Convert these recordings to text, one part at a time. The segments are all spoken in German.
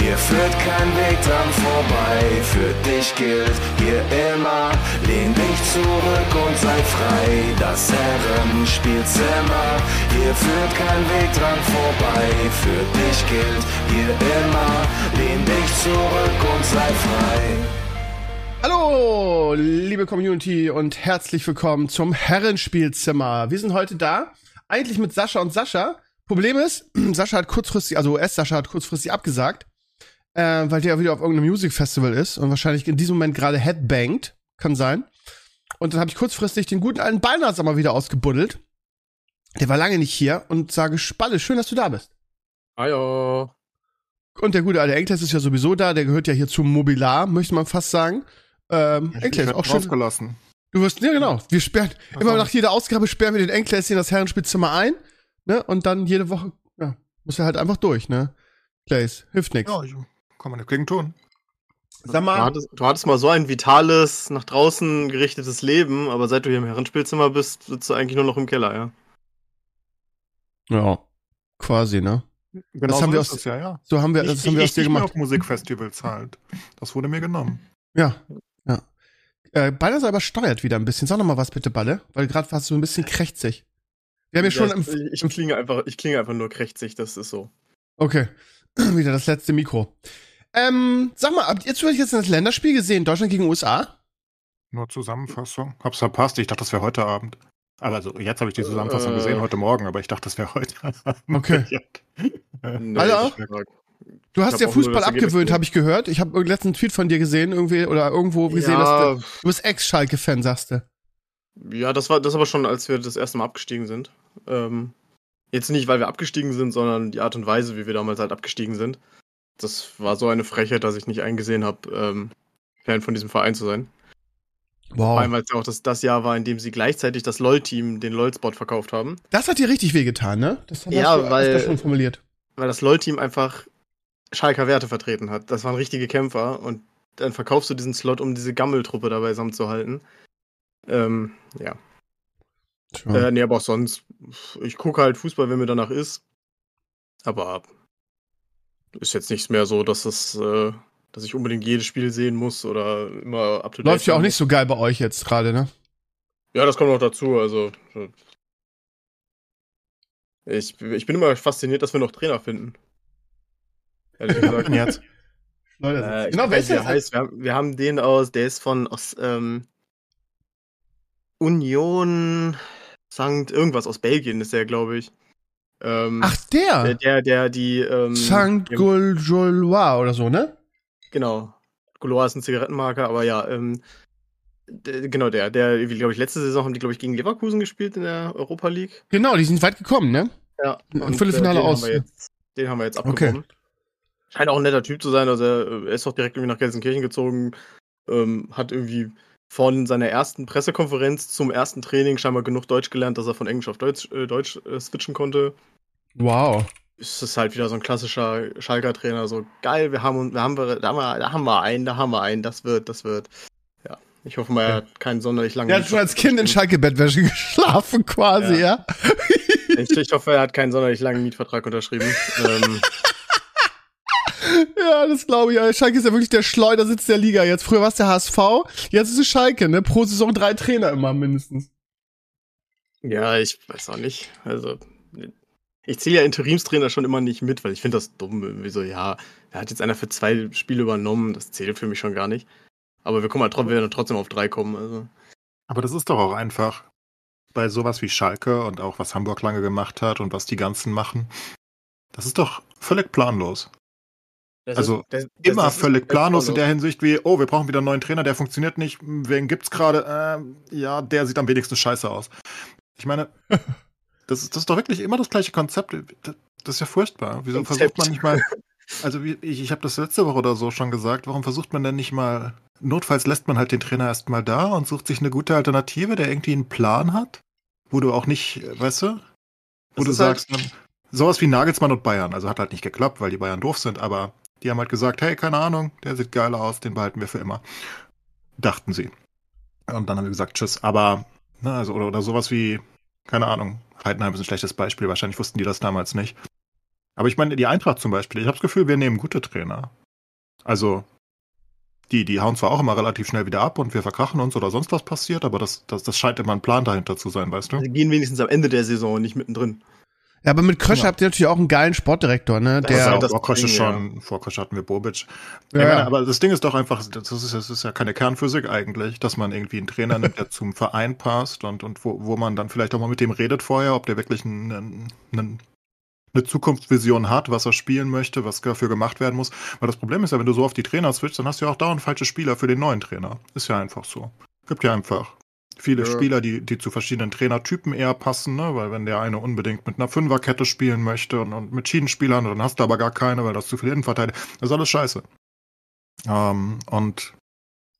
hier führt kein Weg dran vorbei. Für dich gilt hier immer, lehn dich zurück und sei frei. Das Herrenspielzimmer, hier führt kein Weg dran vorbei. Für dich gilt hier immer, lehn dich zurück und sei frei. Hallo, liebe Community und herzlich willkommen zum Herrenspielzimmer. Wir sind heute da, eigentlich mit Sascha und Sascha. Problem ist, Sascha hat kurzfristig, also US-Sascha hat kurzfristig abgesagt, äh, weil der wieder auf irgendeinem Music Festival ist und wahrscheinlich in diesem Moment gerade headbangt. Kann sein. Und dann habe ich kurzfristig den guten alten Ballners mal wieder ausgebuddelt. Der war lange nicht hier und sage, Spalle, schön, dass du da bist. Hallo. Und der gute alte Enkles ist ja sowieso da, der gehört ja hier zum Mobilar, möchte man fast sagen. Ähm, Ich Enkles, auch schön. rausgelassen. Du wirst, ja genau. Wir sperren, immer nach jeder Ausgabe sperren wir den Enkles in das Herrenspielzimmer ein, ne? Und dann jede Woche, ja, muss er halt einfach durch, ne? Clays, hilft nix. Ja, ich kann man nichts gegen tun. Sag Du mal, hattest, du hattest mal so ein vitales, nach draußen gerichtetes Leben, aber seit du hier im Herrenspielzimmer bist, sitzt du eigentlich nur noch im Keller, ja. ja, quasi, ne? Genau haben so wir ist aus- es, ja, ja. So haben wir, ich das haben wir ich, aus dir ich gemacht. auf Musikfestivals halt. Das wurde mir genommen. Ja, ja. Äh, Balle ist aber steuert wieder ein bisschen. Sag noch mal was bitte, Balle, weil gerade warst du ein bisschen krächzig. Wir haben ja schon im, ich, ich, klinge einfach, ich klinge einfach nur krächzig, das ist so. Okay. Wieder das letzte Mikro. Ähm, sag mal, habt ihr zufällig jetzt das Länderspiel gesehen? Deutschland gegen USA? Nur Zusammenfassung. Hab's verpasst. Ich dachte, das wäre heute Abend. Aber also, jetzt habe ich die Zusammenfassung Äh. gesehen, heute Morgen, aber ich dachte, das wäre heute Abend. Okay. Ja. Nee, ich- Du hast ja Fußball abgewöhnt, habe ich gehört. Ich habe letzten einen Tweet von dir gesehen, irgendwie, oder irgendwo gesehen, dass ja, du, du bist Ex-Schalke-Fan, sagst du. ja, das war das aber schon, als wir das erste Mal abgestiegen sind. Ähm, jetzt nicht, weil wir abgestiegen sind, sondern die Art und Weise, wie wir damals halt abgestiegen sind. Das war so eine Frechheit, dass ich nicht eingesehen habe, ähm, Fan von diesem Verein zu sein. Vor allem, Wow. weil es ja auch das, das Jahr war, in dem sie gleichzeitig das LOL-Team, den LOL-Spot verkauft haben. Das hat dir richtig wehgetan, ne? Das hast Ja, du weil- öfter schon formuliert. Weil das LOL-Team einfach Schalker Werte vertreten hat. Das waren richtige Kämpfer und dann verkaufst du diesen Slot, um diese Gammeltruppe da beisammen zu halten. Ähm, ja. Tja. Äh, nee, aber auch sonst. Ich gucke halt Fußball, wenn mir danach ist. Aber ist jetzt nicht mehr so, dass das, äh, dass ich unbedingt jedes Spiel sehen muss oder immer up to date Läuft ja auch nicht so geil bei euch jetzt gerade, ne? Ja, das kommt noch dazu. Also. Ich, ich bin immer fasziniert, dass wir noch Trainer finden. Ehrlich gesagt. Jetzt? Äh, ich genau, weiß, der heißt. Wir haben, wir haben den aus, der ist von aus ähm, Union Sankt irgendwas aus Belgien ist der, glaube ich. Ähm, Ach, der! der, der, der die ähm, Saint Gaulois oder so, ne? Genau. Goloa ist ein Zigarettenmarker, aber ja, ähm, der, genau der, der, glaube ich, letzte Saison haben die, glaube ich, gegen Leverkusen gespielt in der Europa League. Genau, die sind weit gekommen, ne? Ja. Im und, Viertelfinale den aus. Haben jetzt, den haben wir jetzt Okay. abgeworben. Scheint auch ein netter Typ zu sein, also er, er ist doch direkt irgendwie nach Gelsenkirchen gezogen, ähm, hat irgendwie von seiner ersten Pressekonferenz zum ersten Training scheinbar genug Deutsch gelernt, dass er von Englisch auf Deutsch, äh, Deutsch äh, switchen konnte. Wow. Ist es halt wieder so ein klassischer Schalker-Trainer, so geil, wir haben, uns- wir haben, wir, da, haben wir, da haben wir einen, da haben wir einen, das wird, das wird. Ja, ich hoffe mal, er hat keinen sonderlich langen. Der hat schon als Kind in Schalke-Bettwäsche geschlafen, quasi, ja? ich, ich hoffe, er hat keinen sonderlich langen Mietvertrag unterschrieben. ähm, Ja, das glaube ich. ja. Schalke ist ja wirklich der Schleudersitz der Liga jetzt. Früher war es der HSV, jetzt ist es Schalke, ne? Pro Saison drei Trainer immer mindestens. Ja, ich weiß auch nicht. Also, ich zähle ja Interimstrainer schon immer nicht mit, weil ich finde das dumm. Irgendwie so, ja, er hat jetzt einer für zwei Spiele übernommen, das zählt für mich schon gar nicht. Aber wir kommen halt, trotzdem- wir werden trotzdem auf drei kommen. Also. Aber das ist doch auch einfach bei sowas wie Schalke und auch was Hamburg lange gemacht hat und was die ganzen machen. Das ist doch völlig planlos. Das Also, ist- das- das- Immer das ist völlig planlos in der Hinsicht wie, oh, wir brauchen wieder einen neuen Trainer, der funktioniert nicht. Wen gibt's gerade? Ähm, ja, der sieht am wenigsten scheiße aus. Ich meine, das ist, das ist doch wirklich immer das gleiche Konzept. Das, ist ja furchtbar. Wieso Konzept. versucht man nicht mal. Also wie- ich, ich habe das letzte Woche oder so schon gesagt, warum versucht man denn nicht mal notfalls lässt man halt den Trainer erstmal da und sucht sich eine gute Alternative, der irgendwie einen Plan hat, wo du auch nicht, äh, weißt du, wo Das du halt- sagst, ähm, sowas wie Nagelsmann und Bayern. Also hat halt nicht geklappt, weil die Bayern doof sind, aber die haben halt gesagt, hey, keine Ahnung, der sieht geil aus, den behalten wir für immer. Dachten sie. Und dann haben wir gesagt, tschüss. Aber, ne, also, oder, oder sowas wie, keine Ahnung, Heidenheim ist ein schlechtes Beispiel, wahrscheinlich wussten die das damals nicht. Aber ich meine, die Eintracht zum Beispiel, ich habe das Gefühl, wir nehmen gute Trainer. Also, die, die hauen zwar auch immer relativ schnell wieder ab und wir verkrachen uns oder sonst was passiert, aber das, das, das scheint immer ein Plan dahinter zu sein, weißt du? Sie gehen wenigstens am Ende der Saison und nicht mittendrin. Ja, aber mit Krösche Ja. habt ihr natürlich auch einen geilen Sportdirektor, ne? Das Der ist halt das vor Krösche Ding, schon, vor Krösche hatten wir Bobic. Ja, meine, ja. aber das Ding ist doch einfach, das ist, das ist ja keine Kernphysik eigentlich, dass man irgendwie einen Trainer nimmt, der zum Verein passt und, und wo, wo man dann vielleicht auch mal mit dem redet vorher, ob der wirklich einen, einen, eine Zukunftsvision hat, was er spielen möchte, was dafür gemacht werden muss. Weil das Problem ist ja, wenn du so auf die Trainer switchst, dann hast du ja auch dauernd falsche Spieler für den neuen Trainer. Ist ja einfach so. Gibt ja einfach viele Ja. Spieler, die, die zu verschiedenen Trainertypen eher passen, ne? weil wenn der eine unbedingt mit einer Fünferkette spielen möchte und, und mit Schienenspielern, dann hast du aber gar keine, weil das zu viel Innenverteidiger. Das ist alles scheiße. Ähm, und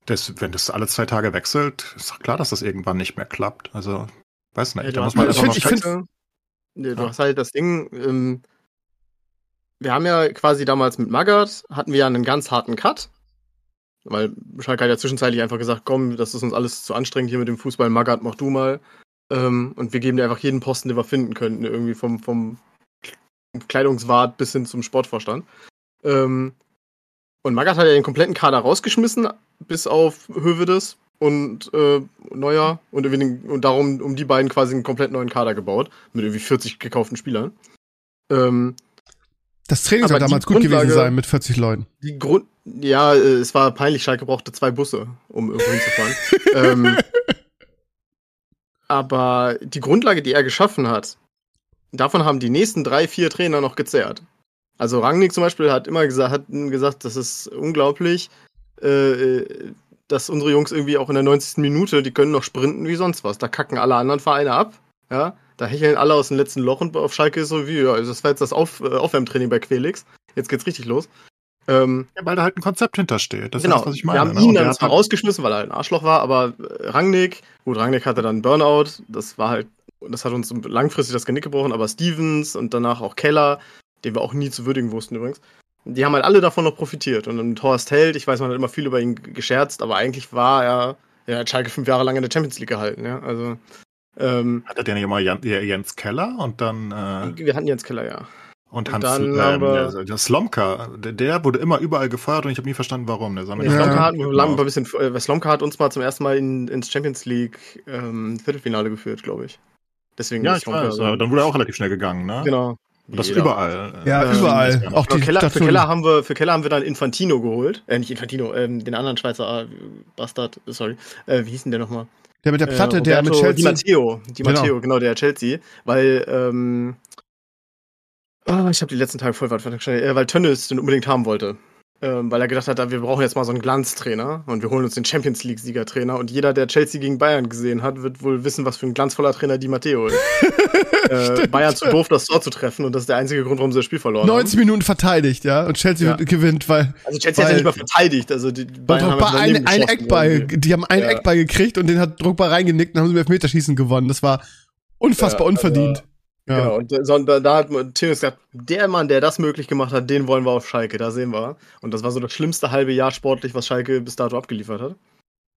das, wenn das alle zwei Tage wechselt, ist doch klar, dass das irgendwann nicht mehr klappt. Also, weiß nicht. Ja, da du muss hast man halt- ich einfach find- mal ich find- du Ja. hast halt das Ding, ähm, wir haben ja quasi damals mit Magath, hatten wir ja einen ganz harten Cut. Weil Schalke hat ja zwischenzeitlich einfach gesagt, komm, das ist uns alles zu anstrengend hier mit dem Fußball, Magath, mach du mal. Ähm, und wir geben dir einfach jeden Posten, den wir finden könnten, irgendwie vom, vom Kleidungswart bis hin zum Sportvorstand. Ähm, und Magath hat ja den kompletten Kader rausgeschmissen, bis auf Hövedes und äh, Neuer und, und darum um die beiden quasi einen komplett neuen Kader gebaut, mit irgendwie 40 gekauften Spielern. Ähm, das Training soll damals gut gewesen sein mit 40 Leuten. die Grund, ja, äh, es war peinlich, Schalke brauchte zwei Busse, um irgendwo hinzufahren. ähm, aber die Grundlage, die er geschaffen hat, davon haben die nächsten drei, vier Trainer noch gezerrt. Also Rangnick zum Beispiel hat immer gesagt, hat gesagt, das ist unglaublich, äh, dass unsere Jungs irgendwie auch in der 90. Minute, die können noch sprinten wie sonst was. Da kacken alle anderen Vereine ab. Ja, da hecheln alle aus dem letzten Loch und auf Schalke ist so wie, ja, das war jetzt das Auf, äh, Aufwärmtraining bei Quelix. Jetzt geht's richtig los. Ähm, Ja, weil da halt ein Konzept hintersteht. Das genau, ist das, was ich meine. wir haben ne? ihn dann zwar halt- rausgeschmissen, weil er halt ein Arschloch war, aber äh, Rangnick, gut, Rangnick hatte dann Burnout, das war halt, das hat uns langfristig das Genick gebrochen, aber Stevens und danach auch Keller, den wir auch nie zu würdigen wussten übrigens, die haben halt alle davon noch profitiert. Und dann Horst Held, ich weiß, man hat immer viel über ihn gescherzt, aber eigentlich war er, er hat Schalke fünf Jahre lang in der Champions League gehalten, ja, also, ähm, Hatte der nicht immer der Jens Keller und dann äh, wir hatten Jens Keller, ja. Und und Hans dann ähm, haben wir- der, der Slomka, der, der wurde immer überall gefeuert und ich habe nie verstanden, warum. Der Ja. Slomka, hat, lang, ein bisschen, äh, Slomka hat uns mal zum ersten Mal in, ins Champions League ähm, Viertelfinale geführt, glaube ich. Deswegen ja, ich Slomka weiß. so- aber Dann wurde er auch relativ schnell gegangen, ne? Genau. Und Das Jeder. überall. Ja, Ähm, überall. Auch Für die Keller, für. Keller haben wir, für Keller haben wir dann Infantino geholt. Äh, nicht Infantino, ähm, den anderen Schweizer äh, Bastard, äh, sorry. Äh, wie hieß denn der nochmal? Der mit der Platte, äh, der mit Roberto Di Chelsea. Matteo, Di Genau. Matteo, genau, der Chelsea. Weil, ähm, ah, ich habe die letzten Tage voll weit äh, weil Tönnes den unbedingt haben wollte. Ähm, weil er gedacht hat, wir brauchen jetzt mal so einen Glanztrainer und wir holen uns den Champions League-Siegertrainer und jeder, der Chelsea gegen Bayern gesehen hat, wird wohl wissen, was für ein glanzvoller Trainer Di Matteo ist. äh, Bayern zu doof, das Tor zu treffen und das ist der einzige Grund, warum sie das Spiel verloren 90 Minuten verteidigt, ja. Und Chelsea Ja. gewinnt, weil haben. Also Chelsea hat ja nicht mal verteidigt. Also die Bayern einfach ein, ein Eckball, die haben einen Ja. Eckball gekriegt und den hat Drogba reingenickt und haben sie mit Elfmeterschießen gewonnen. Das war unfassbar Ja, unverdient. Ja. Genau, und so, da, da hat Theo gesagt, der Mann, der das möglich gemacht hat, den wollen wir auf Schalke, da sehen wir. Und das war so das schlimmste halbe Jahr sportlich, was Schalke bis dato abgeliefert hat.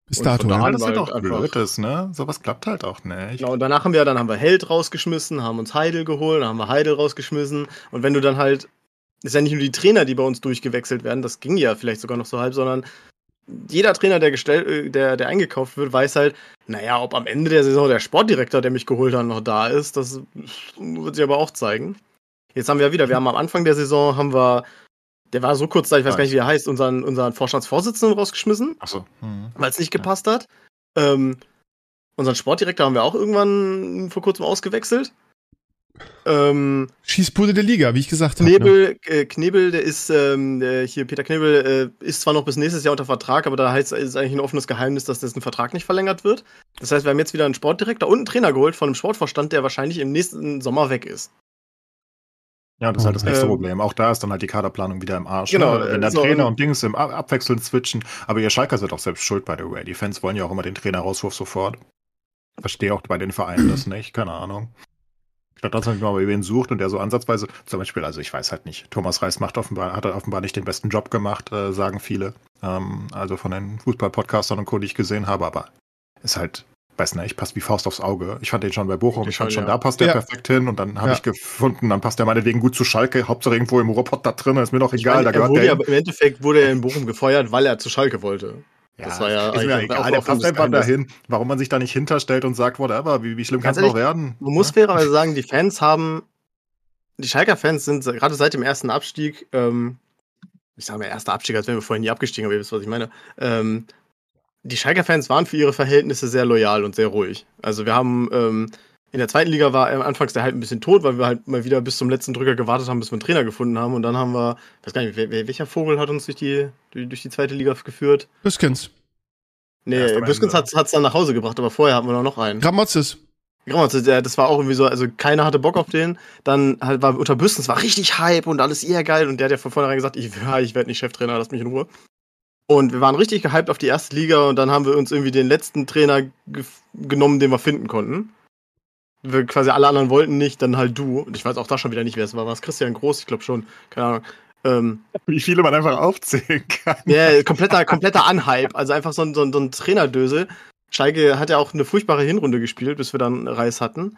Bis dato, ja. das ist ja halt doch einfach- blöd, ist, ne? Sowas klappt halt auch nicht. Genau, und danach haben wir, dann haben wir Held rausgeschmissen, haben uns Heidel geholt, dann haben wir Heidel rausgeschmissen. Und wenn du dann halt, ist ja nicht nur die Trainer, die bei uns durchgewechselt werden, das ging ja vielleicht sogar noch so halb, sondern jeder Trainer, der gestellt, äh, der, der eingekauft wird, weiß halt, naja, ob am Ende der Saison der Sportdirektor, der mich geholt hat, noch da ist, das wird sich aber auch zeigen. Jetzt haben wir wieder, wir haben am Anfang der Saison, haben wir, der war so kurz da, ich weiß gar nicht, wie er heißt, unseren, unseren Vorstandsvorsitzenden rausgeschmissen Achso. Hm. weil es nicht gepasst hat. Ähm, unseren Sportdirektor haben wir auch irgendwann vor kurzem ausgewechselt. Ähm, Schießbude der Liga, wie ich gesagt habe. Ne? Knebel, äh, Knebel, der ist ähm, der hier, Peter Knebel, äh, ist zwar noch bis nächstes Jahr unter Vertrag, aber da heißt ist eigentlich ein offenes Geheimnis, dass dessen Vertrag nicht verlängert wird. Das heißt, wir haben jetzt wieder einen Sportdirektor und einen Trainer geholt von einem Sportvorstand, der wahrscheinlich im nächsten Sommer weg ist. Ja, das ist halt das nächste Ähm, Problem. Auch da ist dann halt die Kaderplanung wieder im Arsch. Genau, ne? Wenn der so, Trainer und- und Dings im Ab Abwechseln switchen. Aber ihr Schalker seid auch selbst schuld, by the way. Die Fans wollen ja auch immer den Trainer-Rauswurf sofort. Verstehe auch bei den Vereinen das nicht, keine Ahnung. Statt dass man mal bei wen sucht und der so ansatzweise, zum Beispiel, also ich weiß halt nicht, Thomas Reis macht offenbar, hat er offenbar nicht den besten Job gemacht, äh, sagen viele. Ähm, also von den Fußball-Podcastern und Co., die ich gesehen habe, aber ist halt, weiß nicht, passt wie Faust aufs Auge. Ich fand den schon bei Bochum, ich fand schon, ja. da passt der Ja. perfekt hin und dann habe Ja. ich gefunden, dann passt der meinetwegen gut zu Schalke, Hauptsache irgendwo im Ruhrpott da drin, ist mir doch egal, meine, da gehört wurde der. Im Endeffekt wurde er in Bochum gefeuert, weil er zu Schalke wollte. Das war ja ist mir egal, auch- der passt ein einfach dahin. Warum man sich da nicht hinterstellt und sagt, whatever, wie, wie schlimm kann es noch werden? Man muss fairerweise sagen, die Fans haben, die Schalker Fans sind gerade seit dem ersten Abstieg, ähm, ich sage mal erster Abstieg, als wären wir vorher nie abgestiegen, aber ihr wisst, was ich meine. Ähm, die Schalker Fans waren für ihre Verhältnisse sehr loyal und sehr ruhig. Also wir haben ähm, in der zweiten Liga war anfangs der Hype ein bisschen tot, weil wir halt mal wieder bis zum letzten Drücker gewartet haben, bis wir einen Trainer gefunden haben. Und dann haben wir, ich weiß gar nicht, wer, welcher Vogel hat uns durch die, durch, die zweite Liga geführt? Büskens. Nee, Ende. hat es dann nach Hause gebracht, aber vorher hatten wir noch einen. Genau, also der- das war auch irgendwie so, also keiner hatte Bock auf den. Dann halt war unter Büstens war richtig Hype und alles eher geil und der hat ja von vornherein gesagt, ich, ja, ich werde nicht Cheftrainer, lass mich in Ruhe. Und wir waren richtig gehypt auf die erste Liga und dann haben wir uns irgendwie den letzten Trainer ge genommen, den wir finden konnten. Wir quasi alle anderen wollten nicht, dann halt du. Und ich weiß auch da schon wieder nicht, wer es war. War es Christian Groß? Ich glaube schon. Keine Ahnung. Ähm, Wie viele man einfach aufzählen kann. ja, kompletter, kompletter Anhype. Also einfach so ein, so ein, so ein Trainerdösel. Schalke hat ja auch eine furchtbare Hinrunde gespielt, bis wir dann Reis hatten.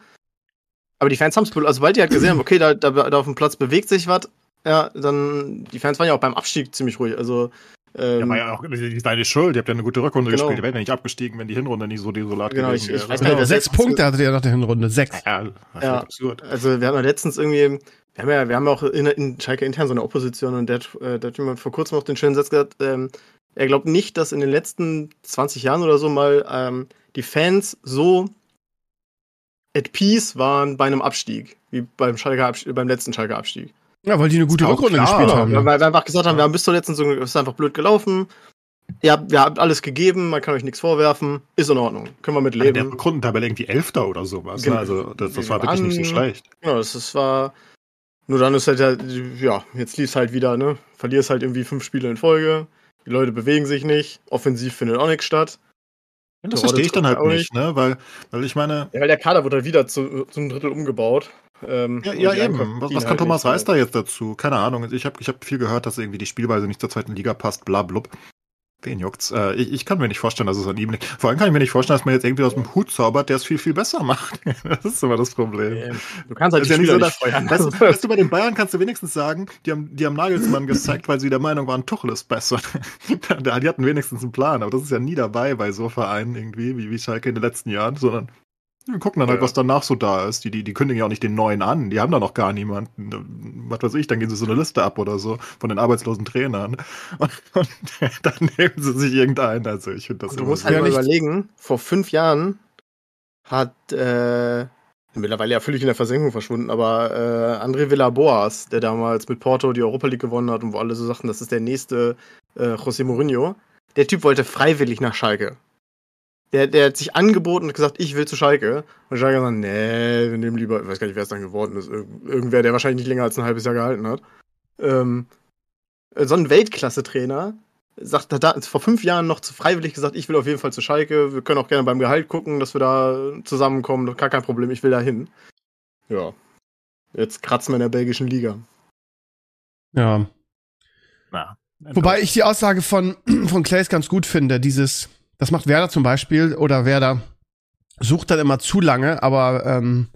Aber die Fans haben es, also sobald die halt gesehen haben, okay, da, da, da auf dem Platz bewegt sich was, ja, dann, die Fans waren ja auch beim Abstieg ziemlich ruhig. Also, Ja, ähm, war ja auch nicht deine Schuld. Ihr habt ja eine gute Rückrunde Genau. gespielt. Ihr wärt ja nicht abgestiegen, wenn die Hinrunde nicht so desolat Genau, gewesen ich- ich wäre. weiß Genau, sechs sechs- Punkte hattet ihr nach der Hinrunde. Sechs. ja, Ja. absurd. also wir hatten ja letztens irgendwie, wir haben ja, wir haben ja auch in, in Schalke intern so eine Opposition und der, hat, äh, der hat jemand vor kurzem noch den schönen Satz gesagt, ähm, er glaubt nicht, dass in den letzten 20 Jahren oder so mal ähm, die Fans so at peace waren bei einem Abstieg, wie beim, Schalke Abstieg, beim letzten Schalke Abstieg. Ja, weil die eine gute Rückrunde gespielt haben. Weil Ne? weil wir einfach gesagt haben, wir haben bis zur letzten Saison, es ist einfach blöd gelaufen. Ihr habt, ihr habt alles gegeben, man kann euch nichts vorwerfen, ist in Ordnung, können wir mit In der leben. Rückrundentabelle irgendwie Elfter oder sowas. Genau. Ne? Also das, das war wirklich nicht so schlecht. Genau, das, das war. Nur dann ist halt, ja, ja, jetzt lief halt wieder, ne? Verlierst halt irgendwie fünf Spiele in Folge. Die Leute bewegen sich nicht. Offensiv findet auch nichts statt. Ja, das verstehe ich dann halt nicht, ne? Weil, weil ich meine, Ja, weil der Kader wurde halt wieder zu, zum Drittel umgebaut. Ähm, Ja, und ja eben. Was, was kann halt Thomas. Reis da jetzt dazu? Keine Ahnung. Ich habe ich hab viel gehört, dass irgendwie die Spielweise nicht zur zweiten Liga passt, bla blub. Wen juckt's? Äh, ich, ich kann mir nicht vorstellen, dass es an ihm liegt. Vor allem kann ich mir nicht vorstellen, dass man jetzt irgendwie aus dem Hut zaubert, der es viel, viel besser macht. das ist immer das Problem. Ähm, Du kannst halt die ja nicht Spieler so, nicht dass, feuern. weißt, weißt du, bei den Bayern kannst du wenigstens sagen, die haben, die haben Nagelsmann gezeigt, weil sie der Meinung waren, Tuchel ist besser. die hatten wenigstens einen Plan, aber das ist ja nie dabei bei so Vereinen irgendwie, wie, wie Schalke in den letzten Jahren, sondern wir gucken dann halt, Ja. was danach so da ist. Die, die, die kündigen ja auch nicht den neuen an, die haben da noch gar niemanden. Was weiß ich, dann gehen sie so eine Liste ab oder so von den arbeitslosen Trainern. Und, und dann nehmen sie sich irgendeinen. Also ich finde das du musst halt Ja, mal nicht- überlegen, vor fünf Jahren hat äh, mittlerweile ja völlig in der Versenkung verschwunden, aber äh, André Villaboas, der damals mit Porto die Europa League gewonnen hat und wo alle so sagten, das ist der nächste äh, José Mourinho, der Typ wollte freiwillig nach Schalke. Der, der hat sich angeboten und gesagt, ich will zu Schalke. Und Schalke hat gesagt, nee, wir nehmen lieber, ich weiß gar nicht, wer es dann geworden ist, Irg irgendwer, der wahrscheinlich nicht länger als ein halbes Jahr gehalten hat. Ähm, äh, so ein Weltklasse-Trainer sagt, hat da vor fünf Jahren noch zu freiwillig gesagt, ich will auf jeden Fall zu Schalke. Wir können auch gerne beim Gehalt gucken, dass wir da zusammenkommen. Gar kein Problem, ich will da hin. Ja. Jetzt kratzen wir in der belgischen Liga. Ja. Na, Wobei ich die Aussage von, von Clays ganz gut finde. Dieses, das macht Werder zum Beispiel oder Werder sucht dann immer zu lange, aber ähm,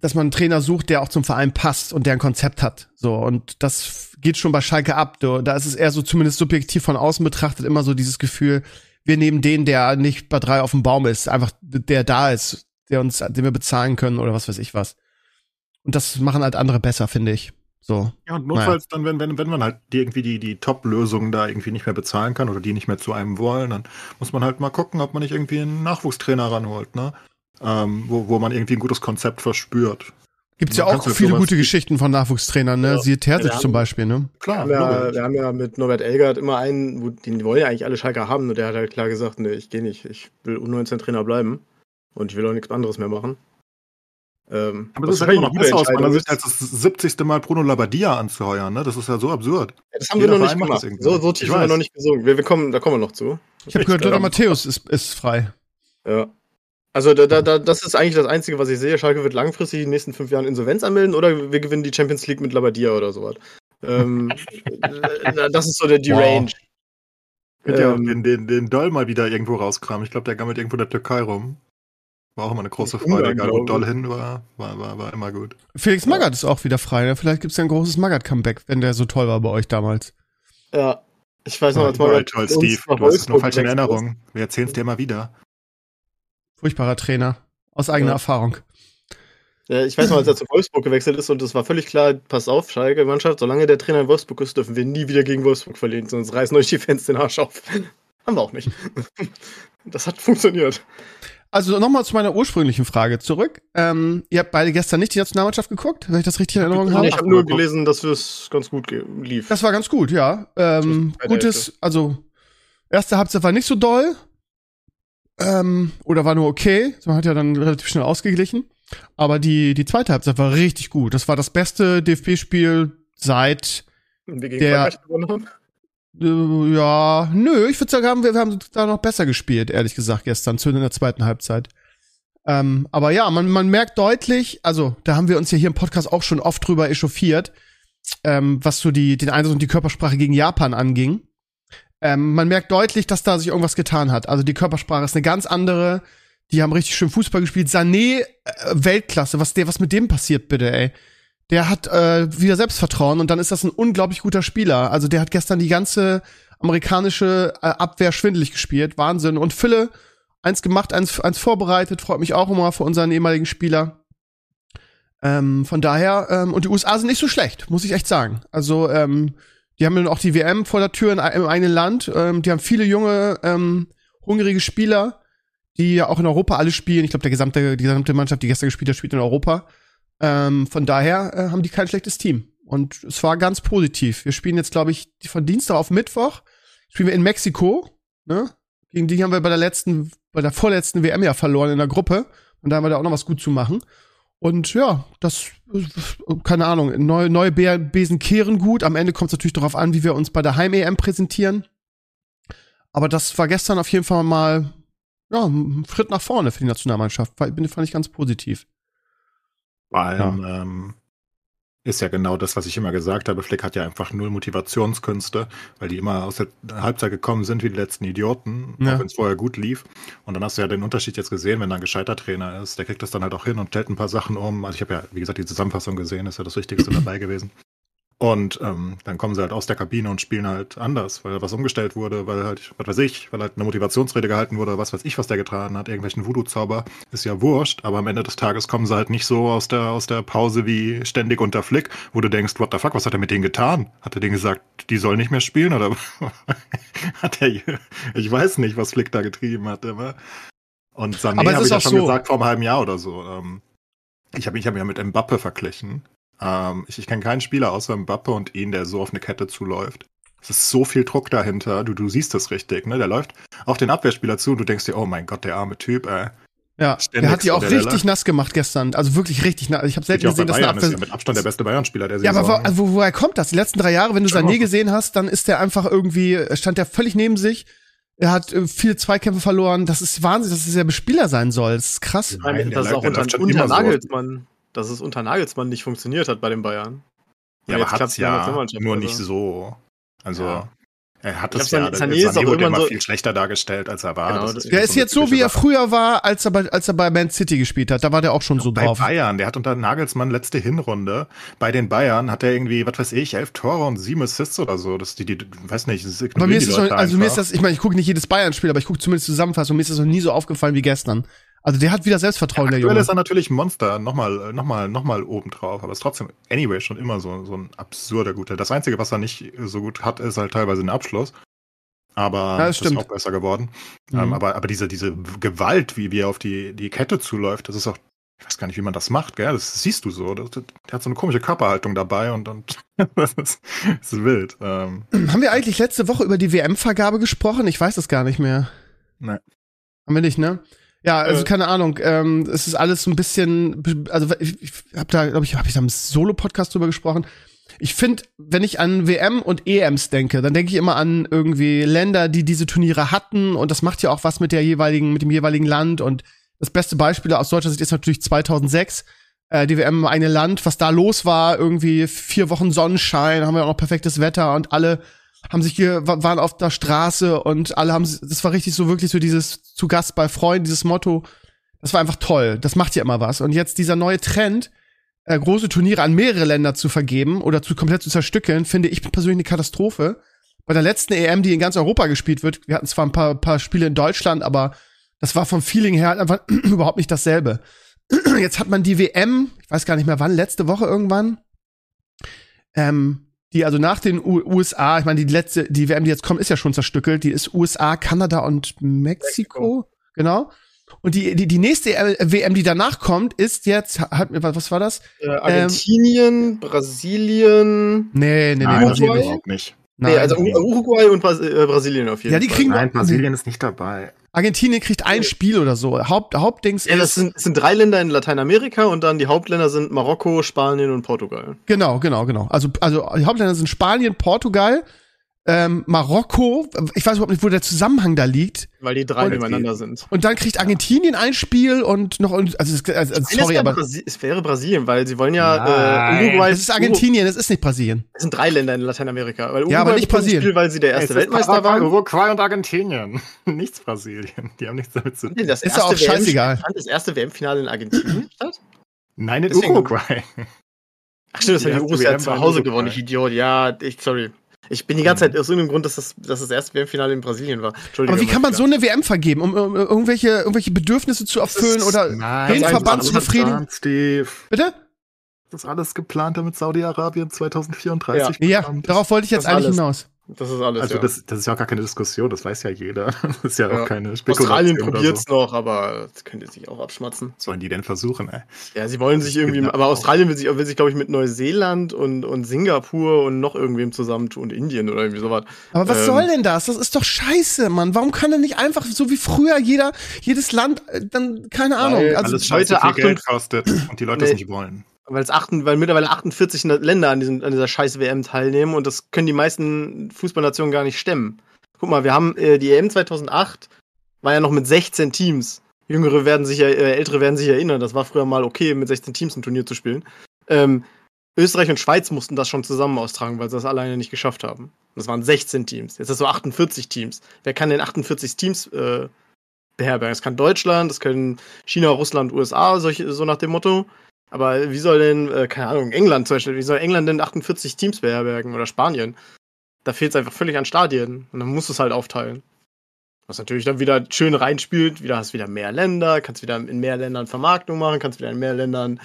dass man einen Trainer sucht, der auch zum Verein passt und der ein Konzept hat. So, und das geht schon bei Schalke ab. Da ist es eher so, zumindest subjektiv von außen betrachtet, immer so dieses Gefühl, wir nehmen den, der nicht bei drei auf dem Baum ist, einfach der da ist, der uns, den wir bezahlen können oder was weiß ich was. Und das machen halt andere besser, finde ich. So. Ja, und notfalls dann, wenn, wenn, wenn man halt die, irgendwie die, die Top-Lösungen da irgendwie nicht mehr bezahlen kann oder die nicht mehr zu einem wollen, dann muss man halt mal gucken, ob man nicht irgendwie einen Nachwuchstrainer ranholt, ne? Ähm, wo, wo man irgendwie ein gutes Konzept verspürt. Gibt's ja Man auch viele gute Geschichten von Nachwuchstrainern, ne? Ja. Siehe Terzic Ja, zum Beispiel, ne? Klar, Wir haben, ja, wir haben ja mit Norbert Elgert immer einen, wo, den wollen ja eigentlich alle Schalker haben, und der hat halt klar gesagt, nee, ich gehe nicht, ich will U19-Trainer bleiben und ich will auch nichts anderes mehr machen. Ähm, Aber das ist halt immer noch besser aus meiner Sicht, als das 70. Mal Bruno Labbadia anzuheuern, ne? Das ist ja so absurd. ist. Das haben jeder wir noch nicht gemacht. So, so tief sind wir noch nicht gesungen. Wir, wir kommen, da kommen wir noch zu. Ich habe gehört, Lothar Matthäus ist, ist frei. Ja. Also da, da, da, das ist eigentlich das Einzige, was ich sehe. Schalke wird langfristig in den nächsten fünf Jahren Insolvenz anmelden oder wir gewinnen die Champions League mit Labadia oder sowas. Ähm, äh, das ist so der die Wow. Range. Könnt ihr Ähm, den, den, den Doll mal wieder irgendwo rauskramen. Ich glaube, der gammelt irgendwo in der Türkei rum. War auch immer eine große Freude, egal wo Doll hin war, war, war, war immer gut. Felix Magath ist auch wieder frei. Ne? Vielleicht gibt's ja ein großes Magath-Comeback, wenn der so toll war bei euch damals. Ja. Ich weiß noch, als man toll, Steve. Du hast es nur falsch in. Erinnerung. Wir erzählen es dir immer wieder. Furchtbarer Trainer. Aus eigener Ja. Erfahrung. Ja, ich weiß noch, als er zu Wolfsburg gewechselt ist und es war völlig klar, pass auf, Schalke, Mannschaft, solange der Trainer in Wolfsburg ist, dürfen wir nie wieder gegen Wolfsburg verlieren, sonst reißen euch die Fans den Arsch auf. Haben wir auch nicht. Das hat funktioniert. Also nochmal zu meiner ursprünglichen Frage zurück. Ähm, ihr habt beide gestern nicht die Nationalmannschaft geguckt, wenn ich das richtig in Erinnerung habe. ich habe nur gelesen, dass es ganz gut lief. Das war ganz gut, ja. Ähm, gutes, also erste Halbzeit war nicht so doll. Ähm, oder war nur okay. Man hat ja dann relativ schnell ausgeglichen. Aber die, die zweite Halbzeit war richtig gut. Das war das beste DFB-Spiel seit, der- Frankreich gewonnen haben. äh, ja, nö, ich würde sagen, wir, wir haben da noch besser gespielt, ehrlich gesagt, gestern, zu in der zweiten Halbzeit. Ähm, aber ja, man, man merkt deutlich, also da haben wir uns ja hier im Podcast auch schon oft drüber echauffiert, ähm, was so die, den Einsatz und die Körpersprache gegen Japan anging. Ähm, man merkt deutlich, dass da sich irgendwas getan hat. Also die Körpersprache ist eine ganz andere. Die haben richtig schön Fußball gespielt. Sané, äh, Weltklasse. Was der, was mit dem passiert, bitte, ey? Der hat äh, wieder Selbstvertrauen und dann ist das ein unglaublich guter Spieler. Also der hat gestern die ganze amerikanische äh, Abwehr schwindelig gespielt. Wahnsinn. Und Fülle, eins gemacht, eins, eins vorbereitet. Freut mich auch immer für unseren ehemaligen Spieler. Ähm, von daher, ähm, und die USA sind nicht so schlecht, muss ich echt sagen. Also, ähm, die haben dann auch die WM vor der Tür in, im eigenen Land. Ähm, die haben viele junge, ähm, hungrige Spieler, die ja auch in Europa alle spielen. Ich glaube, der gesamte, die gesamte Mannschaft, die gestern gespielt hat, spielt in Europa. Ähm, von daher äh, haben die kein schlechtes Team. Und es war ganz positiv. Wir spielen jetzt, glaube ich, von Dienstag auf Mittwoch. Spielen wir in Mexiko. Ne? Gegen die haben wir bei der letzten, bei der vorletzten WM ja verloren in der Gruppe. Und da haben wir da auch noch was gut zu machen. Und ja, das, äh, keine Ahnung, neue, neue Be Besen kehren gut. Am Ende kommt es natürlich darauf an, wie wir uns bei der Heim-EM präsentieren. Aber das war gestern auf jeden Fall mal ja, ein Schritt nach vorne für die Nationalmannschaft. Fand ich ganz positiv. Vor allem ähm, ist ja genau das, was ich immer gesagt habe. Flick hat ja einfach null Motivationskünste, weil die immer aus der Halbzeit gekommen sind wie die letzten Idioten, Ja. auch wenn es vorher gut lief. Und dann hast du ja den Unterschied jetzt gesehen, wenn da ein gescheiter Trainer ist, der kriegt das dann halt auch hin und stellt ein paar Sachen um. Also ich habe ja, wie gesagt, die Zusammenfassung gesehen, ist ja das Wichtigste dabei gewesen. Und ähm, dann kommen sie halt aus der Kabine und spielen halt anders, weil was umgestellt wurde, weil halt, was weiß ich, weil halt eine Motivationsrede gehalten wurde, was weiß ich, was der getan hat, irgendwelchen Voodoo-Zauber, ist ja wurscht, aber am Ende des Tages kommen sie halt nicht so aus der, aus der Pause wie ständig unter Flick, wo du denkst, what the fuck, was hat er mit denen getan? Hat er denen gesagt, die sollen nicht mehr spielen oder hat er, ich weiß nicht, was Flick da getrieben hat, immer. Und Sané habe ich ja auch schon so. gesagt vor einem halben Jahr oder so. Ähm, ich habe ich hab ihn ja mit Mbappe verglichen. Ähm, ich ich kenne keinen Spieler außer Mbappe und ihn, der so auf eine Kette zuläuft. Es ist so viel Druck dahinter. Du, du siehst das richtig, ne? Der läuft auf den Abwehrspieler zu und du denkst dir, oh mein Gott, der arme Typ, ey. Ja, Ständig der hat die auch richtig nass gemacht gestern. Also wirklich richtig nass. Ich habe selten Ja, gesehen, dass eine Bayern ist ja Abwehr. mit Abstand der beste Bayern-Spieler der Ja, aber wo, wo, woher kommt das? Die letzten drei Jahre, wenn du Sané gesehen hast, dann ist der einfach irgendwie, stand der völlig neben sich. Er hat äh, viele Zweikämpfe verloren. Das ist Wahnsinn, dass es der Spieler sein soll. Das ist krass. Nein, Nein, es läuft- auch der unter, unter immer so. Dass es unter Nagelsmann nicht funktioniert hat bei den Bayern. ja, aber in der ja nur also. nicht so. Also, Ja. er hat es ja, Sané- ist Sané wurde irgendwann immer so- viel schlechter dargestellt, als er war. Genau, Das das- Der ist so jetzt so, wie er früher war, als er bei, als er bei Man City gespielt hat. Da war der auch schon so bei drauf. Bayern, der hat unter Nagelsmann letzte Hinrunde. Bei den Bayern hat er irgendwie, was weiß ich, elf Tore und sieben Assists oder so. Das die, die weiß nicht, das Bei mir ist es so, Leute also mir ist das, ich meine, ich gucke nicht jedes Bayern-Spiel, aber ich gucke zumindest Zusammenfassung. Mir ist das noch nie so aufgefallen wie gestern. Also der hat wieder Selbstvertrauen, der Aktuell Junge. ist er natürlich ein Monster, nochmal, nochmal, nochmal oben drauf, aber ist trotzdem, anyway, schon immer so, so ein absurder Guter. Das Einzige, was er nicht so gut hat, ist halt teilweise ein Abschluss. Aber Ja, das das ist auch besser geworden. Mhm. Ähm, aber, aber diese, diese Gewalt, wie, wie er auf die, die Kette zuläuft, das ist auch, ich weiß gar nicht, wie man das macht, gell? Das siehst du so. Das, das, der hat so eine komische Körperhaltung dabei und, und das, ist, das ist wild. Ähm, Haben wir eigentlich letzte Woche über die WM-Vergabe gesprochen? Ich weiß es gar nicht mehr. Nein. Haben wir nicht, ne? Ja, also Äh. keine Ahnung. Ähm, es ist alles so ein bisschen, also ich, ich habe da, glaube ich, habe ich da im Solo-Podcast drüber gesprochen. Ich finde, wenn ich an WM und EMs denke, dann denke ich immer an irgendwie Länder, die diese Turniere hatten und das macht ja auch was mit der jeweiligen, mit dem jeweiligen Land und das beste Beispiel aus deutscher Sicht ist natürlich 2006 äh, die WM im eigenen Land, was da los war, irgendwie vier Wochen Sonnenschein, haben wir auch noch perfektes Wetter und alle haben sich hier wa- waren auf der Straße und alle haben das war richtig so wirklich so dieses zu Gast bei Freunden dieses Motto das war einfach toll das macht ja immer was. Und jetzt dieser neue Trend äh, große Turniere an mehrere Länder zu vergeben oder zu komplett zu zerstückeln finde ich persönlich eine Katastrophe. Bei der letzten EM die in ganz Europa gespielt wird wir hatten zwar ein paar paar Spiele in Deutschland aber das war vom Feeling her einfach überhaupt nicht dasselbe. Jetzt hat man die WM ich weiß gar nicht mehr wann letzte Woche irgendwann ähm, die also nach den U USA, ich meine, die letzte, die WM, die jetzt kommt, ist ja schon zerstückelt. Die ist USA, Kanada und Mexiko. Genau. Und die, die, die nächste WM, die danach kommt, ist jetzt, hat, was was war das? Äh, Argentinien, Brasilien. Nee, nee, nee, Nein, Brasilien überhaupt nicht. Nein. Nee, also Uruguay und Bras äh, Brasilien auf jeden Ja, die Fall. kriegen- Nein, Brasilien ist nicht dabei. Argentinien kriegt ein Spiel oder so. Haupt, Hauptdings Ja, das ist, sind, das sind drei Länder in Lateinamerika und dann die Hauptländer sind Marokko, Spanien und Portugal. genau, genau, genau. Also, also die Hauptländer sind Spanien, Portugal, ähm, Marokko. Ich weiß überhaupt nicht, wo der Zusammenhang da liegt. Weil die drei Und- nebeneinander sind. Und dann kriegt Argentinien ein Spiel und noch, und, also, es- also, Eines sorry, wäre aber Brasi es wäre Brasilien, weil sie wollen ja Nein. äh, Uruguay. es ist Argentinien, es ist nicht Brasilien. Es sind drei Länder in Lateinamerika. Weil Ja, aber nicht Brasilien. Spiel, weil sie der erste Weltmeister waren. Uruguay und Argentinien. Nichts Brasilien. Die haben nichts damit zu tun. Nee, Das Ist erste auch scheißegal. Fand das erste WM-Finale in Argentinien statt? Nein, in Deswegen- Uruguay. Ach stimmt, das Die hat die ja WM zu Hause Uruguay. gewonnen, ich Idiot. Ja, ich, sorry. Ich bin die ganze. Zeit aus irgendeinem Grund, dass das, dass das erste WM-Finale in Brasilien war. Entschuldigung. Aber wie kann man so eine WM vergeben, um, um irgendwelche, irgendwelche Bedürfnisse zu erfüllen oder Nein, den Verband zu befriedigen? Geplant, Steve. Bitte? Das ist alles geplant, damit Saudi-Arabien 2034 Ja, kommt. darauf wollte ich jetzt eigentlich alles. hinaus. Das ist alles. Also ja. das, das ist ja auch gar keine Diskussion, das weiß ja jeder. Das ist ja, Ja. auch keine Spekulation. Australien oder probiert's So. noch, aber das könnt ihr sich auch abschmatzen. Was sollen die denn versuchen, ey? Ja, sie wollen sich irgendwie, aber auch. Australien will sich, will sich glaube ich, mit Neuseeland und, und Singapur und noch irgendwem zusammentun und Indien oder irgendwie sowas. Aber was Ähm. soll denn das? Das ist doch scheiße, Mann. Warum kann denn nicht einfach so wie früher jeder, jedes Land, äh, dann, keine Ahnung. Weil Also, Alles scheiße heute viel Achtung- Geld kostet und die Leute es Nee. nicht wollen. Weil es achten, weil mittlerweile 48 Länder an, diesem, an dieser scheiß WM teilnehmen und das können die meisten Fußballnationen gar nicht stemmen. Guck mal, wir haben äh, die EM 2008 war ja noch mit 16 Teams. Jüngere werden sich äh, ältere werden sich erinnern, das war früher mal okay, mit 16 Teams ein Turnier zu spielen. Ähm, Österreich und Schweiz mussten das schon zusammen austragen, weil sie das alleine nicht geschafft haben. Das waren 16 Teams. Jetzt hast du 48 Teams. Wer kann denn 48 Teams äh, beherbergen? Das kann Deutschland, das können China, Russland, USA, solche, so nach dem Motto. Aber wie soll denn, äh, keine Ahnung, England zum Beispiel, wie soll England denn 48 Teams beherbergen oder Spanien? Da fehlt es einfach völlig an Stadien. Und dann musst du es halt aufteilen. Was natürlich dann wieder schön reinspielt, wieder hast wieder mehr Länder, kannst wieder in mehr Ländern Vermarktung machen, kannst wieder in mehr Ländern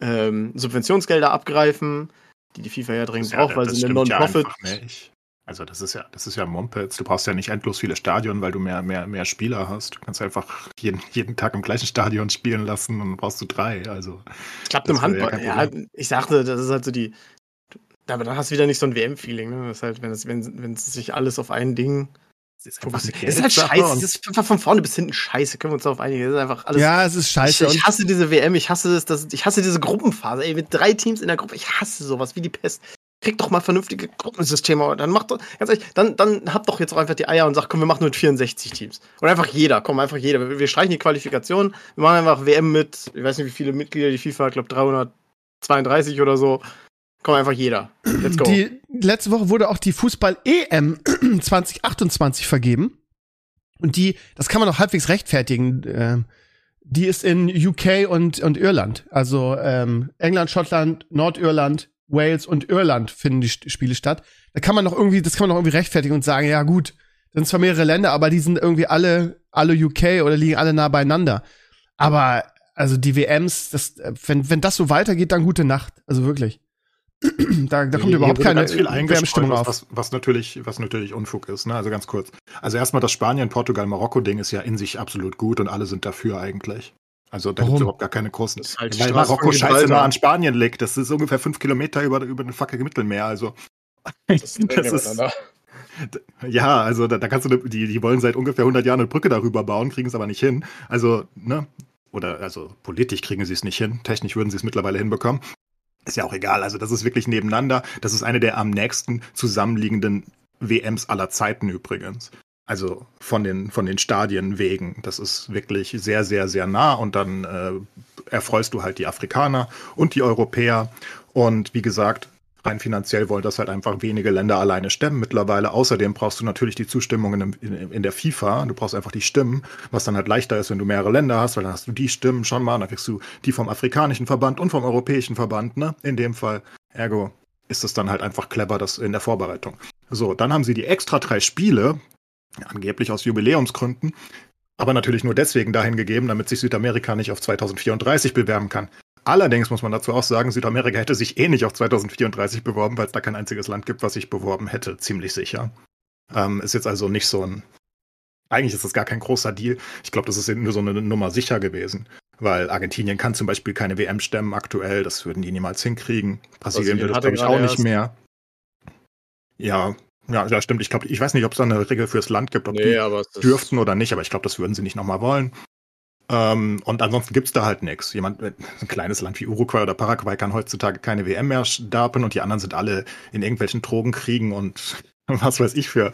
ähm, Subventionsgelder abgreifen, die die FIFA ja dringend Ja, braucht, weil sie eine ja Non-Profit. nicht. Also das ist ja, das ist ja Mumpets. Du brauchst ja nicht endlos viele Stadien, weil du mehr, mehr, mehr Spieler hast. Du kannst einfach jeden, jeden Tag im gleichen Stadion spielen lassen und dann brauchst du drei. Also klappt das im ja Handball. kein Ja, ich sagte, das ist halt so die. Aber dann hast du wieder nicht so ein WM-Feeling, ne? Das ist halt, wenn es, wenn, wenn es sich alles auf ein Ding es ist. Es ist halt scheiße. Es ist einfach von vorne bis hinten scheiße. Können wir uns darauf einigen. Es ist einfach alles. ja, es ist scheiße. Ich, ich hasse diese WM, ich hasse es, das, ich hasse diese Gruppenphase, ey, mit drei Teams in der Gruppe, ich hasse sowas wie die Pest. Kriegt doch mal vernünftige Gruppensysteme, dann macht doch, ganz ehrlich, dann, dann habt doch jetzt auch einfach die Eier und sagt, komm, wir machen nur mit 64 Teams. Oder einfach jeder, komm, einfach jeder. Wir, wir streichen die Qualifikation, wir machen einfach WM mit, ich weiß nicht, wie viele Mitglieder die FIFA, ich glaube 332 oder so. Komm, einfach jeder. Let's go. die letzte Woche wurde auch die Fußball-EM 2028 vergeben. Und die, das kann man auch halbwegs rechtfertigen. ähm, die ist in UK und, und Irland. Also ähm, England, Schottland, Nordirland, Wales und Irland finden die Spiele statt. Da kann man noch irgendwie, das kann man noch irgendwie rechtfertigen und sagen, ja gut, das sind zwar mehrere Länder, aber die sind irgendwie alle, alle UK oder liegen alle nah beieinander. Aber also die WMs, das, äh, wenn, wenn das so weitergeht, dann gute Nacht. Also wirklich. da, da kommt Hier überhaupt keine Wärmestimmung auf. was, was, natürlich, was natürlich Unfug ist. Ne? Also ganz kurz. Also erstmal das Spanien, Portugal, Marokko-Ding ist ja in sich absolut gut und alle sind dafür eigentlich. Also da gibt es überhaupt gar keine großen. Halt weil Marokko scheiße nah an Spanien liegt. Das ist ungefähr fünf Kilometer über, über den fucking Mittelmeer. Also Das ist, das ist, Ja, also da, da kannst du, die, die wollen seit ungefähr 100 Jahren eine Brücke darüber bauen, kriegen es aber nicht hin. Also, ne, oder also politisch kriegen sie es nicht hin. Technisch würden sie es mittlerweile hinbekommen. Ist ja auch egal. Also das ist wirklich nebeneinander. Das ist eine der am nächsten zusammenliegenden WMs aller Zeiten übrigens. Also von den, von den Stadien wegen. Das ist wirklich sehr, sehr, sehr nah und dann äh, erfreust du halt die Afrikaner und die Europäer. Und wie gesagt, rein finanziell wollen das halt einfach wenige Länder alleine stemmen mittlerweile. Außerdem brauchst du natürlich die Zustimmung in, in, in, der FIFA. Du brauchst einfach die Stimmen, was dann halt leichter ist, wenn du mehrere Länder hast, weil dann hast du die Stimmen schon mal, dann kriegst du die vom afrikanischen Verband und vom europäischen Verband, ne? In dem Fall. Ergo ist es dann halt einfach clever, das in der Vorbereitung. So, dann haben sie die extra drei Spiele, angeblich aus Jubiläumsgründen, aber natürlich nur deswegen dahin gegeben, damit sich Südamerika nicht auf 2034 bewerben kann. Allerdings muss man dazu auch sagen, Südamerika hätte sich eh nicht auf 2034 beworben, weil es da kein einziges Land gibt, was sich beworben hätte, ziemlich sicher. Ähm, ist jetzt also nicht so ein. Eigentlich ist das gar kein großer Deal. Ich glaube, das ist nur so eine Nummer sicher gewesen. Weil Argentinien kann zum Beispiel keine WM stemmen aktuell, das würden die niemals hinkriegen. Brasilien würde das, glaube ich, auch nicht mehr. Ja, ja, ja, stimmt. Ich glaube, ich weiß nicht, ob es da eine Regel fürs Land gibt, ob nee, die dürften oder nicht, aber ich glaube, das würden sie nicht nochmal wollen. Ähm, und ansonsten gibt's da halt nichts. Jemand, ein kleines Land wie Uruguay oder Paraguay kann heutzutage keine WM mehr starten und die anderen sind alle in irgendwelchen Drogenkriegen und was weiß ich für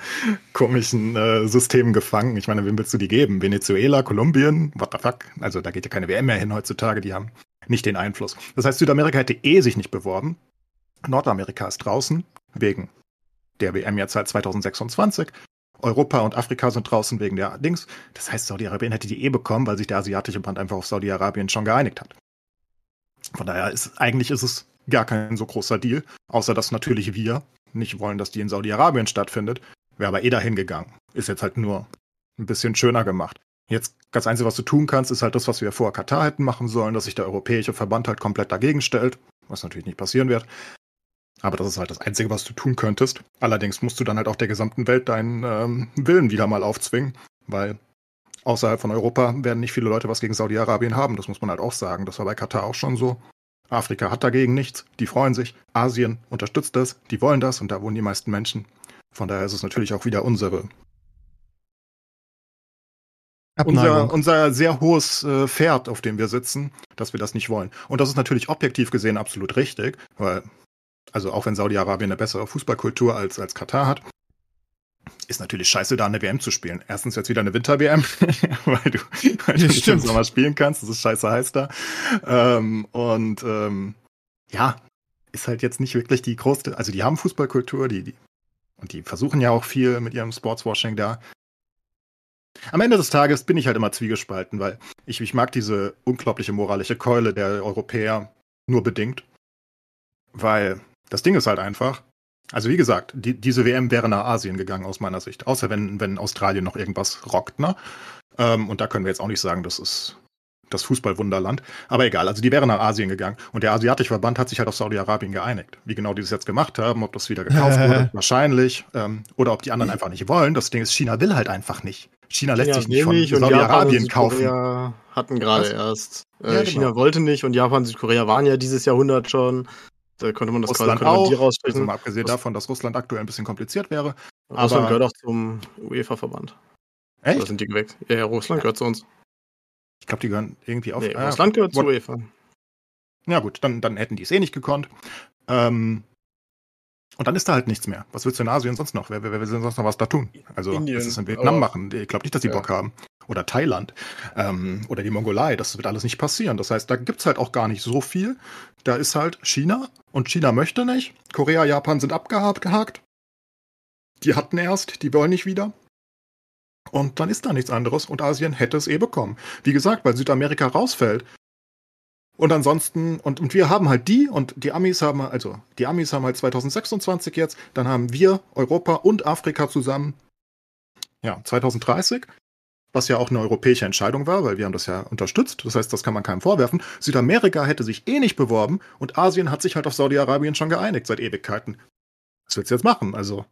komischen äh, Systemen gefangen. Ich meine, wem willst du die geben? Venezuela, Kolumbien? What the fuck? Also da geht ja keine WM mehr hin heutzutage, die haben nicht den Einfluss. Das heißt, Südamerika hätte eh sich nicht beworben. Nordamerika ist draußen, wegen der WM jetzt seit 2026. Europa und Afrika sind draußen wegen der Dings. Das heißt, Saudi-Arabien hätte die eh bekommen, weil sich der asiatische Band einfach auf Saudi-Arabien schon geeinigt hat. Von daher ist eigentlich ist es gar kein so großer Deal, außer dass natürlich wir nicht wollen, dass die in Saudi-Arabien stattfindet. Wäre aber eh dahin gegangen. Ist jetzt halt nur ein bisschen schöner gemacht. Jetzt das Einzige, was du tun kannst, ist halt das, was wir vor Katar hätten machen sollen, dass sich der europäische Verband halt komplett dagegen stellt, was natürlich nicht passieren wird. Aber das ist halt das Einzige, was du tun könntest. Allerdings musst du dann halt auch der gesamten Welt deinen ähm, Willen wieder mal aufzwingen, weil außerhalb von Europa werden nicht viele Leute was gegen Saudi-Arabien haben. Das muss man halt auch sagen. Das war bei Katar auch schon so. Afrika hat dagegen nichts. Die freuen sich. Asien unterstützt das. Die wollen das und da wohnen die meisten Menschen. Von daher ist es natürlich auch wieder unsere. Unser, unser sehr hohes äh, Pferd, auf dem wir sitzen, dass wir das nicht wollen. Und das ist natürlich objektiv gesehen absolut richtig, weil also auch wenn Saudi-Arabien eine bessere Fußballkultur als, als Katar hat, ist natürlich scheiße, da eine WM zu spielen. Erstens jetzt wieder eine Winter-WM, weil du, weil du nicht im Sommer spielen kannst. Das ist scheiße heiß da. Ähm, und ähm, ja, ist halt jetzt nicht wirklich die größte. Also die haben Fußballkultur, die, die und die versuchen ja auch viel mit ihrem Sportswashing da. Am Ende des Tages bin ich halt immer zwiegespalten, weil ich, ich mag diese unglaubliche moralische Keule der Europäer nur bedingt. Weil das Ding ist halt einfach, also wie gesagt, die, diese WM wäre nach Asien gegangen aus meiner Sicht. Außer wenn, wenn Australien noch irgendwas rockt, ne? Ähm, und da können wir jetzt auch nicht sagen, das ist das Fußballwunderland. Aber egal, also die wäre nach Asien gegangen. Und der asiatische Verband hat sich halt auf Saudi-Arabien geeinigt. Wie genau die das jetzt gemacht haben, ob das wieder gekauft wurde, wahrscheinlich. Ähm, oder ob die anderen einfach nicht wollen. Das Ding ist, China will halt einfach nicht. China lässt ja, sich nicht von Saudi-Arabien kaufen. hatten gerade erst. Äh, ja, genau. China wollte nicht und Japan und Südkorea waren ja dieses Jahrhundert schon. Da könnte man das Russland gerade auch, also mal abgesehen davon, dass Russland aktuell ein bisschen kompliziert wäre. Russland gehört auch zum UEFA-Verband. Echt? Oder sind die geweckt? Ja, ja, Russland ja. gehört zu uns. Ich glaube, die gehören irgendwie auf. Nee, ah, Russland gehört zur UEFA. Ja, gut, dann, dann hätten die es eh nicht gekonnt. Ähm, und dann ist da halt nichts mehr. Was willst du in Asien sonst noch? Wer, wer, wer will sonst noch was da tun? Also, Indien, was ist in Vietnam machen? Ich glaube nicht, dass die ja. Bock haben. Oder Thailand. Ähm, oder die Mongolei. Das wird alles nicht passieren. Das heißt, da gibt es halt auch gar nicht so viel. Da ist halt China. Und China möchte nicht. Korea, Japan sind abgehakt. Die hatten erst, die wollen nicht wieder. Und dann ist da nichts anderes. Und Asien hätte es eh bekommen. Wie gesagt, weil Südamerika rausfällt, und ansonsten, und, und wir haben halt die, und die Amis haben, also die Amis haben halt 2026 jetzt, dann haben wir Europa und Afrika zusammen, ja, 2030, was ja auch eine europäische Entscheidung war, weil wir haben das ja unterstützt. Das heißt, das kann man keinem vorwerfen. Südamerika hätte sich eh nicht beworben und Asien hat sich halt auf Saudi-Arabien schon geeinigt seit Ewigkeiten. Was willst du jetzt machen? Also,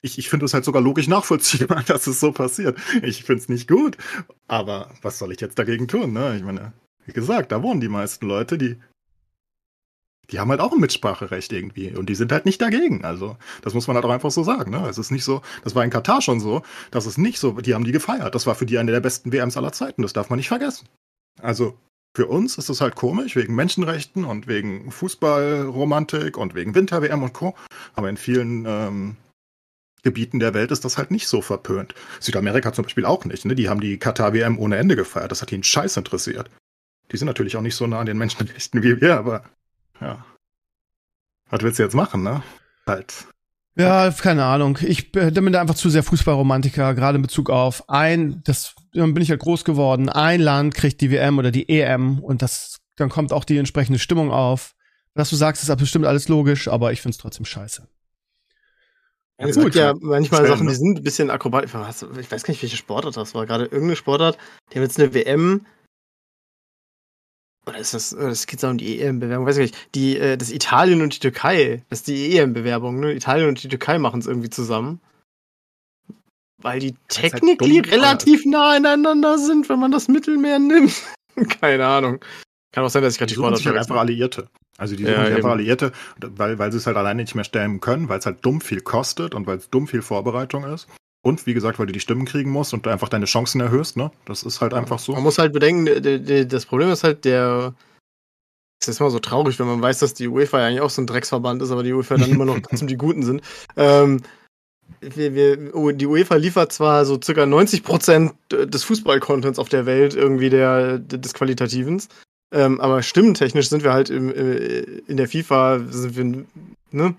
ich, ich finde es halt sogar logisch nachvollziehbar, dass es so passiert. Ich finde es nicht gut, aber was soll ich jetzt dagegen tun? Ne? Ich meine, wie gesagt, da wohnen die meisten Leute, die, die haben halt auch ein Mitspracherecht irgendwie und die sind halt nicht dagegen. Also, das muss man halt auch einfach so sagen. Ne? Es ist nicht so, das war in Katar schon so, das ist nicht so, die haben die gefeiert. Das war für die eine der besten WMs aller Zeiten, das darf man nicht vergessen. Also, für uns ist es halt komisch, wegen Menschenrechten und wegen Fußballromantik und wegen Winter-WM und Co. Aber in vielen ähm, Gebieten der Welt ist das halt nicht so verpönt. Südamerika zum Beispiel auch nicht. Ne? Die haben die Katar-WM ohne Ende gefeiert. Das hat ihnen scheiß interessiert. Die sind natürlich auch nicht so nah an den Menschenrechten wie wir, aber ja. Was willst du jetzt machen, ne? Halt. Ja, keine Ahnung. Ich bin da einfach zu sehr Fußballromantiker, gerade in Bezug auf ein, das dann bin ich halt groß geworden, ein Land kriegt die WM oder die EM und das, dann kommt auch die entsprechende Stimmung auf. Was du sagst, ist bestimmt alles logisch, aber ich find's trotzdem scheiße. Ja, es gibt ja manchmal Sachen, die sind ein bisschen akrobatisch. Ich weiß gar nicht, welche Sportart das war. Gerade irgendeine Sportart, die haben jetzt eine WM. Oder ist das, das geht um die EM-Bewerbung, weiß ich nicht. Die, äh, das Italien und die Türkei, das ist die EM-Bewerbung, ne? Italien und die Türkei machen es irgendwie zusammen. Weil die technically halt relativ nah aneinander sind, wenn man das Mittelmeer nimmt. Keine Ahnung. Kann auch sein, dass ich gerade die Sportart halt einfach Alliierte. Also die suchen ja, sich einfach Alliierte, weil, weil sie es halt alleine nicht mehr stellen können, weil es halt dumm viel kostet und weil es dumm viel Vorbereitung ist. Und wie gesagt, weil du die Stimmen kriegen musst und einfach deine Chancen erhöhst, ne? Das ist halt einfach so. Man muss halt bedenken, das Problem ist halt der. Es ist immer so traurig, wenn man weiß, dass die UEFA ja eigentlich auch so ein Drecksverband ist, aber die UEFA dann immer noch trotzdem die Guten sind. Ähm, wir, wir, die UEFA liefert zwar so circa 90% des Fußball-Contents auf der Welt irgendwie der, des Qualitativen, ähm, aber stimmtechnisch sind wir halt im, äh, in der FIFA, sind wir, ne?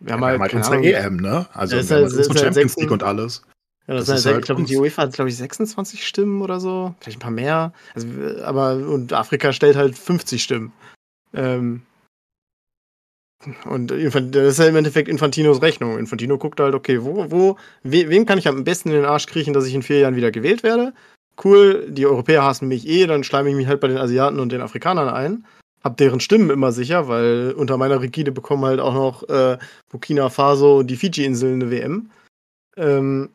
Wir haben ja, halt, wir haben halt unsere Ahnung, EM, ne? Also wir halt, unsere halt Champions League und alles. Ja, das, das ist halt, ich glaube, die UEFA hat, glaube ich, 26 Stimmen oder so. Vielleicht ein paar mehr. Also, aber, und Afrika stellt halt 50 Stimmen. Ähm, und das ist ja im Endeffekt Infantinos Rechnung. Infantino guckt halt, okay, wo, wo, we, wem kann ich am besten in den Arsch kriechen, dass ich in vier Jahren wieder gewählt werde? Cool, die Europäer hassen mich eh, dann schleime ich mich halt bei den Asiaten und den Afrikanern ein. Hab deren Stimmen immer sicher, weil unter meiner Rigide bekommen halt auch noch äh, Burkina Faso und die Fiji-Inseln eine WM. Ähm,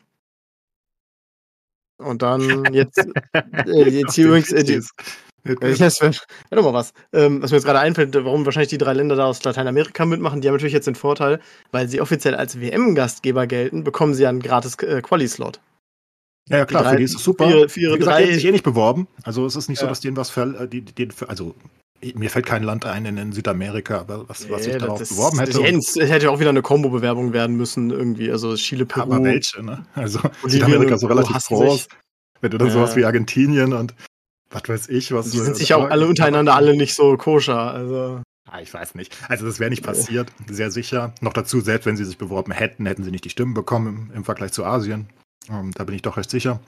und dann jetzt, äh, jetzt hier übrigens, äh, die, ich weiß, ja, mal was. Ähm, was mir jetzt gerade einfällt, warum wahrscheinlich die drei Länder da aus Lateinamerika mitmachen, die haben natürlich jetzt den Vorteil, weil sie offiziell als WM-Gastgeber gelten, bekommen sie ja einen gratis äh, Quali-Slot. Ja, ja, klar, drei, für die ist es super. Für, für ihre Wie gesagt, drei, die haben sich eh nicht beworben. Also es ist nicht ja. so, dass denen was für, äh, die, die, also mir fällt kein Land ein in, in Südamerika, aber was, was sich darauf beworben hätte. Es hätte auch wieder eine Combo-Bewerbung werden müssen, irgendwie. Also Chile, Peru. Aber welche, ne? Also Südamerika ist so relativ groß. Wenn du dann sowas wie Argentinien und was weiß ich, was. Die sind sich auch alle untereinander alle nicht so koscher, also. Ah, ich weiß nicht. Also das wäre nicht passiert, sehr sicher. Noch dazu, selbst wenn sie sich beworben hätten, hätten sie nicht die Stimmen bekommen im, im Vergleich zu Asien. Ähm, da bin ich doch recht sicher.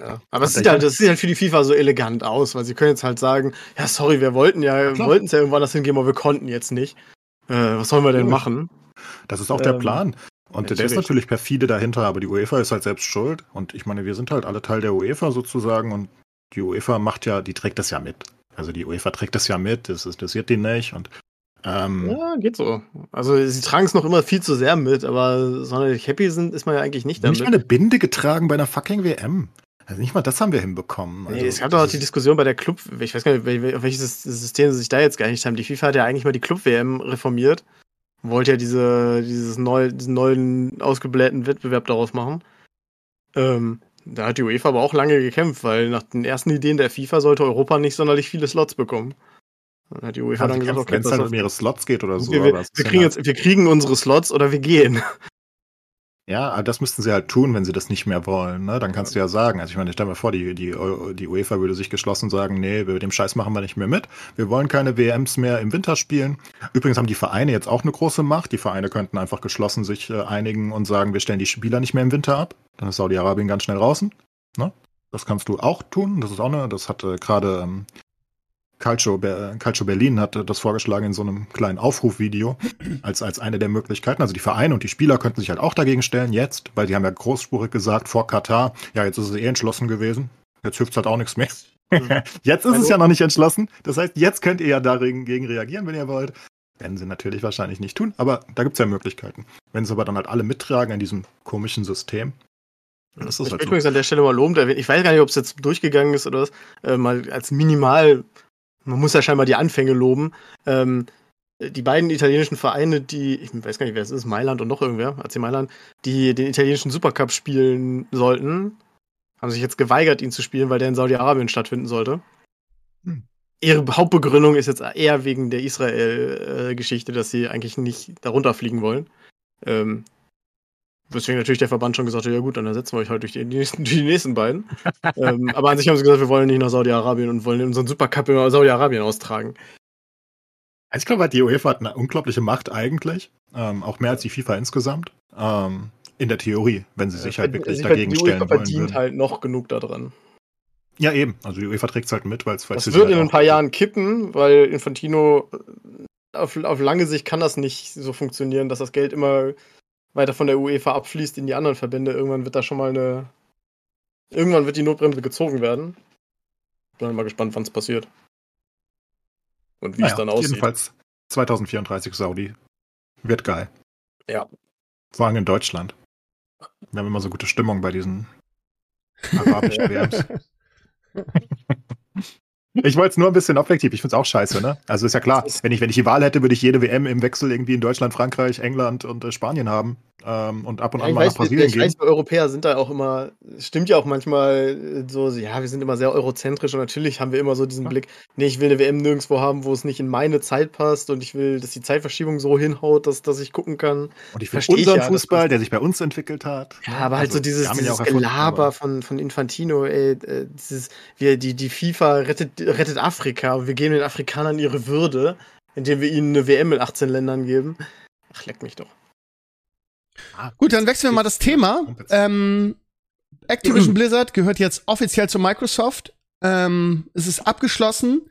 Ja. Aber es sieht, halt, das sieht halt für die FIFA so elegant aus, weil sie können jetzt halt sagen, ja, sorry, wir wollten ja, wollten es ja irgendwann das hingehen, aber wir konnten jetzt nicht. Äh, was sollen wir denn machen? Das ist auch ähm, der Plan. Und ja, der ist natürlich perfide dahinter, aber die UEFA ist halt selbst schuld. Und ich meine, wir sind halt alle Teil der UEFA sozusagen und die UEFA macht ja, die trägt das ja mit. Also die UEFA trägt das ja mit, das interessiert die nicht und ähm, ja, geht so. Also sie tragen es noch immer viel zu sehr mit, aber sonderlich happy sind, ist man ja eigentlich nicht damit. Nicht mal eine Binde getragen bei einer fucking WM. Also nicht mal das haben wir hinbekommen. Also, nee, es gab doch auch die Diskussion bei der Club, ich weiß gar nicht, auf welches System sie sich da jetzt geeinigt haben. Die FIFA hat ja eigentlich mal die Club-WM reformiert. Wollte ja diese, dieses neu, diesen neuen ausgeblähten Wettbewerb daraus machen. Ähm, da hat die UEFA aber auch lange gekämpft, weil nach den ersten Ideen der FIFA sollte Europa nicht sonderlich viele Slots bekommen. Dann hat die UEFA ja, dann gesagt, okay, wenn es dann um ihre Slots geht oder so. Wir, wir, wir kriegen jetzt, wir kriegen unsere Slots oder wir gehen. Ja, das müssten sie halt tun, wenn sie das nicht mehr wollen. Ne? Dann kannst du ja sagen, also ich meine, stell mir vor, die, die, die UEFA würde sich geschlossen sagen, nee, mit dem Scheiß machen wir nicht mehr mit. Wir wollen keine WMs mehr im Winter spielen. Übrigens haben die Vereine jetzt auch eine große Macht. Die Vereine könnten einfach geschlossen sich äh, einigen und sagen, wir stellen die Spieler nicht mehr im Winter ab. Dann ist Saudi-Arabien ganz schnell draußen. Ne? Das kannst du auch tun. Das ist auch eine, das hatte gerade ähm, Calcio, Calcio Berlin hat das vorgeschlagen in so einem kleinen Aufrufvideo als, als eine der Möglichkeiten. Also die Vereine und die Spieler könnten sich halt auch dagegen stellen jetzt, weil die haben ja großspurig gesagt vor Katar, ja, jetzt ist es eh entschlossen gewesen. Jetzt hilft es halt auch nichts mehr. Jetzt ist es ja noch nicht entschlossen. Das heißt, jetzt könnt ihr ja dagegen reagieren, wenn ihr wollt. Werden sie natürlich wahrscheinlich nicht tun, aber da gibt es ja Möglichkeiten. Wenn sie aber dann halt alle mittragen in diesem komischen System, das ist ich halt möchte so. an der Stelle mal loben. Ich weiß gar nicht, ob es jetzt durchgegangen ist oder was. Äh, mal als minimal man muss ja scheinbar die Anfänge loben. Ähm, die beiden italienischen Vereine, die, ich weiß gar nicht, wer es ist, Mailand und noch irgendwer, AC Mailand, die den italienischen Supercup spielen sollten, haben sich jetzt geweigert, ihn zu spielen, weil der in Saudi-Arabien stattfinden sollte. Hm. Ihre Hauptbegründung ist jetzt eher wegen der Israel-Geschichte, dass sie eigentlich nicht darunter fliegen wollen. Ähm, Deswegen natürlich der Verband schon gesagt hat, ja gut, dann ersetzen wir euch halt durch die nächsten, durch die nächsten beiden. ähm, aber an sich haben sie gesagt, wir wollen nicht nach Saudi-Arabien und wollen unseren Supercup in Saudi-Arabien austragen. Also ich glaube, die UEFA hat eine unglaubliche Macht eigentlich, ähm, auch mehr als die FIFA insgesamt. Ähm, in der Theorie, wenn sie sich halt wirklich dagegen stellen wollen. Die UEFA verdient halt noch genug daran. Ja, eben. Also die UEFA trägt es halt mit, weil es Das wird in ein paar Jahren kippen, weil Infantino auf, auf lange Sicht kann das nicht so funktionieren, dass das Geld immer weiter von der UEFA abfließt in die anderen Verbände. Irgendwann wird da schon mal eine. Irgendwann wird die Notbremse gezogen werden. Bin mal gespannt, wann es passiert. Und wie naja, es dann aussieht. Jedenfalls 2034 Saudi. Wird geil. Ja. Vor allem in Deutschland. Wir haben immer so gute Stimmung bei diesen arabischen WMs. Ich wollte es nur ein bisschen objektiv. Ich finde es auch scheiße, ne? Also ist ja klar, wenn ich, wenn ich die Wahl hätte, würde ich jede WM im Wechsel irgendwie in Deutschland, Frankreich, England und äh, Spanien haben ähm, und ab und ja, an mal weiß, nach Brasilien ich gehen. Weiß, wir Europäer sind da auch immer, stimmt ja auch manchmal so, ja, wir sind immer sehr eurozentrisch und natürlich haben wir immer so diesen ja. Blick, nee, ich will eine WM nirgendwo haben, wo es nicht in meine Zeit passt und ich will, dass die Zeitverschiebung so hinhaut, dass, dass ich gucken kann. Und ich will unseren ja, Fußball, der sich bei uns entwickelt hat. Ja, aber halt also, so dieses, dieses Gelaber von, von Infantino, ey, äh, dieses, wie die, die FIFA rettet rettet Afrika und wir geben den Afrikanern ihre Würde, indem wir ihnen eine WM in 18 Ländern geben. Ach, leck mich doch. Ah, Gut, dann wechseln wir mal das Thema. Ähm, Activision Blizzard gehört jetzt offiziell zu Microsoft. Ähm, es ist abgeschlossen.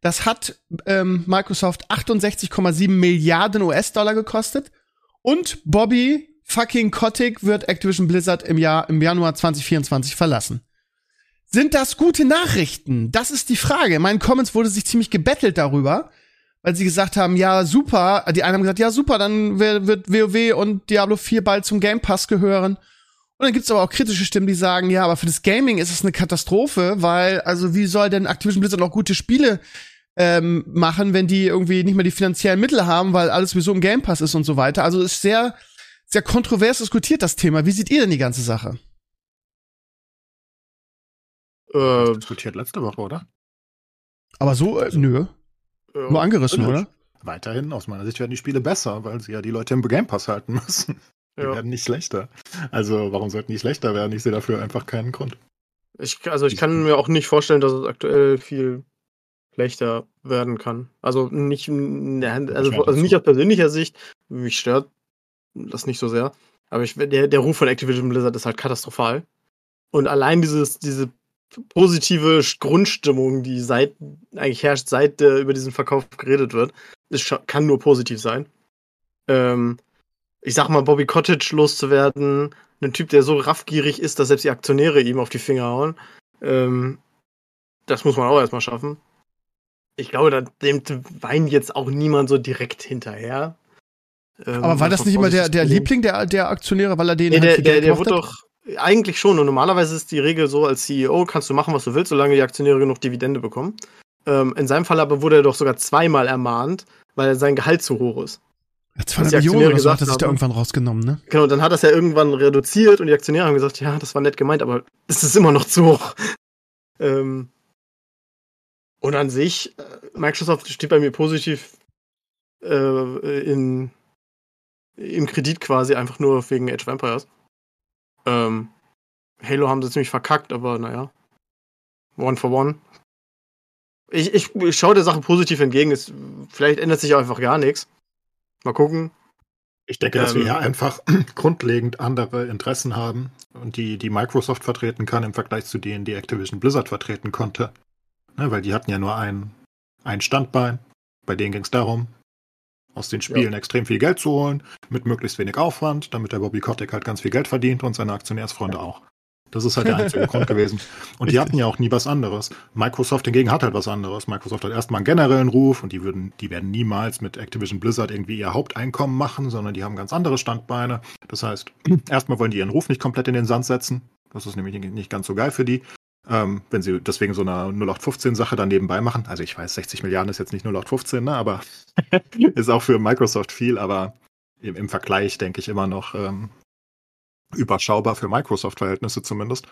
Das hat ähm, Microsoft 68,7 Milliarden US-Dollar gekostet. Und Bobby fucking Kotick wird Activision Blizzard im Jahr, im Januar 2024 verlassen. Sind das gute Nachrichten? Das ist die Frage. In meinen Comments wurde sich ziemlich gebettelt darüber, weil sie gesagt haben, ja, super. Die einen haben gesagt, ja, super, dann wird WoW und Diablo 4 bald zum Game Pass gehören. Und dann gibt's aber auch kritische Stimmen, die sagen, ja, aber für das Gaming ist es eine Katastrophe, weil, also wie soll denn Activision Blizzard noch gute Spiele ähm, machen, wenn die irgendwie nicht mehr die finanziellen Mittel haben, weil alles sowieso im Game Pass ist und so weiter. Also ist sehr, sehr kontrovers diskutiert das Thema. Wie seht ihr denn die ganze Sache? Äh, diskutiert letzte Woche, oder? Aber so, äh, nö. Ja, Nur angerissen, oder? Weiterhin, aus meiner Sicht werden die Spiele besser, weil sie ja die Leute im Game Pass halten müssen. Die ja. werden nicht schlechter. Also, warum sollten die schlechter werden? Ich sehe dafür einfach keinen Grund. Ich, also, ich kann mir auch nicht vorstellen, dass es aktuell viel schlechter werden kann. Also, nicht, also, also nicht aus persönlicher Sicht. Mich stört das nicht so sehr. Aber ich, der, der Ruf von Activision Blizzard ist halt katastrophal. Und allein dieses, diese positive Grundstimmung, die seit, eigentlich herrscht, seit äh, über diesen Verkauf geredet wird, ist, kann nur positiv sein. Ähm, ich sag mal, Bobby Cottage loszuwerden, ein Typ, der so raffgierig ist, dass selbst die Aktionäre ihm auf die Finger hauen, ähm, das muss man auch erstmal schaffen. Ich glaube, da dem weint jetzt auch niemand so direkt hinterher. Ähm, Aber war das nicht immer der, der Liebling der, der Aktionäre, weil er den nee, halt der, der, der wurde doch eigentlich schon. Und normalerweise ist die Regel so, als CEO kannst du machen, was du willst, solange die Aktionäre genug Dividende bekommen. Ähm, in seinem Fall aber wurde er doch sogar zweimal ermahnt, weil sein Gehalt zu hoch ist. Ja, 200 Millionen oder so hat er sich da irgendwann rausgenommen, ne? Genau, dann hat er es ja irgendwann reduziert und die Aktionäre haben gesagt, ja, das war nett gemeint, aber es ist immer noch zu hoch. Ähm, und an sich, äh, Microsoft steht bei mir positiv äh, in, im Kredit quasi einfach nur wegen Age of Empires. Ähm, Halo haben sie ziemlich verkackt, aber naja. One for one. Ich, ich, ich schaue der Sache positiv entgegen. Es, vielleicht ändert sich einfach gar nichts. Mal gucken. Ich denke, ähm, dass wir ähm, hier einfach grundlegend andere Interessen haben und die, die Microsoft vertreten kann im Vergleich zu denen, die Activision Blizzard vertreten konnte. Ne, weil die hatten ja nur ein, ein Standbein. Bei denen ging es darum, aus den Spielen ja. extrem viel Geld zu holen, mit möglichst wenig Aufwand, damit der Bobby Kotick halt ganz viel Geld verdient und seine Aktionärsfreunde auch. Das ist halt der einzige Grund gewesen. Und die hatten ja auch nie was anderes. Microsoft hingegen hat halt was anderes. Microsoft hat erstmal einen generellen Ruf und die würden, die werden niemals mit Activision Blizzard irgendwie ihr Haupteinkommen machen, sondern die haben ganz andere Standbeine. Das heißt, erstmal wollen die ihren Ruf nicht komplett in den Sand setzen. Das ist nämlich nicht ganz so geil für die. Ähm, wenn sie deswegen so eine 0815-Sache dann nebenbei machen. Also ich weiß, 60 Milliarden ist jetzt nicht 0815, ne, aber ist auch für Microsoft viel, aber im, im Vergleich denke ich immer noch ähm, überschaubar für Microsoft-Verhältnisse zumindest.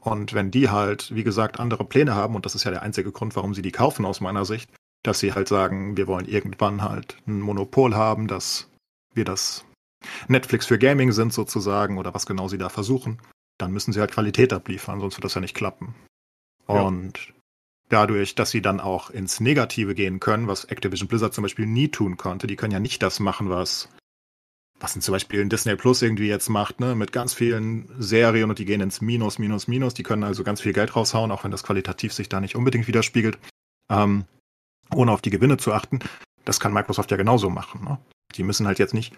Und wenn die halt, wie gesagt, andere Pläne haben, und das ist ja der einzige Grund, warum sie die kaufen aus meiner Sicht, dass sie halt sagen, wir wollen irgendwann halt ein Monopol haben, dass wir das Netflix für Gaming sind sozusagen oder was genau sie da versuchen, dann müssen sie halt Qualität abliefern, sonst wird das ja nicht klappen. Ja. Und dadurch, dass sie dann auch ins Negative gehen können, was Activision Blizzard zum Beispiel nie tun konnte, die können ja nicht das machen, was was zum Beispiel ein Disney Plus irgendwie jetzt macht, ne, mit ganz vielen Serien und die gehen ins Minus, Minus, Minus, die können also ganz viel Geld raushauen, auch wenn das qualitativ sich da nicht unbedingt widerspiegelt, ähm, ohne auf die Gewinne zu achten. Das kann Microsoft ja genauso machen. Ne? Die müssen halt jetzt nicht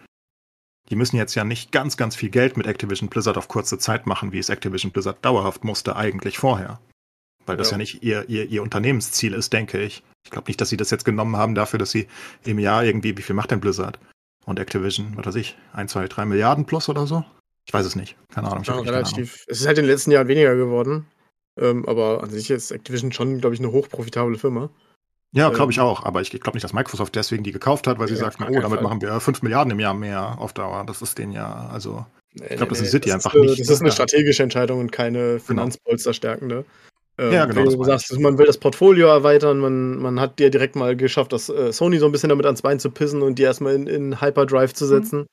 die müssen jetzt ja nicht ganz, ganz viel Geld mit Activision Blizzard auf kurze Zeit machen, wie es Activision Blizzard dauerhaft musste, eigentlich vorher. Weil das ja, ja nicht ihr, ihr, ihr Unternehmensziel ist, denke ich. Ich glaube nicht, dass sie das jetzt genommen haben dafür, dass sie im Jahr irgendwie, wie viel macht denn Blizzard? Und Activision, was weiß ich, ein, zwei, drei Milliarden plus oder so? Ich weiß es nicht. Keine Ahnung. Ja, relativ. Es ist halt in den letzten Jahren weniger geworden. Ähm, aber an sich ist Activision schon, glaube ich, eine hochprofitable Firma. Ja, glaube ich auch. Aber ich glaube nicht, dass Microsoft deswegen die gekauft hat, weil sie ja, sagten, oh, damit Fall. machen wir 5 Milliarden im Jahr mehr auf Dauer. Das ist denen ja, also. Nee, ich glaube, das nee, City einfach ist, nicht. Das ist eine strategische Entscheidung und keine Finanzpolster stärkende. Ähm, ja, genau. Du sagst, man will das Portfolio erweitern, man, man hat dir direkt mal geschafft, das äh, Sony so ein bisschen damit ans Bein zu pissen und die erstmal in, in Hyperdrive zu mhm. setzen. Mhm.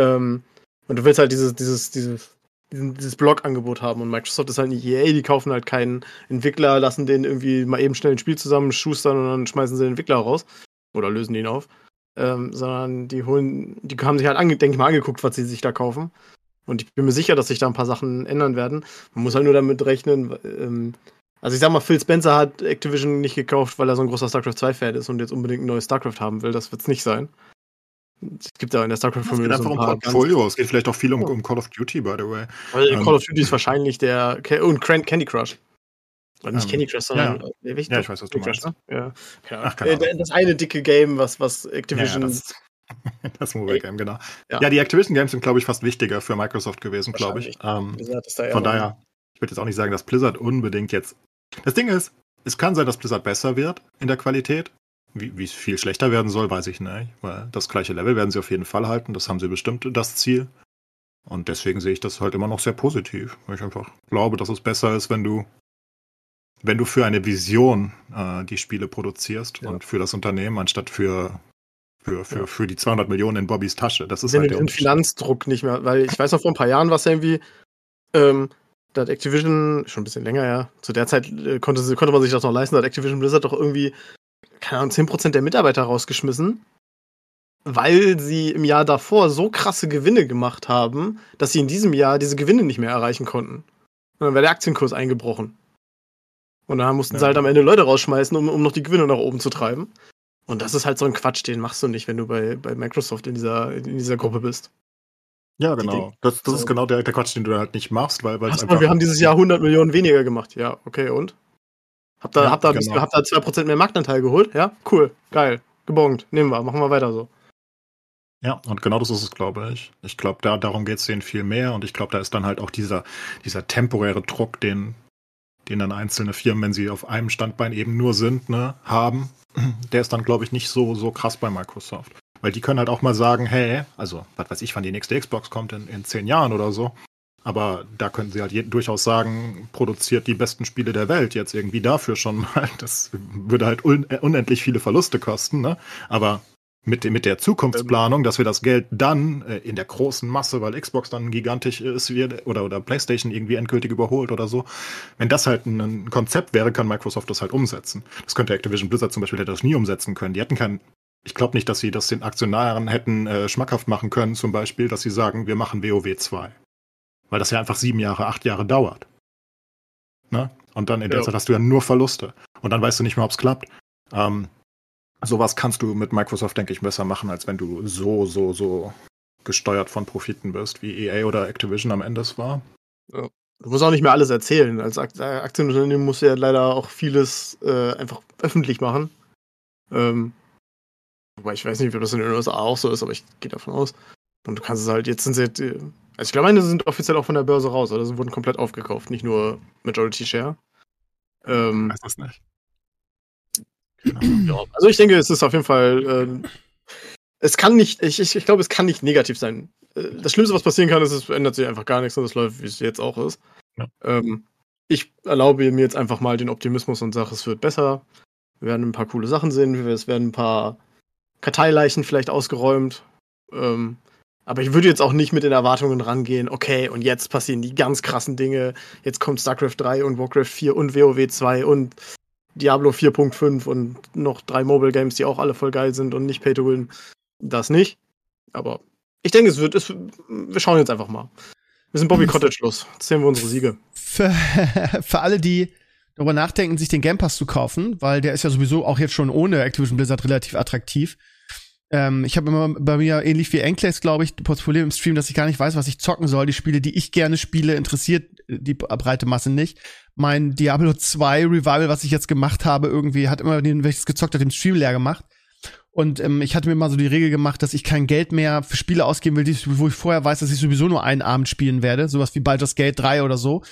Ähm, und du willst halt dieses, dieses, dieses dieses Blog-Angebot haben. Und Microsoft ist halt nicht EA, die kaufen halt keinen Entwickler, lassen den irgendwie mal eben schnell ein Spiel zusammen schustern und dann schmeißen sie den Entwickler raus. Oder lösen ihn auf. Ähm, sondern die holen, die haben sich halt, denke ich mal, angeguckt, was sie sich da kaufen. Und ich bin mir sicher, dass sich da ein paar Sachen ändern werden. Man muss halt nur damit rechnen, ähm, also ich sag mal, Phil Spencer hat Activision nicht gekauft, weil er so ein großer StarCraft 2-Fan ist und jetzt unbedingt ein neues StarCraft haben will. Das wird's nicht sein. Es gibt ja in der StarCraft-Familie so ein paar. Um Portfolio. Es geht vielleicht auch viel um, um, Call of Duty, by the way. Weil um, ähm, Call of Duty ist wahrscheinlich der. Und Candy Crush. Oder nicht um, ähm, Candy Crush, sondern. Ja, ja. ja ich weiß, was du meinst. Ne? Ja. Ach, äh, das eine dicke Game, was, was Activision. Ja, das, das Mobile Game, genau. Ja. die Activision Games sind, glaube ich, fast wichtiger für Microsoft gewesen, glaube ich. Ähm, da von daher, ich würde jetzt auch nicht sagen, dass Blizzard unbedingt jetzt. Das Ding ist, es kann sein, dass Blizzard besser wird in der Qualität, wie es viel schlechter werden soll, weiß ich nicht. Weil das gleiche Level werden sie auf jeden Fall halten. Das haben sie bestimmt das Ziel. Und deswegen sehe ich das halt immer noch sehr positiv. Weil ich einfach glaube, dass es besser ist, wenn du, wenn du für eine Vision äh, die Spiele produzierst ja. und für das Unternehmen, anstatt für, für, für, ja. für die 200 Millionen in Bobbys Tasche. Das ist wenn halt der den Finanzdruck nicht mehr, weil ich weiß noch, vor ein paar Jahren war es irgendwie, ähm, da hat Activision, schon ein bisschen länger, ja, zu der Zeit äh, konnte, konnte man sich das noch leisten, da hat Activision Blizzard doch irgendwie keine Ahnung, 10% der Mitarbeiter rausgeschmissen, weil sie im Jahr davor so krasse Gewinne gemacht haben, dass sie in diesem Jahr diese Gewinne nicht mehr erreichen konnten. Und dann wäre der Aktienkurs eingebrochen. Und dann mussten ja. sie halt am Ende Leute rausschmeißen, um, um noch die Gewinne nach oben zu treiben. Und das ist halt so ein Quatsch, den machst du nicht, wenn du bei, bei Microsoft in dieser, in dieser Gruppe bist. Ja, genau. Das, das ist genau der, der Quatsch, den du halt nicht machst, weil, weil Ach, einfach. Wir haben dieses Jahr 100 Millionen weniger gemacht. Ja, okay, und? Habt ihr ja, habt da, genau. habt da 2% mehr Marktanteil geholt? Ja, cool, geil, gebongt, nehmen wir, machen wir weiter so. Ja, und genau das ist es, glaube ich. Ich glaube, da, darum geht es denen viel mehr und ich glaube, da ist dann halt auch dieser, dieser temporäre Druck, den, den dann einzelne Firmen, wenn sie auf einem Standbein eben nur sind, ne, haben, der ist dann, glaube ich, nicht so, so krass bei Microsoft. Weil die können halt auch mal sagen, hey, also, was weiß ich, wann die nächste Xbox kommt, in, in zehn Jahren oder so. Aber da können sie halt durchaus sagen, produziert die besten Spiele der Welt jetzt irgendwie dafür schon mal. Das würde halt un äh, unendlich viele Verluste kosten, ne? Aber mit, mit der Zukunftsplanung, dass wir das Geld dann äh, in der großen Masse, weil Xbox dann gigantisch ist wird, oder, oder PlayStation irgendwie endgültig überholt oder so. Wenn das halt ein, Konzept wäre, kann Microsoft das halt umsetzen. Das könnte Activision Blizzard zum Beispiel hätte das nie umsetzen können. Die hätten kein, ich glaube nicht, dass sie das den Aktionären hätten äh, schmackhaft machen können, zum Beispiel, dass sie sagen, wir machen WoW 2 weil das ja einfach sieben Jahre, acht Jahre dauert. Ne? Und dann in der ja. Zeit hast du ja nur Verluste. Und dann weißt du nicht mehr, ob es klappt. Ähm, sowas kannst du mit Microsoft, denke ich, besser machen, als wenn du so, so, so gesteuert von Profiten bist, wie EA oder Activision am Ende es war. Ja. Du musst auch nicht mehr alles erzählen. Als äh, Aktienunternehmen musst du ja leider auch vieles äh, einfach öffentlich machen. Ähm, wobei ich weiß nicht, ob das in den USA auch so ist, aber ich gehe davon aus. Und du kannst es halt, jetzt sind sie, äh, also ich glaube, meine sind offiziell auch von der Börse raus, oder sie wurden komplett aufgekauft, nicht nur Majority Share. Ähm, weiß das nicht. ja, also ich denke, es ist auf jeden Fall. Äh, es kann nicht, ich, ich, ich glaube, es kann nicht negativ sein. Äh, Das Schlimmste, was passieren kann, ist, es ändert sich einfach gar nichts und es läuft, wie es jetzt auch ist. Ja. Ähm, ich erlaube mir jetzt einfach mal den Optimismus und sage, es wird besser. Wir werden ein paar coole Sachen sehen, es werden ein paar Karteileichen vielleicht ausgeräumt. Ähm, aber ich würde jetzt auch nicht mit den Erwartungen rangehen, okay, und jetzt passieren die ganz krassen Dinge. Jetzt kommt StarCraft 3 und Warcraft 4 und WoW 2 und Diablo 4.5 und noch drei Mobile Games, die auch alle voll geil sind und nicht Pay to Win. Das nicht. Aber ich denke, es wird, es, wir schauen jetzt einfach mal. Wir sind Bobby Cottage los. Sehen wir unsere Siege. Für, für alle, die darüber nachdenken, sich den Game Pass zu kaufen, weil der ist ja sowieso auch jetzt schon ohne Activision Blizzard relativ attraktiv. Ähm, ich habe immer bei mir ähnlich wie Enclaves, glaube ich, Problem im Stream, dass ich gar nicht weiß, was ich zocken soll. Die Spiele, die ich gerne spiele, interessiert die breite Masse nicht. Mein Diablo 2 Revival, was ich jetzt gemacht habe, irgendwie hat immer, wenn ich es gezockt habe, den Stream leer gemacht. Und ähm, ich hatte mir mal so die Regel gemacht, dass ich kein Geld mehr für Spiele ausgeben will, die, wo ich vorher weiß, dass ich sowieso nur einen Abend spielen werde. Sowas wie Baldur's Gate 3 oder so.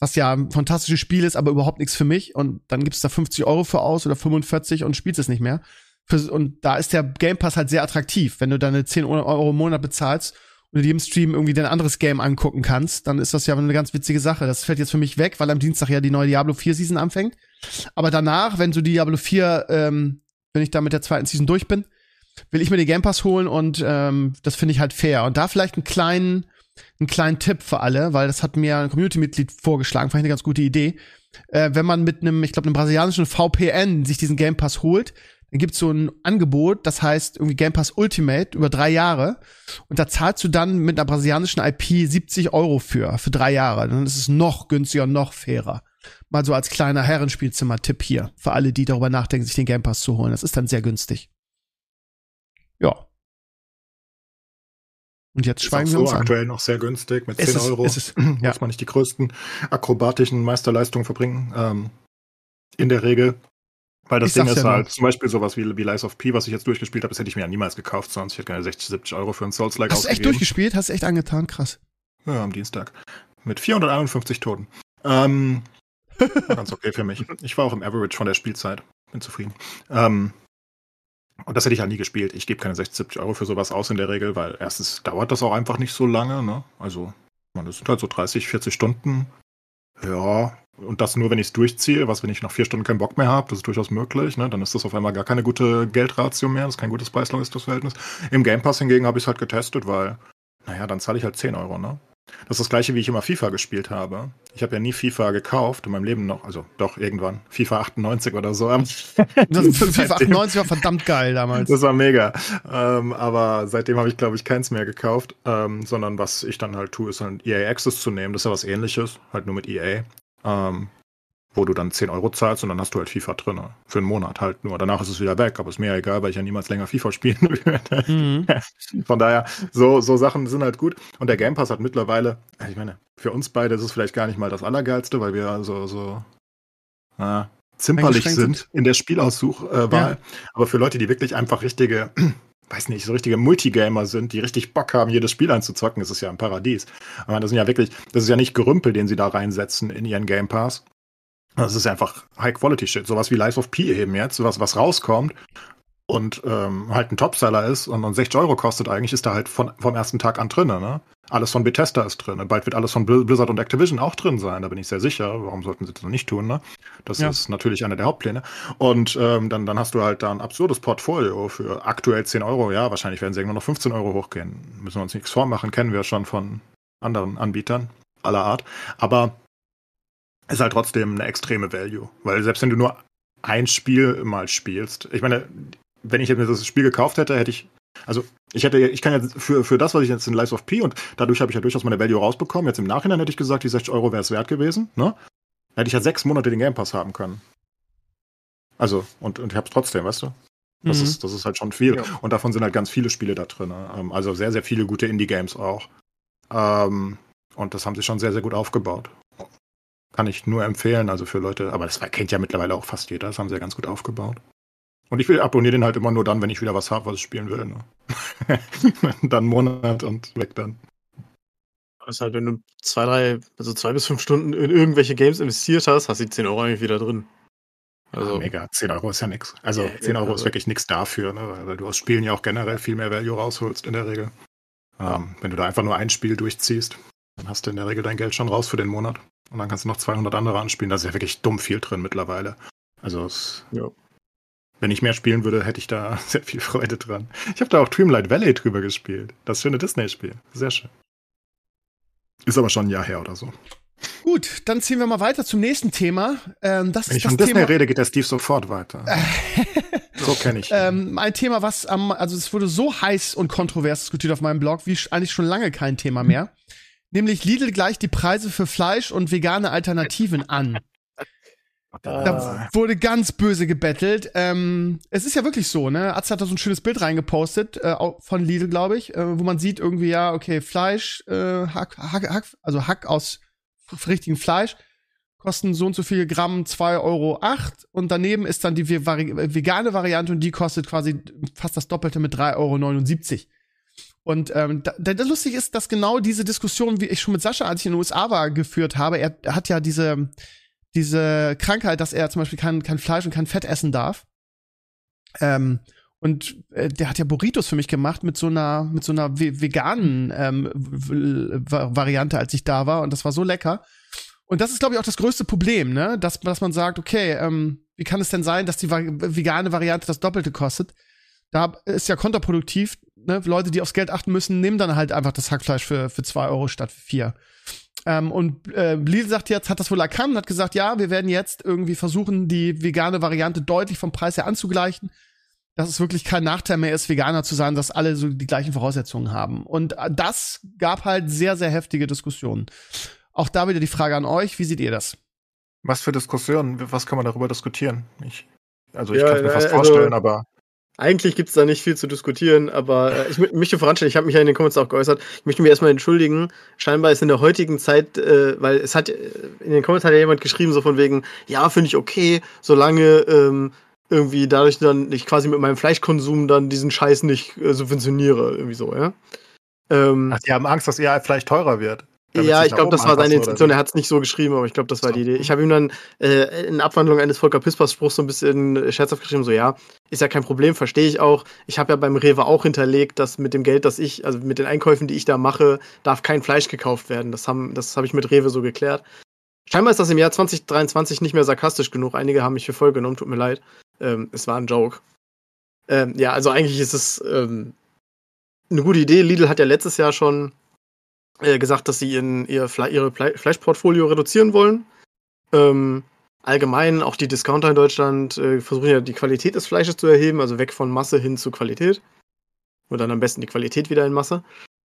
Was ja ein fantastisches Spiel ist, aber überhaupt nichts für mich. Und dann gibt's da 50 Euro für aus oder 45 und spielst es nicht mehr. Für, und da ist der Game Pass halt sehr attraktiv. Wenn du deine 10 Euro im Monat bezahlst und in jedem Stream irgendwie dein anderes Game angucken kannst, dann ist das ja eine ganz witzige Sache. Das fällt jetzt für mich weg, weil am Dienstag ja die neue Diablo 4 Season anfängt. Aber danach, wenn die Diablo 4, ähm, wenn ich da mit der zweiten Season durch bin, will ich mir den Game Pass holen und ähm, das finde ich halt fair. Und da vielleicht einen kleinen, einen kleinen Tipp für alle, weil das hat mir ein Community-Mitglied vorgeschlagen, fand ich eine ganz gute Idee. Äh, wenn man mit einem, ich glaube, einem brasilianischen VPN sich diesen Game Pass holt, dann gibt's so ein Angebot, das heißt irgendwie Game Pass Ultimate über drei Jahre. Und da zahlst du dann mit einer brasilianischen IP 70 Euro für, für drei Jahre. Dann ist es noch günstiger noch fairer. Mal so als kleiner Herrenspielzimmer-Tipp hier. Für alle, die darüber nachdenken, sich den Game Pass zu holen. Das ist dann sehr günstig. Ja. Und jetzt Ist auch schweigen wir so uns an. aktuell noch sehr günstig. Mit 10 Ist es- Euro ist es, muss ja. man nicht die größten akrobatischen Meisterleistungen verbringen. Ähm, in der Regel. Weil das Ich Ding ist ja halt, nur. zum Beispiel sowas wie, wie Lies of P, was ich jetzt durchgespielt habe, das hätte ich mir ja niemals gekauft, sonst ich hätte keine 60, 70 Euro für ein Souls-like Hast du echt durchgespielt? Hast du echt angetan? Krass. Ja, am Dienstag. Mit 451 Toten. Ähm, ganz okay für mich. Ich war auch im Average von der Spielzeit. Bin zufrieden. Ähm, und das hätte ich halt nie gespielt. Ich gebe keine 60, 70 Euro für sowas aus in der Regel, weil erstens dauert das auch einfach nicht so lange. Ne? Also, man, das sind halt so 30, 40 Stunden. Ja, und das nur, wenn ich es durchziehe, was, wenn ich nach vier Stunden keinen Bock mehr habe, das ist durchaus möglich, ne? dann ist das auf einmal gar keine gute Geldratio mehr, das ist kein gutes Preis-Leistungs-Verhältnis. Im Game Pass hingegen habe ich es halt getestet, weil, naja, dann zahle ich halt 10 Euro, ne? Das ist das gleiche, wie ich immer FIFA gespielt habe. Ich habe ja nie FIFA gekauft in meinem Leben noch, also doch irgendwann, FIFA 98 oder so. FIFA Seitdem- 98 war verdammt geil damals. das war mega. Ähm, aber seitdem habe ich, glaube ich, keins mehr gekauft. Ähm, sondern was ich dann halt tue, ist halt EA Access zu nehmen. Das ist ja was ähnliches, halt nur mit EA. Ähm, wo du dann 10 Euro zahlst und dann hast du halt FIFA drin. Für einen Monat halt nur. Danach ist es wieder weg, aber ist mir ja egal, weil ich ja niemals länger FIFA spielen würde. Mhm. Von daher, so, so Sachen sind halt gut. Und der Game Pass hat mittlerweile, ich meine, für uns beide ist es vielleicht gar nicht mal das Allergeilste, weil wir so, so äh, zimperlich sind in der Spielaussuchwahl. Wahl. Aber für Leute, die wirklich einfach richtige, weiß nicht, so richtige Multigamer sind, die richtig Bock haben, jedes Spiel einzuzocken, ist es ja ein Paradies. Aber das sind ja wirklich, das ist ja nicht Gerümpel, den sie da reinsetzen in ihren Game Pass. Das ist einfach High-Quality-Shit. Sowas wie Lies of P eben jetzt, was, was rauskommt und ähm, halt ein Topseller ist und, und 60 Euro kostet eigentlich, ist da halt von, vom ersten Tag an drin. Ne? Alles von Bethesda ist drin. Bald wird alles von Bl- Blizzard und Activision auch drin sein, da bin ich sehr sicher. Warum sollten sie das noch nicht tun? Ne? Das Ja. ist natürlich einer der Hauptpläne. Und ähm, dann, dann hast du halt da ein absurdes Portfolio für aktuell 10 Euro. Ja, wahrscheinlich werden sie irgendwann noch 15 Euro hochgehen. Müssen wir uns nichts vormachen, kennen wir schon von anderen Anbietern aller Art. Aber ist halt trotzdem eine extreme Value. Weil selbst wenn du nur ein Spiel mal spielst, ich meine, wenn ich jetzt mir das Spiel gekauft hätte, hätte ich, also ich hätte, ich kann jetzt für, für das, was ich jetzt in Lies of P und dadurch habe ich ja durchaus meine Value rausbekommen. Jetzt im Nachhinein hätte ich gesagt, die 60 Euro wäre es wert gewesen, ne? Dann hätte ich ja sechs Monate den Game Pass haben können. Also, und, und ich habe es trotzdem, weißt du? Das, Mhm. ist, das ist halt schon viel. Ja. Und davon sind halt ganz viele Spiele da drin. ne? Ähm, Also sehr, sehr viele gute Indie-Games auch. Ähm, und das haben sie schon sehr, sehr gut aufgebaut. Kann ich nur empfehlen, also für Leute, aber das kennt ja mittlerweile auch fast jeder, das haben sie ja ganz gut aufgebaut. Und ich will abonniere den halt immer nur dann, wenn ich wieder was habe, was ich spielen will. Ne? dann Monat und weg dann. ist halt, wenn du zwei, drei, also zwei bis fünf Stunden in irgendwelche Games investiert hast, hast du die 10 Euro eigentlich wieder drin. Also, Also, mega, 10 Euro ist ja nix. Also Ja, 10 Euro also- ist wirklich nichts dafür, ne? weil du aus Spielen ja auch generell viel mehr Value rausholst in der Regel. Ähm, wenn du da einfach nur ein Spiel durchziehst, dann hast du in der Regel dein Geld schon raus für den Monat. Und dann kannst du noch 200 andere anspielen. Da ist ja wirklich dumm viel drin mittlerweile. Also es, Ja. wenn ich mehr spielen würde, hätte ich da sehr viel Freude dran. Ich habe da auch Dreamlight Valley drüber gespielt. Das schöne Disney-Spiel. Sehr schön. Ist aber schon ein Jahr her oder so. Gut, dann ziehen wir mal weiter zum nächsten Thema. Ähm, das Wenn ist ich von das Disney Thema. rede, geht der Steve sofort weiter. so kenne ich. Ähm, ein Thema, was am, also es wurde so heiß und kontrovers diskutiert auf meinem Blog, wie eigentlich schon lange kein Thema mehr. Nämlich Lidl gleicht die Preise für Fleisch und vegane Alternativen an. Da wurde ganz böse gebettelt. Ähm, es ist ja wirklich so, ne? Atze hat da so ein schönes Bild reingepostet, äh, von Lidl, glaube ich, äh, wo man sieht irgendwie, ja, okay, Fleisch, äh, Hack, Hack, Hack, also Hack aus richtigem Fleisch, kosten so und so viel Gramm 2,08 Euro und daneben ist dann die vegane Variante und die kostet quasi fast das Doppelte mit 3,79 Euro. Und ähm, da, lustig ist, dass genau diese Diskussion, wie ich schon mit Sascha, als ich in den USA war, geführt habe, er, hat ja diese, diese Krankheit, dass er zum Beispiel kein, kein Fleisch und kein Fett essen darf. Ähm, und äh, der hat ja Burritos für mich gemacht mit so einer, mit so einer ve veganen ähm, Variante, als ich da war. Und das war so lecker. Und das ist, glaube ich, auch das größte Problem, ne? Dass, dass man sagt, okay, ähm, wie kann es denn sein, dass die vegane Variante das Doppelte kostet? Da ist ja kontraproduktiv, ne? Leute, die aufs Geld achten müssen, nehmen dann halt einfach das Hackfleisch für, für zwei Euro statt für vier. Ähm, und äh, Lidl sagt jetzt, hat das wohl erkannt, hat gesagt, ja, wir werden jetzt irgendwie versuchen, die vegane Variante deutlich vom Preis her anzugleichen, dass es wirklich kein Nachteil mehr ist, Veganer zu sein, dass alle so die gleichen Voraussetzungen haben. Und äh, das gab halt sehr, sehr heftige Diskussionen. Auch da wieder die Frage an euch, wie seht ihr das? Was für Diskussionen? Was kann man darüber diskutieren? Ich, also ich Ja, kann es mir äh, fast also- vorstellen, aber Eigentlich gibt es da nicht viel zu diskutieren, aber äh, ich mö- möchte voranstellen, ich habe mich ja in den Comments auch geäußert, ich möchte mich erstmal entschuldigen. Scheinbar ist in der heutigen Zeit, äh, weil es hat, äh, in den Comments hat ja jemand geschrieben, so von wegen, ja, finde ich okay, solange ähm, irgendwie dadurch dann ich quasi mit meinem Fleischkonsum dann diesen Scheiß nicht äh, subventioniere, irgendwie so, ja. Ähm, ach, die haben Angst, dass ihr Fleisch teurer wird. Ja, ich glaube, das war seine Intention. Er hat es nicht so geschrieben, aber ich glaube, das war So. die Idee. Ich habe ihm dann äh, in Abwandlung eines Volker Pispers Spruchs so ein bisschen scherzhaft geschrieben, so ja, ist ja kein Problem, verstehe ich auch. Ich habe ja beim Rewe auch hinterlegt, dass mit dem Geld, das ich, also mit den Einkäufen, die ich da mache, darf kein Fleisch gekauft werden. Das haben, das habe ich mit Rewe so geklärt. Scheinbar ist das im Jahr 2023 nicht mehr sarkastisch genug. Einige haben mich für voll genommen, tut mir leid. Ähm, es war ein Joke. Ähm, ja, also eigentlich ist es ähm, eine gute Idee. Lidl hat ja letztes Jahr schon äh, gesagt, dass sie in ihr Fle ihre Fle Fleischportfolio reduzieren wollen. Ähm, allgemein, auch die Discounter in Deutschland äh, versuchen ja die Qualität des Fleisches zu erheben, also weg von Masse hin zu Qualität. Und dann am besten die Qualität wieder in Masse.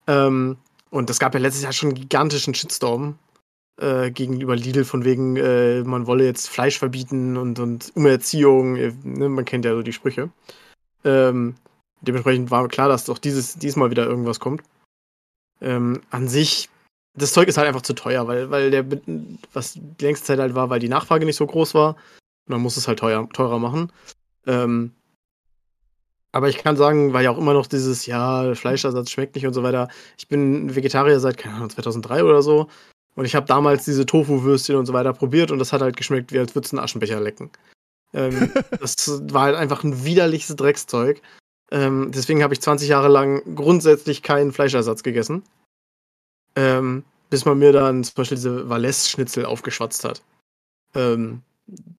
Ähm, und es gab ja letztes Jahr schon einen gigantischen Shitstorm äh, gegenüber Lidl, von wegen, äh, man wolle jetzt Fleisch verbieten und, und Umerziehung. Ne, man kennt ja so die Sprüche. Ähm, dementsprechend war klar, dass doch dieses, diesmal wieder irgendwas kommt. Ähm, an sich, das Zeug ist halt einfach zu teuer, weil, weil der, was die längste Zeit halt war, weil die Nachfrage nicht so groß war. Und man muss es halt teuer, teurer machen. Ähm, aber ich kann sagen, weil ja auch immer noch dieses, ja, Fleischersatz schmeckt nicht und so weiter. Ich bin Vegetarier seit, keine Ahnung, 2003 oder so. Und ich habe damals diese Tofu-Würstchen und so weiter probiert und das hat halt geschmeckt, wie als würdest du einen Aschenbecher lecken. Ähm, das war halt einfach ein widerliches Dreckszeug. Ähm, deswegen habe ich 20 Jahre lang grundsätzlich keinen Fleischersatz gegessen. Ähm, bis man mir dann zum Beispiel diese Valais-Schnitzel aufgeschwatzt hat. Ähm,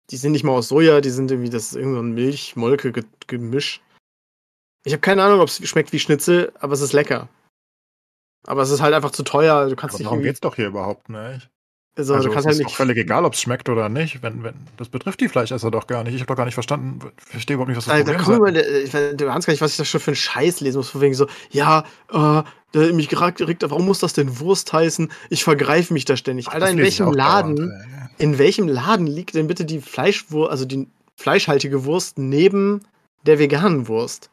die sind nicht mal aus Soja, die sind irgendwie, das ist irgend so ein Milch-Molke-Gemisch. Ich habe keine Ahnung, ob es schmeckt wie Schnitzel, aber es ist lecker. Aber es ist halt einfach zu teuer. Du kannst Aber nicht darum irgendwie, geht's doch hier überhaupt nicht. Also, also du kannst es halt ist nicht völlig egal, ob es schmeckt oder nicht. Wenn, wenn, das betrifft die Fleischesser doch gar nicht. Ich habe doch gar nicht verstanden. Ich verstehe überhaupt nicht, was das Da, da Problem ist. immer, ich weiß- du ahnst gar nicht, was ich da schon für einen Scheiß lesen muss. Von wegen so, ja, äh, der mich geregt, warum muss das denn Wurst heißen? Ich vergreife mich da ständig. Alter, Das in welchem Laden, dauernd, in welchem Laden liegt denn bitte die Fleischwurst, also die fleischhaltige Wurst neben der veganen Wurst?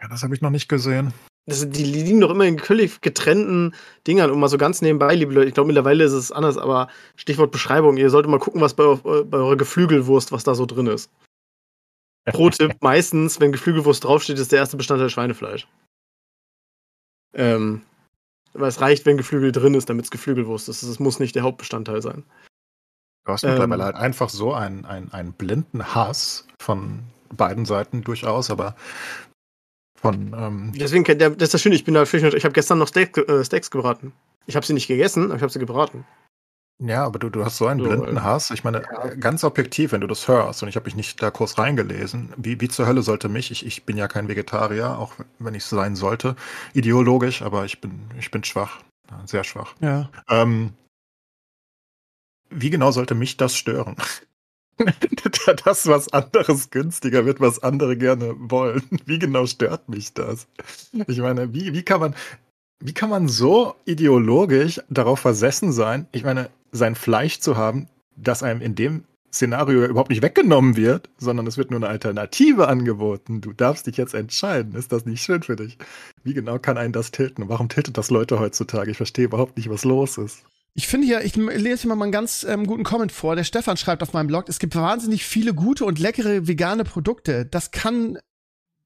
Ja, das habe ich noch nicht gesehen. Das, die liegen doch immer in völlig getrennten Dingern und mal so ganz nebenbei, liebe Leute. Ich glaube, mittlerweile ist es anders, aber Stichwort Beschreibung. Ihr solltet mal gucken, was bei, eu- bei eurer Geflügelwurst, was da so drin ist. Pro Tipp, meistens, wenn Geflügelwurst draufsteht, ist der erste Bestandteil Schweinefleisch. Ähm, weil es reicht, wenn Geflügel drin ist, damit es Geflügelwurst ist. Es muss nicht der Hauptbestandteil sein. Du hast mittlerweile halt einfach so einen, einen, einen blinden Hass von beiden Seiten durchaus, aber von. Ähm, Deswegen, der, das ist das Schöne, ich bin da Fisch Ich habe gestern noch Steak, äh, Steaks gebraten. Ich habe sie nicht gegessen, aber ich habe sie gebraten. ja, aber du, du hast so einen So, blinden äh, Hass. Ich meine, ja. ganz objektiv, wenn du das hörst, und ich habe mich nicht da kurz reingelesen, wie, wie zur Hölle sollte mich, ich, ich bin ja kein Vegetarier, auch wenn ich sein sollte, ideologisch, aber ich bin, ich bin schwach, sehr schwach. Ja. Ähm, wie genau sollte mich das stören? das, was anderes günstiger wird, was andere gerne wollen. Wie genau stört mich das? Ich meine, wie, wie kann man, wie kann man so ideologisch darauf versessen sein, ich meine, sein Fleisch zu haben, das einem in dem Szenario überhaupt nicht weggenommen wird, sondern es wird nur eine Alternative angeboten. Du darfst dich jetzt entscheiden. Ist das nicht schön für dich? Wie genau kann einen das tilten? Warum tiltet das Leute heutzutage? Ich verstehe überhaupt nicht, was los ist. Ich finde hier, ich lese hier mal einen ganz ähm, guten Comment vor. Der Stefan schreibt auf meinem Blog, es gibt wahnsinnig viele gute und leckere vegane Produkte. Das kann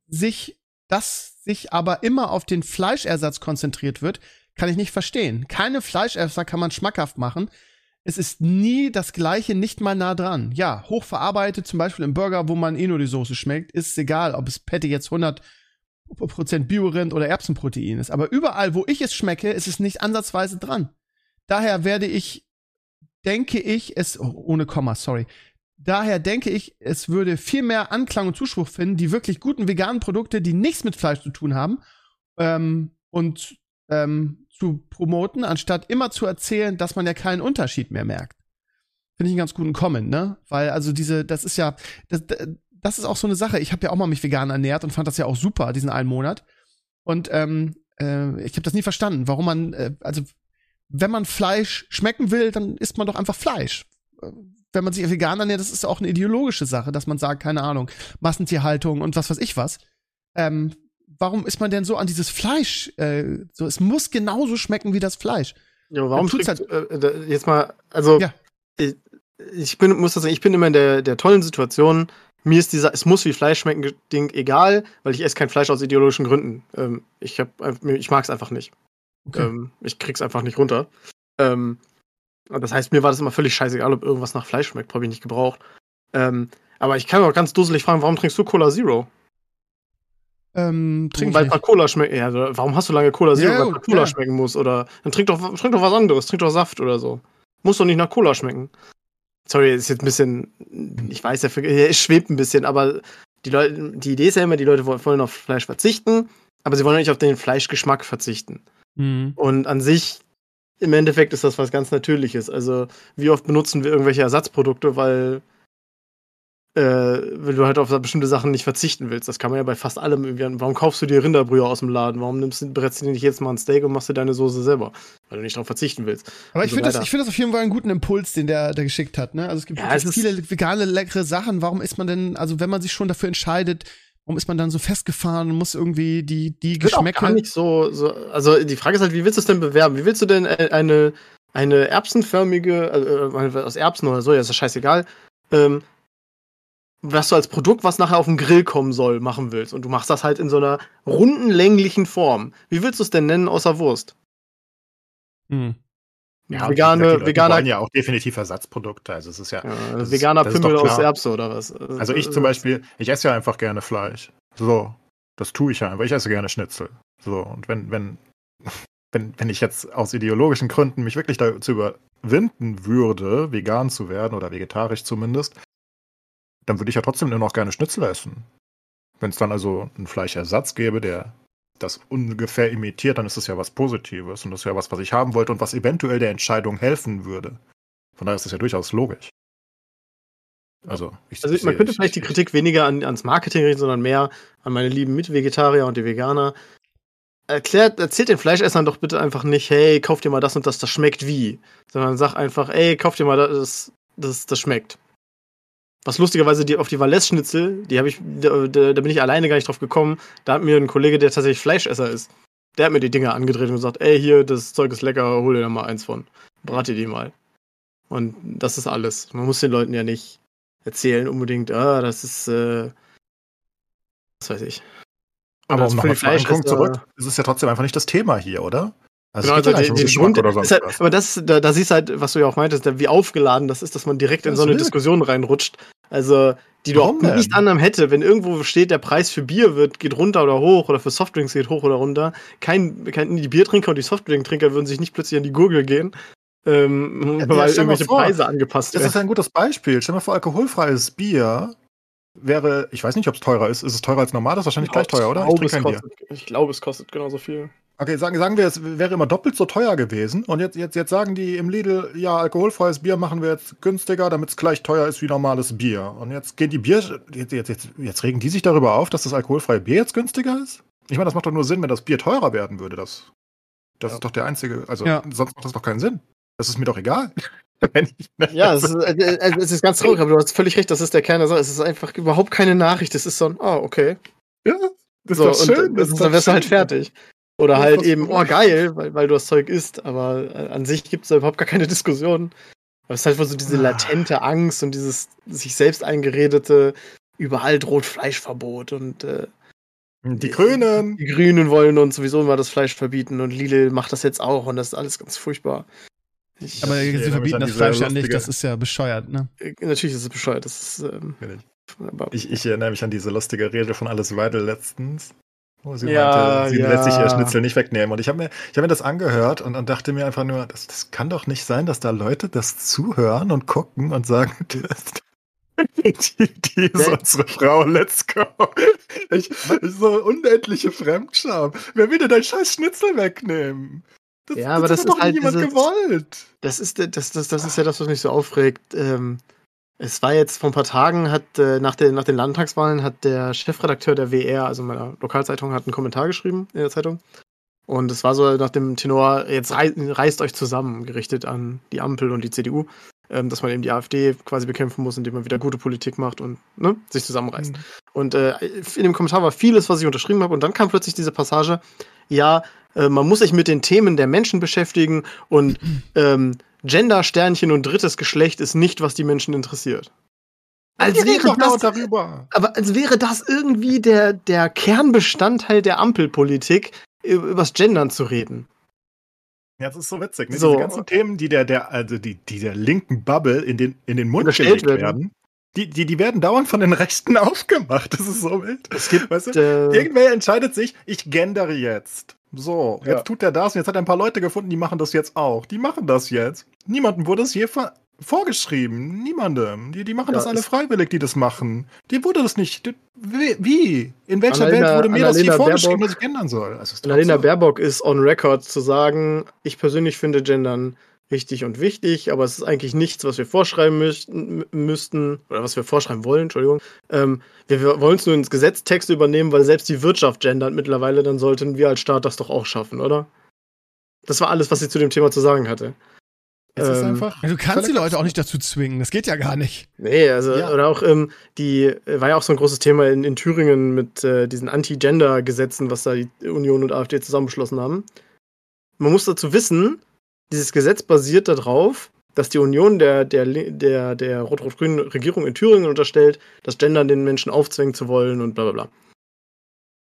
sich, dass sich aber immer auf den Fleischersatz konzentriert wird, kann ich nicht verstehen. Keine Fleischesser kann man schmackhaft machen. Es ist nie das gleiche, nicht mal nah dran. Ja, hochverarbeitet, zum Beispiel im Burger, wo man eh nur die Soße schmeckt, ist egal, ob es Patty jetzt 100% Biorind oder Erbsenprotein ist. Aber überall, wo ich es schmecke, ist es nicht ansatzweise dran. Daher werde ich, denke ich, es, oh, ohne Komma, sorry. Daher denke ich, es würde viel mehr Anklang und Zuspruch finden, die wirklich guten veganen Produkte, die nichts mit Fleisch zu tun haben, ähm, und ähm, zu promoten, anstatt immer zu erzählen, dass man ja keinen Unterschied mehr merkt. Finde ich einen ganz guten Comment, ne? Weil also diese, das ist ja, das, das ist auch so eine Sache. Ich habe ja auch mal mich vegan ernährt und fand das ja auch super, diesen einen Monat. Und ähm, äh, ich habe das nie verstanden, warum man, äh, also wenn man Fleisch schmecken will, dann isst man doch einfach Fleisch. Wenn man sich vegan ernährt, das ist auch eine ideologische Sache, dass man sagt, keine Ahnung, Massentierhaltung und was weiß ich was. Ähm, warum ist man denn so an dieses Fleisch? Äh, so, es muss genauso schmecken wie das Fleisch. Ja, warum tut's trägst, äh, jetzt mal, also Ja. ich, ich bin, muss das sagen, ich bin immer in der, der tollen Situation, mir ist dieser, es muss wie Fleisch schmecken, Ding egal, weil ich esse kein Fleisch aus ideologischen Gründen. Ähm, ich hab, ich mag es einfach nicht. Okay. Ähm, ich krieg's einfach nicht runter. Ähm, das heißt, mir war das immer völlig scheißegal, ob irgendwas nach Fleisch schmeckt, habe ich nicht gebraucht. Ähm, aber ich kann auch ganz dusselig fragen, warum trinkst du Cola Zero? Ähm, trink weil. Cola schmeckt. Ja, also, warum hast du lange Cola Zero, Ja, weil gut, Cola ja. schmecken muss? Oder dann trink doch, trink doch was anderes, trink doch Saft oder so. Muss doch nicht nach Cola schmecken. Sorry, ist jetzt ein bisschen, ich weiß es schwebt ein bisschen, aber die Leute, die Idee ist ja immer, die Leute wollen wollen auf Fleisch verzichten, aber sie wollen nicht auf den Fleischgeschmack verzichten. Mhm. Und an sich, im Endeffekt ist das was ganz Natürliches. Also, wie oft benutzen wir irgendwelche Ersatzprodukte, weil, äh, weil du halt auf bestimmte Sachen nicht verzichten willst. Das kann man ja bei fast allem irgendwie. an- Warum kaufst du dir Rinderbrühe aus dem Laden? Warum nimmst du, brätst du dir nicht jetzt mal ein Steak und machst dir deine Soße selber? Weil du nicht darauf verzichten willst. Aber ich und so finde das, ich finde das auf jeden Fall einen guten Impuls, den der, der geschickt hat. Ne? Also es gibt Ja, wirklich es viele vegane, leckere Sachen. Warum ist man denn, also wenn man sich schon dafür entscheidet, warum ist man dann so festgefahren und muss irgendwie die, die Wird auch Geschmäcke. gar nicht so, so. Also, die Frage ist halt, wie willst du es denn bewerben? Wie willst du denn äh, eine, eine erbsenförmige, also, äh, aus Erbsen oder so, ja, ist das scheißegal, ähm, was du als Produkt, was nachher auf den Grill kommen soll, machen willst. Und du machst das halt in so einer runden, länglichen Form. Wie willst du es denn nennen, außer Wurst? Hm. Ja, vegane, die veganer, wollen ja auch definitiv Ersatzprodukte. Also es ist ja. ja, das ist- veganer das ist Pimmel doch aus. Erbse oder was? Also ich zum Beispiel, ich esse ja einfach gerne Fleisch. So, das tue ich ja einfach. Ich esse gerne Schnitzel. So, und wenn, wenn, wenn, wenn ich jetzt aus ideologischen Gründen mich wirklich dazu überwinden würde, vegan zu werden oder vegetarisch zumindest, dann würde ich ja trotzdem nur noch gerne Schnitzel essen. Wenn es dann also einen Fleischersatz gäbe, der das ungefähr imitiert, dann ist das ja was Positives und das ist ja was, was ich haben wollte und was eventuell der Entscheidung helfen würde. Von daher ist das ja durchaus logisch. Also, ich, Also ich man könnte ich- vielleicht die Kritik weniger an, ans Marketing richten, sondern mehr an meine lieben Mitvegetarier und die Veganer. Erklärt, erzählt den Fleischessern doch bitte einfach nicht, hey, kauf dir mal das und das, das schmeckt wie. Sondern sag einfach, ey, kauf dir mal das, das, das schmeckt. Was lustigerweise die, auf die Valais-Schnitzel, die habe ich, da, da bin ich alleine gar nicht drauf gekommen. Da hat mir ein Kollege, der tatsächlich Fleischesser ist, der hat mir die Dinger angedreht und gesagt, ey, hier, das Zeug ist lecker, hol dir da mal eins von. Brat dir die mal. Und das ist alles. Man muss den Leuten ja nicht erzählen unbedingt, ah, das ist, äh, was weiß ich. Aber um nochmal Punkt Fleischesser- zurück, es ist ja trotzdem einfach nicht das Thema hier, oder? Also Genau, also ja den, den Grund, Geschmack oder ist sonst halt, aber das, da, da siehst du halt, was du ja auch meintest, wie aufgeladen das ist, dass man direkt in Das so eine ist. Diskussion reinrutscht. Also, die du Warum auch nicht anderem hätte, wenn irgendwo steht, der Preis für Bier wird, geht runter oder hoch oder für Softdrinks geht hoch oder runter. Kein, kein die Biertrinker und die Softdrinktrinker würden sich nicht plötzlich an die Gurgel gehen, ähm, Ja, weil mal irgendwelche vor, Preise angepasst Das ist werden. ein gutes Beispiel. Stell dir mal vor, alkoholfreies Bier wäre, ich weiß nicht, ob es teurer ist. Ist es teurer als normales? Wahrscheinlich gleich teuer, oder? Ich glaube, ich glaube, es kostet genauso viel. Okay, sagen, sagen wir, es wäre immer doppelt so teuer gewesen. Und jetzt, jetzt, jetzt sagen die im Lidl, ja, alkoholfreies Bier machen wir jetzt günstiger, damit es gleich teuer ist wie normales Bier. Und jetzt gehen die Bier, jetzt, jetzt, jetzt, jetzt regen die sich darüber auf, dass das alkoholfreie Bier jetzt günstiger ist? Ich meine, das macht doch nur Sinn, wenn das Bier teurer werden würde. Das, das Ja. ist doch der einzige, also Ja. sonst macht das doch keinen Sinn. Das ist mir doch egal. Ja, es ist, äh, äh, es ist ganz traurig, aber du hast völlig recht, das ist der Kern der Sache. Es ist einfach überhaupt keine Nachricht. Es ist so ein, ah, okay. ja, das so, ist doch schön. und das das ist dann wärst du halt fertig. Oder halt das- eben, oh geil, weil, weil du das Zeug isst, aber äh, an sich gibt es da überhaupt gar keine Diskussion. Aber es ist halt wohl so diese Ah. latente Angst und dieses sich selbst eingeredete, überall droht Fleischverbot und äh, Die Grünen. die Grünen wollen uns sowieso immer das Fleisch verbieten und Lidl macht das jetzt auch und das ist alles ganz furchtbar. Ich, Aber ich sie verbieten das Fleisch ja nicht, das ist ja bescheuert, ne? äh, natürlich ist es bescheuert. Das ist, ähm, Ich, ich erinnere mich an diese lustige Rede von Alice Weidel letztens. Wo sie Ja, meinte, sie ja. lässt sich ihr Schnitzel nicht wegnehmen. Und ich habe mir, ich hab mir das angehört und, und dachte mir einfach nur, das, das kann doch nicht sein, dass da Leute das zuhören und gucken und sagen, das, die, die ist Ja. unsere Frau, let's go. Ich, ich so unendliche Fremdscham. Wer will denn dein scheiß Schnitzel wegnehmen? Das, Ja, aber das hat ist doch halt niemand dieses- gewollt. Das ist, das, das, das ist ja das, was mich so aufregt. Ähm, es war jetzt vor ein paar Tagen, hat äh, nach, den, nach den Landtagswahlen hat der Chefredakteur der WR, also meiner Lokalzeitung, hat einen Kommentar geschrieben in der Zeitung. Und es war so nach dem Tenor, jetzt rei reißt euch zusammen, gerichtet an die Ampel und die CDU, ähm, dass man eben die AfD quasi bekämpfen muss, indem man wieder gute Politik macht und ne, sich zusammenreißt. Und äh, in dem Kommentar war vieles, was ich unterschrieben habe. Und dann kam plötzlich diese Passage, ja, äh, man muss sich mit den Themen der Menschen beschäftigen und ähm, Gender, Sternchen und drittes Geschlecht ist nicht, was die Menschen interessiert. Als wäre, das, darüber. aber als wäre das irgendwie der, der Kernbestandteil der Ampelpolitik, über- übers Gendern zu reden. Ja, das ist so witzig. Ne? So. Diese ganzen Themen, die der, der, also die, die der linken Bubble in den, in den Mund Unterstellt gelegt werden. werden, die, die, die werden dauernd von den Rechten aufgemacht. Das ist so wild. Es gibt, Weißt du? äh, Irgendwer entscheidet sich, ich gendere jetzt. So, jetzt Ja. tut er das und jetzt hat er ein paar Leute gefunden, die machen das jetzt auch. Die machen das jetzt. Niemandem wurde es je ver vorgeschrieben. Niemandem. Die, die machen Ja, das alle freiwillig, die das machen. Die wurde das nicht. Die- Wie? In welcher Annalena- Welt wurde mir das je Annalena vorgeschrieben, Baerbock- dass ich gendern soll? Also, Annalena so. Baerbock ist on record zu sagen, ich persönlich finde Gendern richtig und wichtig, aber es ist eigentlich nichts, was wir vorschreiben müssten, müssten oder was wir vorschreiben wollen, Entschuldigung. Ähm, wir, wir wollen es nur ins Gesetztext übernehmen, weil selbst die Wirtschaft gendert mittlerweile, dann sollten wir als Staat das doch auch schaffen, oder? Das war alles, was sie zu dem Thema zu sagen hatte. Es ist ähm, einfach. Du kannst die Leute auch nicht dazu zwingen, das geht ja gar nicht. Nee, also, Ja. oder auch, ähm, die, äh, war ja auch so ein großes Thema in, in Thüringen mit äh, diesen Anti-Gender-Gesetzen, was da die Union und AfD zusammen beschlossen haben. Man muss dazu wissen, dieses Gesetz basiert darauf, dass die Union der, der, der, der rot-rot-grünen Regierung in Thüringen unterstellt, das Gendern den Menschen aufzwingen zu wollen und bla bla bla.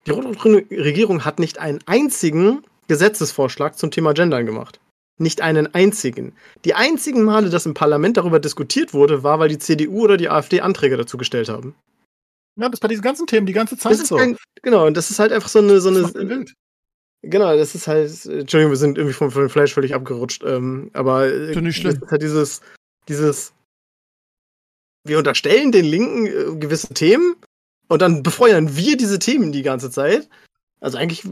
Die rot-rot-grüne Regierung hat nicht einen einzigen Gesetzesvorschlag zum Thema Gendern gemacht. Nicht einen einzigen. Die einzigen Male, dass im Parlament darüber diskutiert wurde, war, weil die CDU oder die AfD Anträge dazu gestellt haben. Ja, das ist bei diesen ganzen Themen die ganze Zeit Das ist so. kein, genau, und das ist halt einfach so eine, so Das eine. Genau, das ist halt, Entschuldigung, wir sind irgendwie vom, vom Fleisch völlig abgerutscht, ähm, aber äh, nicht das ist halt dieses, dieses, wir unterstellen den Linken äh, gewisse Themen und dann befeuern wir diese Themen die ganze Zeit. Also eigentlich,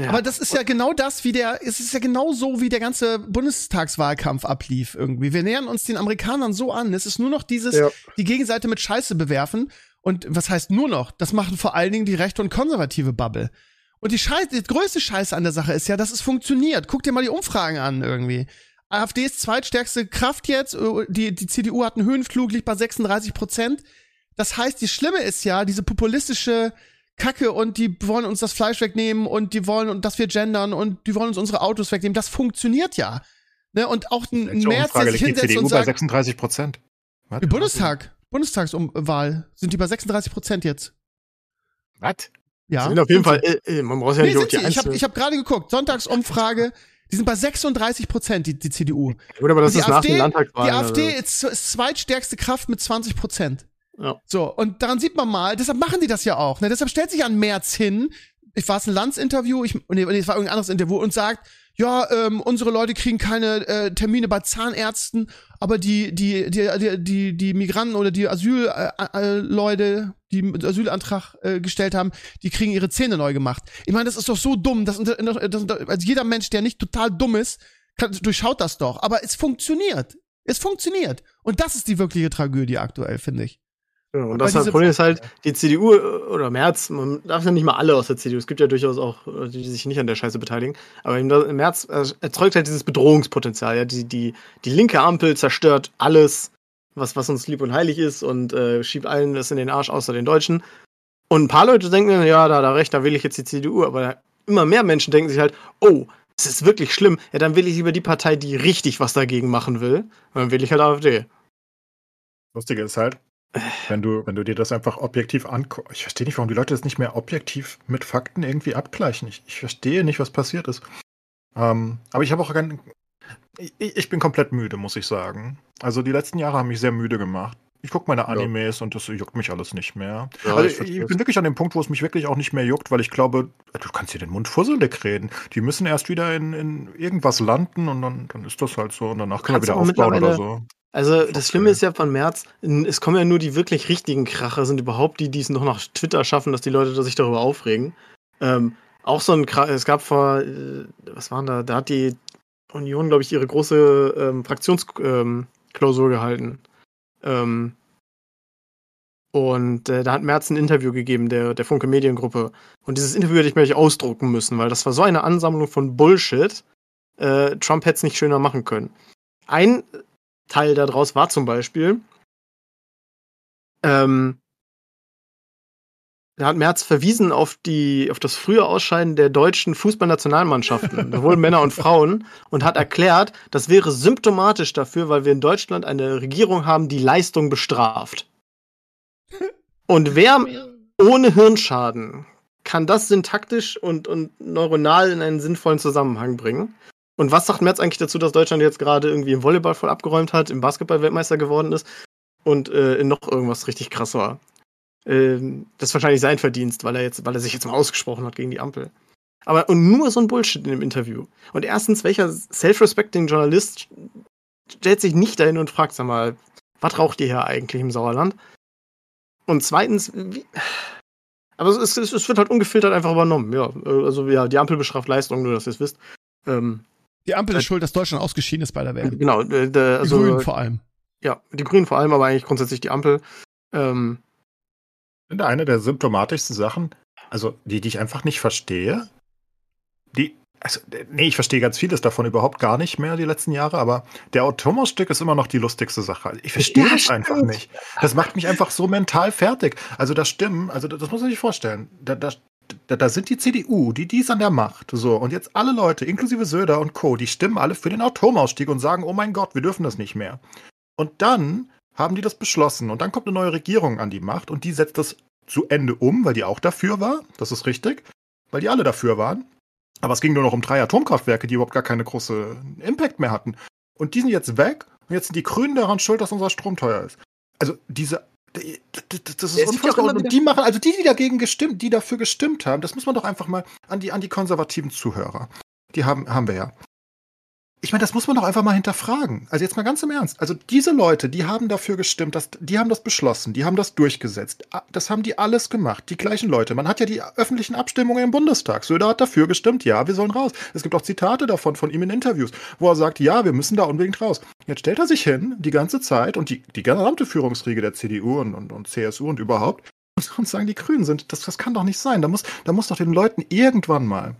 ja. Aber das ist ja genau das, wie der, es ist ja genau so, wie der ganze Bundestagswahlkampf ablief irgendwie. Wir nähern uns den Amerikanern so an. Es ist nur noch dieses, Ja. die Gegenseite mit Scheiße bewerfen. Und was heißt nur noch? Das machen vor allen Dingen die rechte und konservative Bubble. Und die Scheiße, die größte Scheiße an der Sache ist ja, dass es funktioniert. Guck dir mal die Umfragen an irgendwie. AfD ist zweitstärkste Kraft jetzt. Die, die CDU hat einen Höhenflug, liegt bei 36 Prozent. Das heißt, die Schlimme ist ja, diese populistische Kacke und die wollen uns das Fleisch wegnehmen und die wollen, und dass wir gendern und die wollen uns unsere Autos wegnehmen. Das funktioniert ja. Ne? Und auch ein, März, der sich liegt die hinsetzt CDU und bei sagt, 36 Prozent. im Bundestag, Bundestagswahl, sind die bei 36 Prozent jetzt. Was? Ja. sind auf jeden Fall, äh, äh, man braucht ja Nee, nicht auf die sie. Ich habe hab gerade geguckt. Sonntagsumfrage. Die sind bei 36 Prozent, die, die CDU. Gut, aber das ist nach AfD, den Landtagswahlen. Die AfD also. ist zweitstärkste Kraft mit 20 Prozent. Ja. So, und daran sieht man mal, deshalb machen die das ja auch. Ne? Deshalb stellt sich an März hin, ich war es ein Landsinterview, ich, nee, nee, es war irgendein anderes Interview und sagt, ja, ähm, unsere Leute kriegen keine äh, Termine bei Zahnärzten, aber die, die, die, die, die, die Migranten oder die Asylleute, äh, äh, die Asylantrag äh, gestellt haben, die kriegen ihre Zähne neu gemacht. Ich meine, das ist doch so dumm, das, das, das, also jeder Mensch, der nicht total dumm ist, kann, durchschaut das doch. Aber es funktioniert. Es funktioniert. Und das ist die wirkliche Tragödie aktuell, finde ich. Ja, und Weil das Problem ist halt, die CDU äh, oder Merz, man darf ja nicht mal alle aus der CDU, es gibt ja durchaus auch, äh, die sich nicht an der Scheiße beteiligen, aber im März äh, erzeugt halt dieses Bedrohungspotenzial. Ja? Die, die, die linke Ampel zerstört alles, was, was uns lieb und heilig ist und äh, schiebt allen das in den Arsch, außer den Deutschen. Und ein paar Leute denken, ja, da, da recht, da will ich jetzt die CDU, aber immer mehr Menschen denken sich halt, oh, es ist wirklich schlimm, ja, dann will ich lieber die Partei, die richtig was dagegen machen will, und dann will ich halt AfD. Lustige ist halt, wenn du, wenn du dir das einfach objektiv anguckst. Ich verstehe nicht, warum die Leute das nicht mehr objektiv mit Fakten irgendwie abgleichen. Ich, ich verstehe nicht, was passiert ist. Ähm, aber ich habe auch kein. Ich, ich bin komplett müde, muss ich sagen. Also die letzten Jahre haben mich sehr müde gemacht. Ich gucke meine Animes und das juckt mich alles nicht mehr. Ja, also ich ich, bin wirklich an dem Punkt, wo es mich wirklich auch nicht mehr juckt, weil ich glaube, du kannst dir den Mund fusselig reden. Die müssen erst wieder in, in irgendwas landen und dann, dann ist das halt so und danach können wir Kannst wieder aufbauen oder so. Also das Okay. Schlimme ist ja von März, es kommen ja nur die wirklich richtigen Kracher, sind überhaupt die, die es noch nach Twitter schaffen, dass die Leute da sich darüber aufregen. Ähm, auch so ein Kracher, es gab vor, äh, was waren da, da hat die Union, glaube ich, ihre große ähm, Fraktionsklausur ähm, gehalten. Ähm, und äh, da hat Merz ein Interview gegeben, der, der Funke Mediengruppe. Und dieses Interview hätte ich mir nicht ausdrucken müssen, weil das war so eine Ansammlung von Bullshit. Äh, Trump hätte es nicht schöner machen können. Ein Teil daraus war zum Beispiel, ähm, da hat Merz verwiesen auf die, auf das frühe Ausscheiden der deutschen Fußballnationalmannschaften, sowohl Männer und Frauen, und hat erklärt, das wäre symptomatisch dafür, weil wir in Deutschland eine Regierung haben, die Leistung bestraft. Und wer ohne Hirnschaden kann das syntaktisch und, und neuronal in einen sinnvollen Zusammenhang bringen? Und was sagt Merz eigentlich dazu, dass Deutschland jetzt gerade irgendwie im Volleyball voll abgeräumt hat, im Basketball Weltmeister geworden ist und äh, noch irgendwas richtig krass war? Ähm, das ist wahrscheinlich sein Verdienst, weil er jetzt, weil er sich jetzt mal ausgesprochen hat gegen die Ampel. Aber und nur so ein Bullshit in dem Interview. Und erstens, welcher self-respecting Journalist stellt sich nicht dahin und fragt, sag mal, was raucht ihr hier eigentlich im Sauerland? Und zweitens, wie, aber es, es, es wird halt ungefiltert einfach übernommen, ja. Äh, Also ja, die Ampel bestraft Leistung, nur dass ihr es wisst. Ähm, Die Ampel ist schuld, dass Deutschland ausgeschieden ist bei der WM. genau, äh, der, Die also Grünen vor allem. ja, die Grünen vor allem, aber eigentlich grundsätzlich die Ampel. Ähm, Ich finde eine der symptomatischsten Sachen, also die, die ich einfach nicht verstehe, die, also, nee, ich verstehe ganz vieles davon überhaupt gar nicht mehr die letzten Jahre, aber der Thomas-Stück ist immer noch die lustigste Sache. Ich verstehe Ja, das stimmt. einfach nicht. Das macht mich einfach so mental fertig. Also das stimmen, also das muss man sich vorstellen. Da, da, da, da sind die CDU, die, die ist an der Macht. So, und jetzt alle Leute, inklusive Söder und Co., die stimmen alle für den Atomausstieg und sagen, oh mein Gott, wir dürfen das nicht mehr. Und dann haben die das beschlossen. Und dann kommt eine neue Regierung an die Macht und die setzt das zu Ende um, weil die auch dafür war. Das ist richtig. Weil die alle dafür waren. Aber es ging nur noch um drei Atomkraftwerke, die überhaupt gar keine große Impact mehr hatten. Und die sind jetzt weg und jetzt sind die Grünen daran schuld, dass unser Strom teuer ist. Also diese. Das ist unfassbar. Und die machen, also die, die dagegen gestimmt, die dafür gestimmt haben, das muss man doch einfach mal an die, an die konservativen Zuhörer. Die haben, haben wir ja. Ich meine, das muss man doch einfach mal hinterfragen. Also jetzt mal ganz im Ernst. Also diese Leute, die haben dafür gestimmt, dass, die haben das beschlossen, die haben das durchgesetzt. Ah, Das haben die alles gemacht, die gleichen Leute. Man hat ja die öffentlichen Abstimmungen im Bundestag. Söder hat dafür gestimmt, ja, wir sollen raus. Es gibt auch Zitate davon von ihm in Interviews, wo er sagt, ja, wir müssen da unbedingt raus. Jetzt stellt er sich hin, die ganze Zeit und die, die gesamte Führungsriege der CDU und, und, und CSU und überhaupt und sagen, die Grünen sind, das, das kann doch nicht sein. Da muss, da muss doch den Leuten irgendwann mal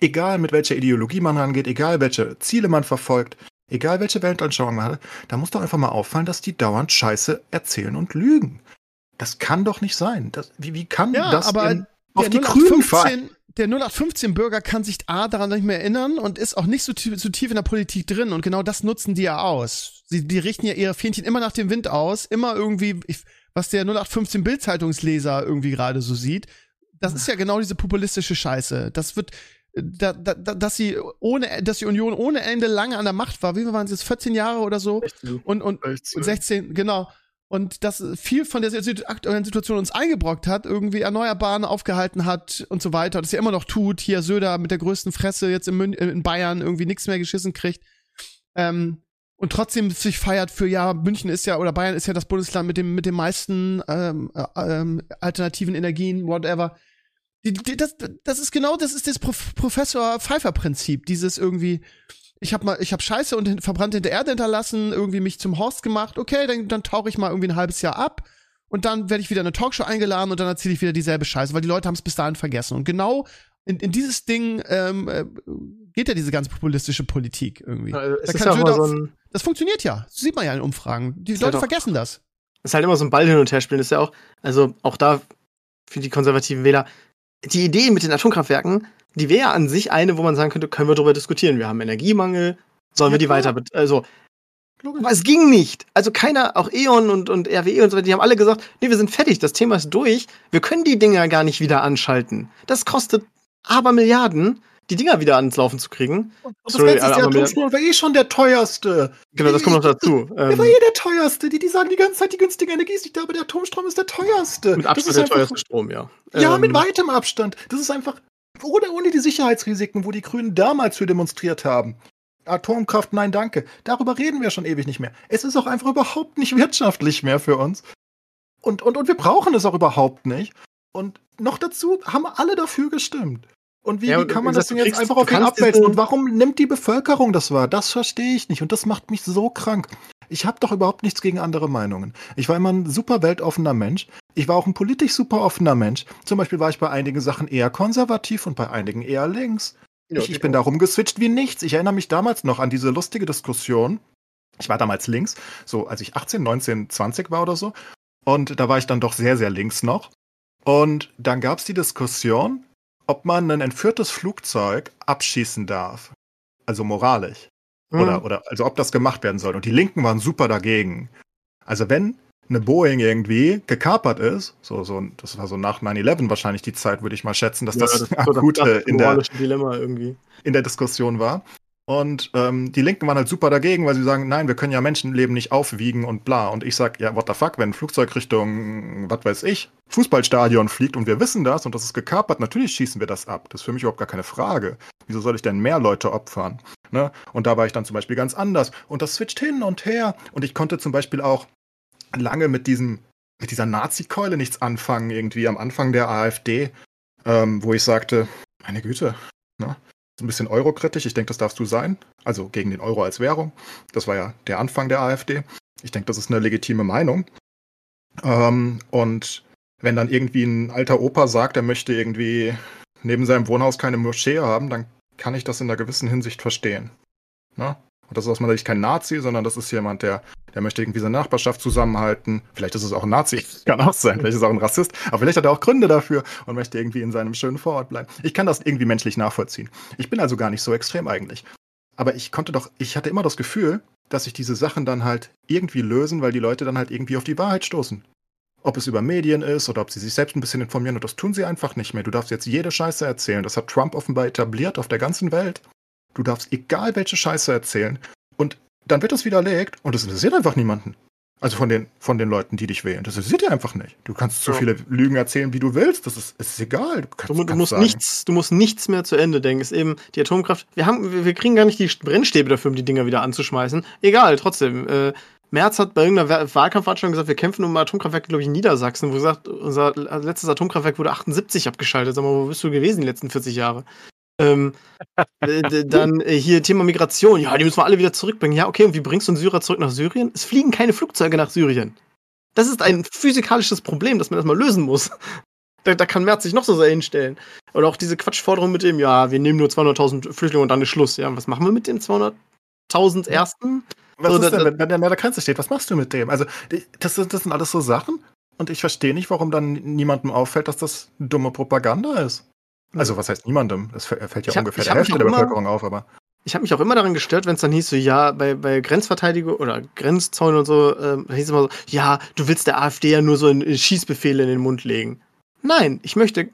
egal mit welcher Ideologie man rangeht, egal welche Ziele man verfolgt, egal welche Weltanschauung man hat, da muss doch einfach mal auffallen, dass die dauernd Scheiße erzählen und lügen. Das kann doch nicht sein. Das, wie, wie kann Ja, das aber denn auf der die Grünen fallen? 0815, der 0815-Bürger kann sich A daran nicht mehr erinnern und ist auch nicht so tief, so tief in der Politik drin. Und genau das nutzen die ja aus. Sie, die richten ja ihre Fähnchen immer nach dem Wind aus, immer irgendwie, ich, was der 0815 Bildzeitungsleser irgendwie gerade so sieht. Das ist ja genau diese populistische Scheiße. Das wird, da, da, dass sie ohne, dass die Union ohne Ende lange an der Macht war. Wie viel waren es jetzt? 14 Jahre oder so? 16. Und, und 16. 16, genau. Und dass viel von der aktuellen Situation uns eingebrockt hat, irgendwie Erneuerbaren aufgehalten hat und so weiter. Das ja immer noch tut. Hier Söder mit der größten Fresse jetzt in, in Bayern irgendwie nichts mehr geschissen kriegt. Ähm, und trotzdem sich feiert für, ja, München ist ja, oder Bayern ist ja das Bundesland mit dem, mit den meisten ähm, äh, ähm, alternativen Energien, whatever. Das, das ist genau, das ist das Prof Professor Pfeiffer-Prinzip. Dieses irgendwie, ich habe mal, ich habe Scheiße und verbrannt in der Erde hinterlassen, irgendwie mich zum Horst gemacht. Okay, dann, dann tauche ich mal irgendwie ein halbes Jahr ab und dann werde ich wieder in eine Talkshow eingeladen und dann erzähle ich wieder dieselbe Scheiße, weil die Leute haben es bis dahin vergessen. Und genau in, in dieses Ding ähm, äh, geht ja diese ganze populistische Politik irgendwie. Ja, da ja so ein, das funktioniert ja. Das sieht man ja in Umfragen. Die Leute halt vergessen das. Ist halt immer so ein Ball hin und her spielen. Das ist ja auch, also auch da für die konservativen Wähler, die Idee mit den Atomkraftwerken, die wäre an sich eine, wo man sagen könnte, können wir darüber diskutieren. Wir haben Energiemangel, sollen ja, wir die klar. weiter, also, aber es ging nicht. Also keiner, auch E.ON und, und RWE und so weiter, die haben alle gesagt, nee, wir sind fertig, das Thema ist durch, wir können die Dinger gar nicht wieder anschalten. Das kostet aber Milliarden die Dinger wieder ans Laufen zu kriegen. Und das Sorry, letzte Jahr Atomstrom war eh schon der teuerste. Genau, das kommt noch dazu. Der ähm, war eh der teuerste. Die, die sagen die ganze Zeit, die günstige Energie ist nicht da, aber der Atomstrom ist der teuerste. Mit Abstand der einfach, teuerste Strom, ja. Ja, ähm, mit weitem Abstand. Das ist einfach, ohne, ohne die Sicherheitsrisiken, wo die Grünen damals für demonstriert haben. Atomkraft, nein, danke. Darüber reden wir schon ewig nicht mehr. Es ist auch einfach überhaupt nicht wirtschaftlich mehr für uns. Und, und, und wir brauchen es auch überhaupt nicht. Und noch dazu haben alle dafür gestimmt. Und wie, ja, wie kann man das denn jetzt einfach auf ihn abwälzen? Und warum nimmt die Bevölkerung das wahr? Das verstehe ich nicht. Und das macht mich so krank. Ich habe doch überhaupt nichts gegen andere Meinungen. Ich war immer ein super weltoffener Mensch. Ich war auch ein politisch super offener Mensch. Zum Beispiel war ich bei einigen Sachen eher konservativ und bei einigen eher links. Ja, ich, ich bin da rumgeswitcht wie nichts. Ich erinnere mich damals noch an diese lustige Diskussion. Ich war damals links, so als ich 18, 19, 20 war oder so. Und da war ich dann doch sehr, sehr links noch. Und dann gab es die Diskussion, ob man ein entführtes Flugzeug abschießen darf. Also moralisch. Mhm. Oder, oder, also ob das gemacht werden soll. Und die Linken waren super dagegen. Also wenn eine Boeing irgendwie gekapert ist, so, so, das war so nach 9-11 wahrscheinlich die Zeit, würde ich mal schätzen, dass ja, das, das akut in der, in der Diskussion war. Und ähm, die Linken waren halt super dagegen, weil sie sagen, nein, wir können ja Menschenleben nicht aufwiegen und bla. Und ich sag, ja, what the fuck, wenn ein Flugzeug Richtung, was weiß ich, Fußballstadion fliegt und wir wissen das und das ist gekapert, natürlich schießen wir das ab. Das ist für mich überhaupt gar keine Frage. Wieso soll ich denn mehr Leute opfern? Ne? Und da war ich dann zum Beispiel ganz anders. Und das switcht hin und her. Und ich konnte zum Beispiel auch lange mit diesem, mit dieser Nazi-Keule nichts anfangen, irgendwie am Anfang der AfD, ähm, wo ich sagte, meine Güte, ne? Ein bisschen eurokritisch. Ich denke, das darfst du sein. Also gegen den Euro als Währung. Das war ja der Anfang der AfD. Ich denke, das ist eine legitime Meinung. Ähm, und wenn dann irgendwie ein alter Opa sagt, er möchte irgendwie neben seinem Wohnhaus keine Moschee haben, dann kann ich das in einer gewissen Hinsicht verstehen. Ne? Und das ist aus meiner Sicht kein Nazi, sondern das ist jemand, der, der möchte irgendwie seine Nachbarschaft zusammenhalten. Vielleicht ist es auch ein Nazi, kann auch sein. Vielleicht ist es auch ein Rassist. Aber vielleicht hat er auch Gründe dafür und möchte irgendwie in seinem schönen Vorort bleiben. Ich kann das irgendwie menschlich nachvollziehen. Ich bin also gar nicht so extrem eigentlich. Aber ich konnte doch, ich hatte immer das Gefühl, dass sich diese Sachen dann halt irgendwie lösen, weil die Leute dann halt irgendwie auf die Wahrheit stoßen. Ob es über Medien ist oder ob sie sich selbst ein bisschen informieren und das tun sie einfach nicht mehr. Du darfst jetzt jede Scheiße erzählen. Das hat Trump offenbar etabliert auf der ganzen Welt. Du darfst egal welche Scheiße erzählen. Und dann wird das widerlegt und es interessiert einfach niemanden. Also von den, von den Leuten, die dich wählen. Das interessiert dir einfach nicht. Du kannst so ja. viele Lügen erzählen, wie du willst. Das ist, ist egal. Du, kannst, du, du musst nichts, du musst nichts mehr zu Ende denken. Es ist eben die Atomkraft. Wir haben, wir, wir, kriegen gar nicht die Brennstäbe dafür, um die Dinger wieder anzuschmeißen. Egal, trotzdem. Äh, Merz hat bei irgendeiner Wahlkampfveranstaltung gesagt, wir kämpfen um Atomkraftwerke, glaube ich, in Niedersachsen, wo gesagt, unser letztes Atomkraftwerk wurde 78 abgeschaltet. Sag mal, wo bist du gewesen die letzten 40 Jahre? Ähm, dann äh, hier Thema Migration. Ja, die müssen wir alle wieder zurückbringen. Ja, okay, und wie bringst du einen Syrer zurück nach Syrien? Es fliegen keine Flugzeuge nach Syrien. Das ist ein physikalisches Problem, das man erstmal lösen muss. Da, da, kann Merz sich noch so sehr hinstellen. Oder auch diese Quatschforderung mit dem, ja, wir nehmen nur 200.000 Flüchtlinge und dann ist Schluss. Ja, was machen wir mit den 200.000 Ersten? Was so, ist denn, wenn, wenn der an der Grenze steht? Was machst du mit dem? Also, das, das sind alles so Sachen. Und ich verstehe nicht, warum dann niemandem auffällt, dass das dumme Propaganda ist. Also was heißt niemandem? Das fällt ja hab, ungefähr der Hälfte der Bevölkerung auf, aber. Ich habe mich auch immer daran gestört, wenn es dann hieß so, ja, bei, bei Grenzverteidigung oder Grenzzäunen und so, äh, hieß es immer so, ja, du willst der AfD ja nur so in, in Schießbefehle in den Mund legen. Nein, ich möchte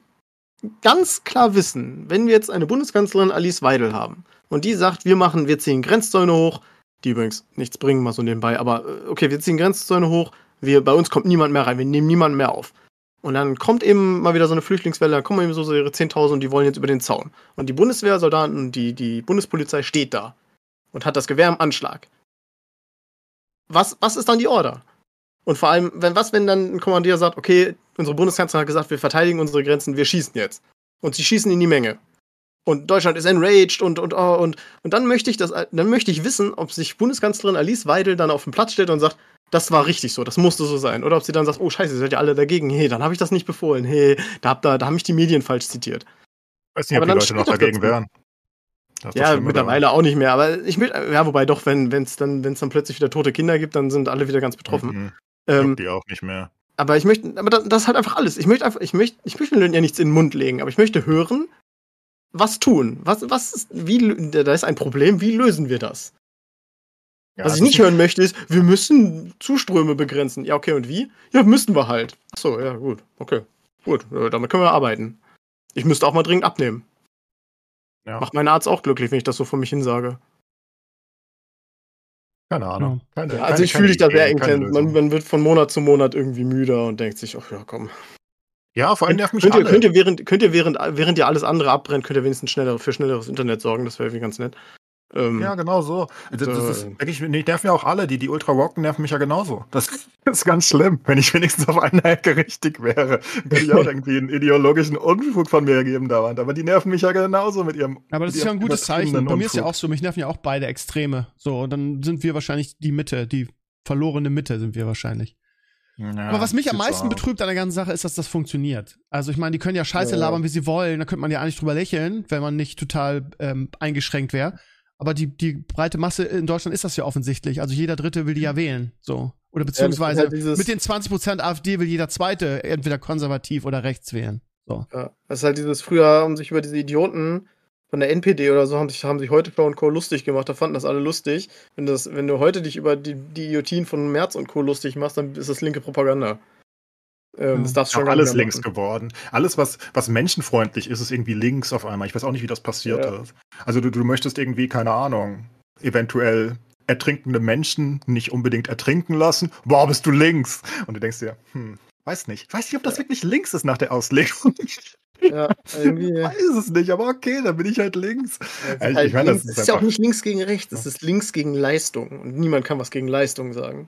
ganz klar wissen, wenn wir jetzt eine Bundeskanzlerin Alice Weidel haben und die sagt, wir machen, wir ziehen Grenzzäune hoch, die übrigens nichts bringen, mal so nebenbei, aber äh, okay, wir ziehen Grenzzäune hoch, wir, bei uns kommt niemand mehr rein, wir nehmen niemanden mehr auf. Und dann kommt eben mal wieder so eine Flüchtlingswelle, da kommen eben so, ihre 10.000 und die wollen jetzt über den Zaun. Und die Bundeswehrsoldaten, die, die Bundespolizei steht da und hat das Gewehr im Anschlag. Was, was ist dann die Order? Und vor allem, wenn was, wenn dann ein Kommandeur sagt, okay, unsere Bundeskanzlerin hat gesagt, wir verteidigen unsere Grenzen, wir schießen jetzt. Und sie schießen in die Menge. Und Deutschland ist enraged und, und, oh, und, und dann möchte ich das, dann möchte ich wissen, ob sich Bundeskanzlerin Alice Weidel dann auf den Platz stellt und sagt, das war richtig so, das musste so sein. Oder ob sie dann sagt, oh scheiße, ihr seid ja alle dagegen, hey, dann habe ich das nicht befohlen, hey, da, hab, da, da haben mich die Medien falsch zitiert. Weiß nicht, ob Aber die dann Leute noch dagegen wären. Ja, mittlerweile auch nicht mehr, aber ich will, ja, wobei doch, wenn es dann, wenn's dann plötzlich wieder tote Kinder gibt, dann sind alle wieder ganz betroffen. Mhm. Ähm, die auch nicht mehr. aber ich möchte, aber das, das ist halt einfach alles. Ich möchte einfach, ich möchte, ich möchte den ja nichts in den Mund legen, aber ich möchte hören, was tun. Was, was ist, wie, da ist ein Problem, wie lösen wir das? Ja, Was ich nicht hören möchte, ist, wir müssen Zuströme begrenzen. Ja, okay, und wie? Ja, müssen wir halt. Ach so, ja, gut, okay. Gut, äh, damit können wir arbeiten. Ich müsste auch mal dringend abnehmen. Ja, Macht mein Arzt auch glücklich, wenn ich das so von mich hin sage. keine Ahnung. Keine, Ja, keine- also ich keine fühle dich da sehr intens. Man, man wird von Monat zu Monat irgendwie müder und denkt sich, ach ja, komm. Ja, vor allem nervt mich Könnt ihr, alle. könnt ihr, während, könnt ihr während, während ihr alles andere abbrennt, könnt ihr wenigstens schneller, für schnelleres Internet sorgen. Das wäre irgendwie ganz nett. Ähm, Ja, genau so. Das, das ist, wirklich, die nerven ja auch alle. Die, die ultra walken nerven mich ja genauso. Das ist ganz schlimm. Wenn ich wenigstens auf einer Ecke richtig wäre, könnte ich auch irgendwie einen ideologischen Unfug von mir geben dauernd. Aber die nerven mich ja genauso mit ihrem. Aber das ist ja ein gutes Zeichen. Bei mir ist ja Unfug. auch so, mich nerven ja auch beide Extreme. So, und dann sind wir wahrscheinlich die Mitte, die verlorene Mitte sind wir wahrscheinlich. Ja, Aber was mich am meisten aus. betrübt an der ganzen Sache ist, dass das funktioniert. Also ich meine, die können ja Scheiße Ja. labern, wie sie wollen. Da könnte man ja eigentlich drüber lächeln, wenn man nicht total ähm, eingeschränkt wäre. Aber die, die breite Masse in Deutschland ist das ja offensichtlich. Also jeder Dritte will die ja wählen. So. Oder beziehungsweise halt dieses- mit den 20% AfD will jeder Zweite entweder konservativ oder rechts wählen. So. Ja, das ist halt dieses früher haben sich über diese Idioten von der NPD oder so haben sich, haben sich heute und Co. lustig gemacht, da fanden das alle lustig. Wenn, das, wenn du heute dich über die, die Idiotien von Merz und Co. lustig machst, dann ist das linke Propaganda. Ähm. Das Ist schon alles links machen. geworden. Alles, was, was menschenfreundlich ist, ist irgendwie links auf einmal. Ich weiß auch nicht, wie das passiert Ja. ist. Also du, du möchtest irgendwie, keine Ahnung, eventuell ertrinkende Menschen nicht unbedingt ertrinken lassen. Boah, bist du links. Und du denkst dir, hm, weiß nicht. Weiß nicht, ob das Ja. wirklich links ist nach der Auslegung. Ja, irgendwie. Ich weiß es nicht, aber okay, dann bin ich halt links. Ja, es ist, halt ich meine, das links, ist es ist ja auch nicht links gegen rechts, es ist links gegen Leistung. Und niemand kann was gegen Leistung sagen.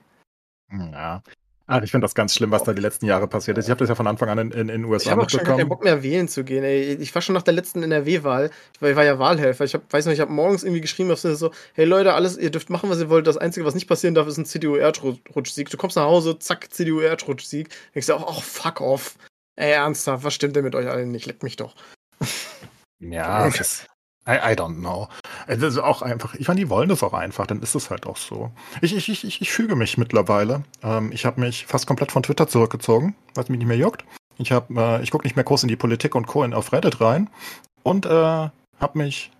Ja. Ach, ich finde das ganz schlimm, was da die letzten Jahre passiert ist. Ich habe das ja von Anfang an in, in, in den Ich USA habe auch schon keinen mitbekommen. Bock mehr wählen zu gehen. Ey. Ich war schon nach der letzten NRW-Wahl. Ich war, ich war ja Wahlhelfer. Ich hab, weiß noch, ich habe morgens irgendwie geschrieben, auf so, hey Leute, alles, ihr dürft machen, was ihr wollt. Das Einzige, was nicht passieren darf, ist ein CDU-Erdrutschsieg. Du kommst nach Hause, zack, CDU-Erdrutschsieg. Denkst du auch, oh, fuck off. Ey, ernsthaft, was stimmt denn mit euch allen nicht? Leckt mich doch. Ja, das, I, I don't know. Es ist auch einfach, ich meine, die wollen das auch einfach, dann ist es halt auch so. Ich, ich, ich, ich, füge mich mittlerweile. Ähm, ich habe mich fast komplett von Twitter zurückgezogen, weil es mich nicht mehr juckt. Ich äh, ich gucke nicht mehr groß in die Politik und Co. in- auf Reddit rein und äh, habe mich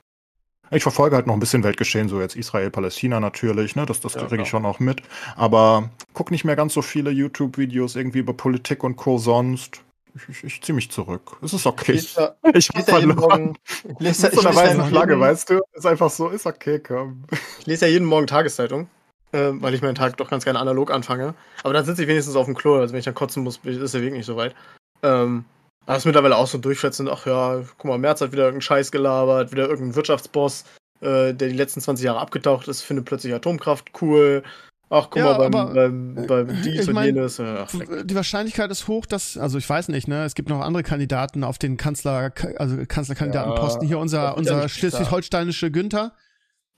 ich verfolge halt noch ein bisschen Weltgeschehen, so jetzt Israel, Palästina natürlich, ne? Das, das Ja, kriege ich schon auch mit. Aber guck nicht mehr ganz so viele YouTube-Videos irgendwie über Politik und Co. sonst. Ich, ich, ziehe mich zurück. Es ist okay. Ich lese Ich ich hab lese ja jeden verloren. Morgen, ich lese, ich weißen Flagge, jeden, weißt du? Ist einfach so, ist okay, komm. ich lese ja jeden Morgen Tageszeitung. Äh, weil ich meinen Tag doch ganz gerne analog anfange. Aber dann sitze ich wenigstens auf dem Klo. Also wenn ich dann kotzen muss, ist der Weg nicht so weit. Ähm, aber es ist mittlerweile auch so durchschätzend. Ach ja, guck mal, Merz hat wieder irgendeinen Scheiß gelabert, wieder irgendein Wirtschaftsboss, äh, der die letzten 20 Jahre abgetaucht ist, findet plötzlich Atomkraft cool. Ach, guck Ja, mal, beim, aber, beim, beim dies und mein, jenes. äh, Ach. Die Wahrscheinlichkeit ist hoch, dass, also ich weiß nicht, ne, es gibt noch andere Kandidaten auf den Kanzler, also Kanzlerkandidatenposten. Ja, Hier unser, ja unser schleswig-holsteinische Günther.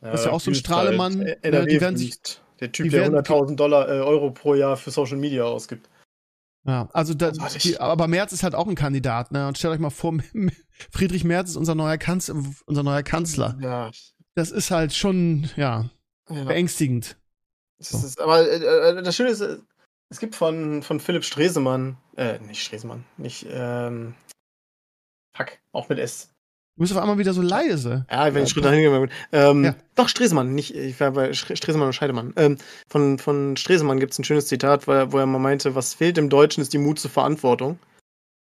das ist ja auch so ein Strahlemann, Halt. ne, NRW die werden sich-. Der Typ, die der werden- 100.000 Dollar, äh, Euro pro Jahr für Social Media ausgibt. Ja, also da, die, aber Merz ist halt auch ein Kandidat, ne? Und stellt euch mal vor, Friedrich Merz ist unser neuer Kanzler, unser neuer Kanzler. Ja. Das ist halt schon, ja, ja. beängstigend. Das ist, aber äh, äh, das Schöne ist, äh, es gibt von, von Philipp Stresemann, äh, nicht Stresemann, nicht, ähm, fuck, auch mit S. Du bist auf einmal wieder so leise. Ja, wenn Ja, ich Schritt dahin gegangen bin. Ähm, Ja. Doch, Stresemann, nicht, ich war bei Stresemann und Scheidemann. Ähm, von, von Stresemann gibt es ein schönes Zitat, wo er, wo er mal meinte, was fehlt im Deutschen ist die Mut zur Verantwortung.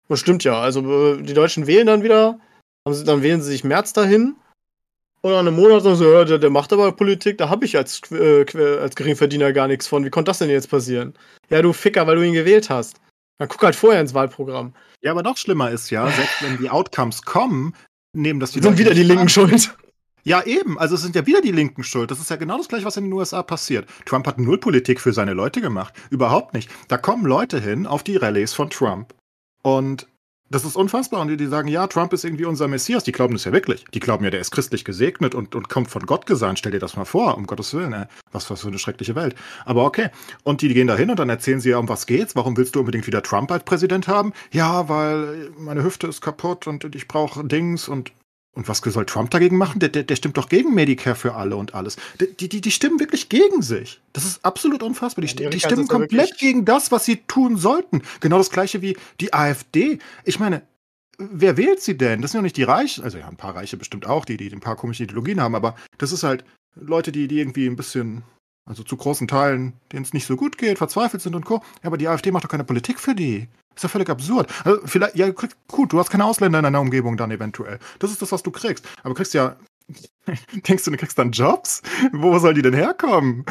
Das stimmt ja. Also äh, die Deutschen wählen dann wieder, dann wählen sie sich März dahin. Und nach einem Monat sagen sie, ja, der, der macht aber Politik, da habe ich als, äh, als Geringverdiener gar nichts von. Wie konnte das denn jetzt passieren? Ja, du Ficker, weil du ihn gewählt hast. Dann guck halt vorher ins Wahlprogramm. Ja, aber noch schlimmer ist ja, selbst wenn die Outcomes kommen, nehmen das die Sind wieder die Linken schuld. Ja, eben. Also es sind ja wieder die Linken schuld. Das ist ja genau das gleiche, was in den USA passiert. Trump hat null Politik für seine Leute gemacht. Überhaupt nicht. Da kommen Leute hin auf die Rallyes von Trump. Und das ist unfassbar. Und die, die sagen, ja, Trump ist irgendwie unser Messias. Die glauben das ja wirklich. Die glauben ja, der ist christlich gesegnet und, und kommt von Gott gesandt. Stell dir das mal vor, um Gottes Willen. Ey. Was, was für eine schreckliche Welt. Aber okay. Und die, die gehen da hin und dann erzählen sie ja, um was geht's. Warum willst du unbedingt wieder Trump als Präsident haben? Ja, weil meine Hüfte ist kaputt und ich brauche Dings und und was soll Trump dagegen machen? Der, der, der stimmt doch gegen Medicare für alle und alles. Die, die, die stimmen wirklich gegen sich. Das ist absolut unfassbar. Die, die stimmen komplett gegen das, was sie tun sollten. Genau das gleiche wie die AfD. Ich meine, wer wählt sie denn? Das sind ja nicht die Reichen, also ja, ein paar Reiche bestimmt auch, die, die ein paar komische Ideologien haben, aber das ist halt Leute, die, die irgendwie ein bisschen, also zu großen Teilen, denen es nicht so gut geht, verzweifelt sind und Co. Ja, aber die AfD macht doch keine Politik für die. Ist ja völlig absurd. Also vielleicht, ja, gut, du hast keine Ausländer in deiner Umgebung dann eventuell. Das ist das, was du kriegst. Aber du kriegst ja, denkst du, du kriegst dann Jobs? Wo soll die denn herkommen?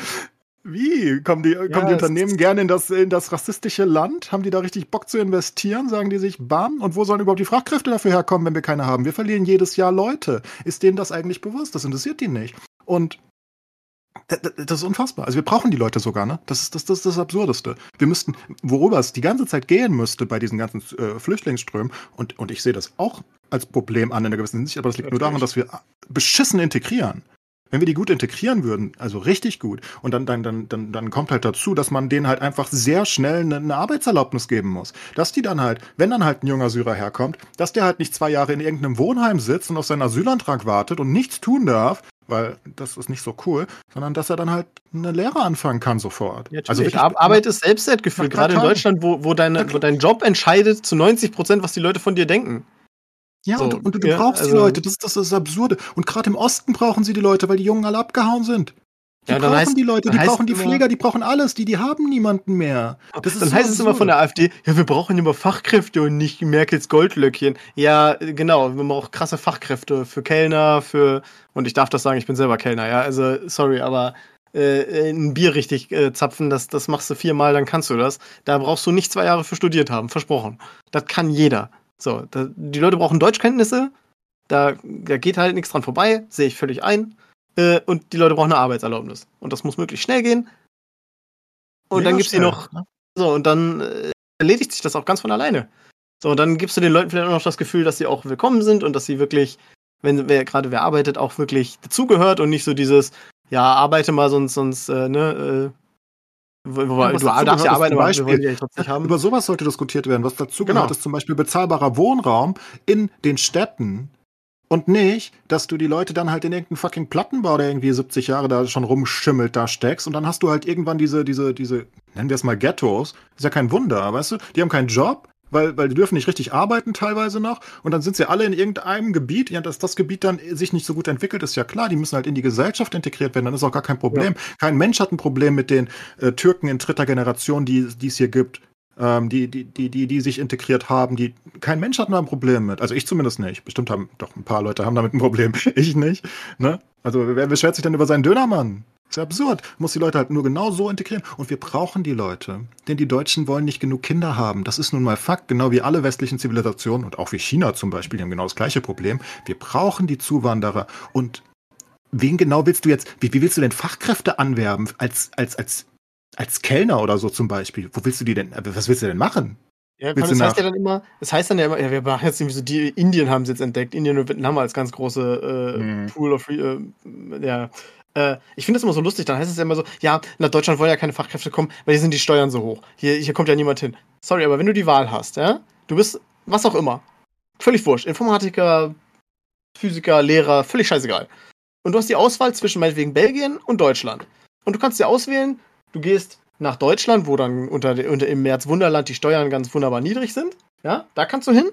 Wie? Kommen die, ja, kommen die Unternehmen gerne in das, in das rassistische Land? Haben die da richtig Bock zu investieren? Sagen die sich, bam? Und wo sollen überhaupt die Fachkräfte dafür herkommen, wenn wir keine haben? Wir verlieren jedes Jahr Leute. Ist denen das eigentlich bewusst? Das interessiert die nicht. Und das ist unfassbar. Also wir brauchen die Leute sogar, ne? Das ist das, das, ist das Absurdeste. Wir müssten, worüber es die ganze Zeit gehen müsste bei diesen ganzen äh, Flüchtlingsströmen, und, und ich sehe das auch als Problem an in einer gewissen Hinsicht, aber das liegt nur daran, dass wir beschissen integrieren. Wenn wir die gut integrieren würden, also richtig gut, und dann, dann, dann, dann, dann kommt halt dazu, dass man denen halt einfach sehr schnell eine, eine Arbeitserlaubnis geben muss. Dass die dann halt, wenn dann halt ein junger Syrer herkommt, dass der halt nicht zwei Jahre in irgendeinem Wohnheim sitzt und auf seinen Asylantrag wartet und nichts tun darf, weil das ist nicht so cool, sondern dass er dann halt eine Lehre anfangen kann sofort. Ja, also wirklich, Arbeit ist Selbstwertgefühl, gerade in Deutschland, wo, wo, deine, wo dein Job entscheidet zu 90 Prozent, was die Leute von dir denken. Ja, so, und, und, du ja, brauchst also, die Leute, das, das ist das Absurde. Und gerade im Osten brauchen sie die Leute, weil die Jungen alle abgehauen sind. Die ja, brauchen heißt, die Leute, die brauchen die Pfleger, die brauchen alles, die, die haben niemanden mehr. Das dann heißt es immer von der AfD, ja, wir brauchen immer Fachkräfte und nicht Merkels Goldlöckchen. Ja, genau, wir brauchen krasse Fachkräfte für Kellner, für, und ich darf das sagen, ich bin selber Kellner, ja, also, sorry, aber äh, ein Bier richtig äh, zapfen, das, das machst du viermal, dann kannst du das. Da brauchst du nicht zwei Jahre für studiert haben, versprochen. Das kann jeder. So, da, die Leute brauchen Deutschkenntnisse, da, da geht halt nichts dran vorbei, sehe ich völlig ein. Äh, und die Leute brauchen eine Arbeitserlaubnis. Und das muss möglichst schnell gehen. Und Mega dann gibt's die noch. Ne? So, und dann äh, erledigt sich das auch ganz von alleine. So, und dann gibst du den Leuten vielleicht auch noch das Gefühl, dass sie auch willkommen sind und dass sie wirklich, wenn wer gerade wer arbeitet, auch wirklich dazugehört und nicht so dieses, ja, arbeite mal, sonst, sonst, äh, ne, äh, Wobei, du darfst ja arbeiten, aber wir ja haben. Über sowas sollte diskutiert werden. Was dazu genau. gehört, ist zum Beispiel bezahlbarer Wohnraum in den Städten und nicht, dass du die Leute dann halt in irgendeinen fucking Plattenbau, der irgendwie 70 Jahre da schon rumschimmelt, da steckst und dann hast du halt irgendwann diese, diese, diese, nennen wir es mal Ghettos. Ist ja kein Wunder, weißt du? Die haben keinen Job, weil, weil die dürfen nicht richtig arbeiten teilweise noch und dann sind sie alle in irgendeinem Gebiet, ja, dass das Gebiet dann sich nicht so gut entwickelt, ist ja klar, die müssen halt in die Gesellschaft integriert werden, dann ist auch gar kein Problem. Ja. Kein Mensch hat ein Problem mit den äh, Türken in dritter Generation, die, die es hier gibt, ähm, die, die, die, die, die sich integriert haben, die kein Mensch hat da ein Problem mit. Also ich zumindest nicht. Bestimmt haben doch ein paar Leute haben damit ein Problem. ich nicht. Ne? Also wer beschwert sich denn über seinen Dönermann? ist ja absurd. Muss die Leute halt nur genau so integrieren. Und wir brauchen die Leute. Denn die Deutschen wollen nicht genug Kinder haben. Das ist nun mal Fakt. Genau wie alle westlichen Zivilisationen und auch wie China zum Beispiel, die haben genau das gleiche Problem. Wir brauchen die Zuwanderer. Und wen genau willst du jetzt, wie, wie willst du denn Fachkräfte anwerben als, als, als, als Kellner oder so zum Beispiel? Wo willst du die denn, was willst du denn machen? Ja, das heißt ja dann immer, das heißt dann ja immer, ja, wir machen jetzt irgendwie so, die Indien haben es jetzt entdeckt, Indien und Vietnam als ganz große äh, mhm. Pool of, äh, ja, äh, ich finde das immer so lustig, dann heißt es ja immer so, ja, nach Deutschland wollen ja keine Fachkräfte kommen, weil hier sind die Steuern so hoch. Hier, hier kommt ja niemand hin. Sorry, aber wenn du die Wahl hast, ja, du bist, was auch immer, völlig wurscht, Informatiker, Physiker, Lehrer, völlig scheißegal. Und du hast die Auswahl zwischen meinetwegen Belgien und Deutschland. Und du kannst dir auswählen, du gehst nach Deutschland, wo dann unter, unter im März Wunderland die Steuern ganz wunderbar niedrig sind. Ja, da kannst du hin.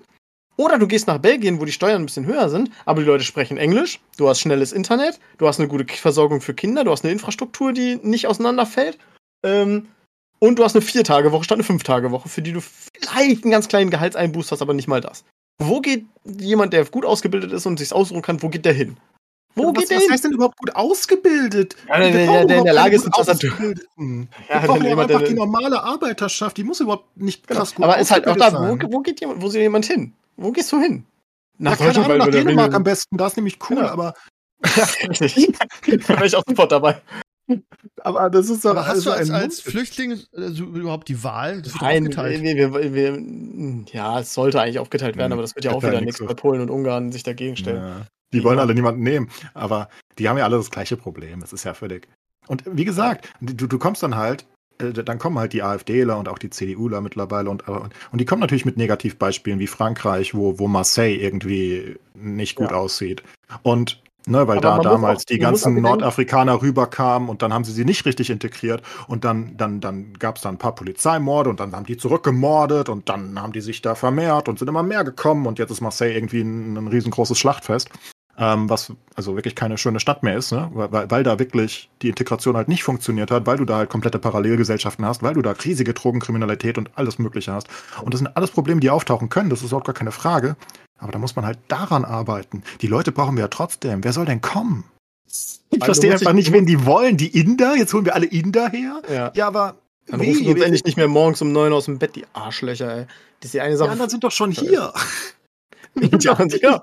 Oder du gehst nach Belgien, wo die Steuern ein bisschen höher sind, aber die Leute sprechen Englisch, du hast schnelles Internet, du hast eine gute Versorgung für Kinder, du hast eine Infrastruktur, die nicht auseinanderfällt. Ähm, und du hast eine Vier-Tage-Woche statt eine Fünf-Tage-Woche, für die du vielleicht einen ganz kleinen Gehaltseinbuß hast, aber nicht mal das. Wo geht jemand, der gut ausgebildet ist und sich aussuchen kann, wo geht der hin? Wo was, geht der was heißt denn überhaupt gut ausgebildet? Ja, der- der- brauchen der in der überhaupt Lage ist, gut ein Tastatur-. Ja, Wir brauchen ja einfach die normale Arbeiterschaft, die muss überhaupt nicht krass gut aber ist halt auch da, wo, wo geht jemand, wo soll jemand hin? Wo gehst du hin? Ja, keine Ahnung, nach Dänemark am besten, da ist nämlich cool, Genau. aber, Ja, richtig. da wäre ich auch sofort dabei. aber das ist doch Aber hast du als, also als Flüchtling äh, so überhaupt die Wahl? Das Nein, aufgeteilt. wir, wir, wir, ja, es sollte eigentlich aufgeteilt werden, Hm, aber das wird ja auch wieder nix nichts, so. weil Polen und Ungarn sich dagegen stellen. Ja. Die wollen alle niemanden nehmen, aber die haben ja alle das gleiche Problem. Das ist ja völlig. Und wie gesagt, du, du kommst dann halt, äh, dann kommen halt die AfDler und auch die CDUler mittlerweile und, und, und die kommen natürlich mit Negativbeispielen wie Frankreich, wo, wo Marseille irgendwie nicht gut Ja. aussieht. Und ne, weil Aber da damals auch- die ganzen Nordafrikaner rüberkamen und dann haben sie sie nicht richtig integriert und dann, dann, dann gab es da ein paar Polizeimorde und dann haben die zurückgemordet und dann haben die sich da vermehrt und sind immer mehr gekommen und jetzt ist Marseille irgendwie ein, ein riesengroßes Schlachtfest ähm, was also wirklich keine schöne Stadt mehr ist, ne? weil, weil da wirklich die Integration halt nicht funktioniert hat, weil du da halt komplette Parallelgesellschaften hast, weil du da riesige Drogenkriminalität und alles Mögliche hast. Und das sind alles Probleme, die auftauchen können, das ist überhaupt gar keine Frage. Aber da muss man halt daran arbeiten. Die Leute brauchen wir ja trotzdem. Wer soll denn kommen? Ich du verstehe einfach nicht, wen die wollen. Die Inder? Jetzt holen wir alle Inder her? Ja. Ja, aber Dann rufen sie uns wie? endlich nicht mehr morgens um neun aus dem Bett, die Arschlöcher, ey. Das ist die eine Die Sache. anderen sind doch schon hier. Ja, und ja.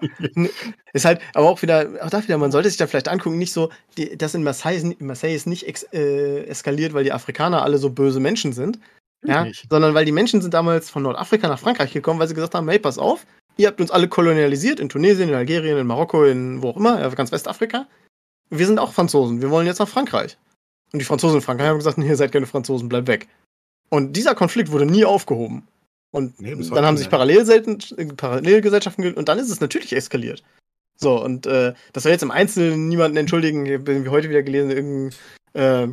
Ist halt, aber auch wieder, auch da wieder, man sollte sich da vielleicht angucken, nicht so, die, das in Marseille, ist- in Marseille ist nicht ex, äh, eskaliert, weil die Afrikaner alle so böse Menschen sind, ja, Nicht. sondern weil die Menschen sind damals von Nordafrika nach Frankreich gekommen, weil sie gesagt haben, hey, pass auf, ihr habt uns alle kolonialisiert, in Tunesien, in Algerien, in Marokko, in wo auch immer, ganz Westafrika. Wir sind auch Franzosen, wir wollen jetzt nach Frankreich. Und die Franzosen in Frankreich haben gesagt, nee, ihr seid keine Franzosen, bleibt weg. Und dieser Konflikt wurde nie aufgehoben. Und dann haben sich äh, Parallelgesellschaften gebildet und dann ist es natürlich eskaliert. So, und äh, das soll jetzt im Einzelnen niemanden entschuldigen. Ich habe heute wieder gelesen, irgendein, äh,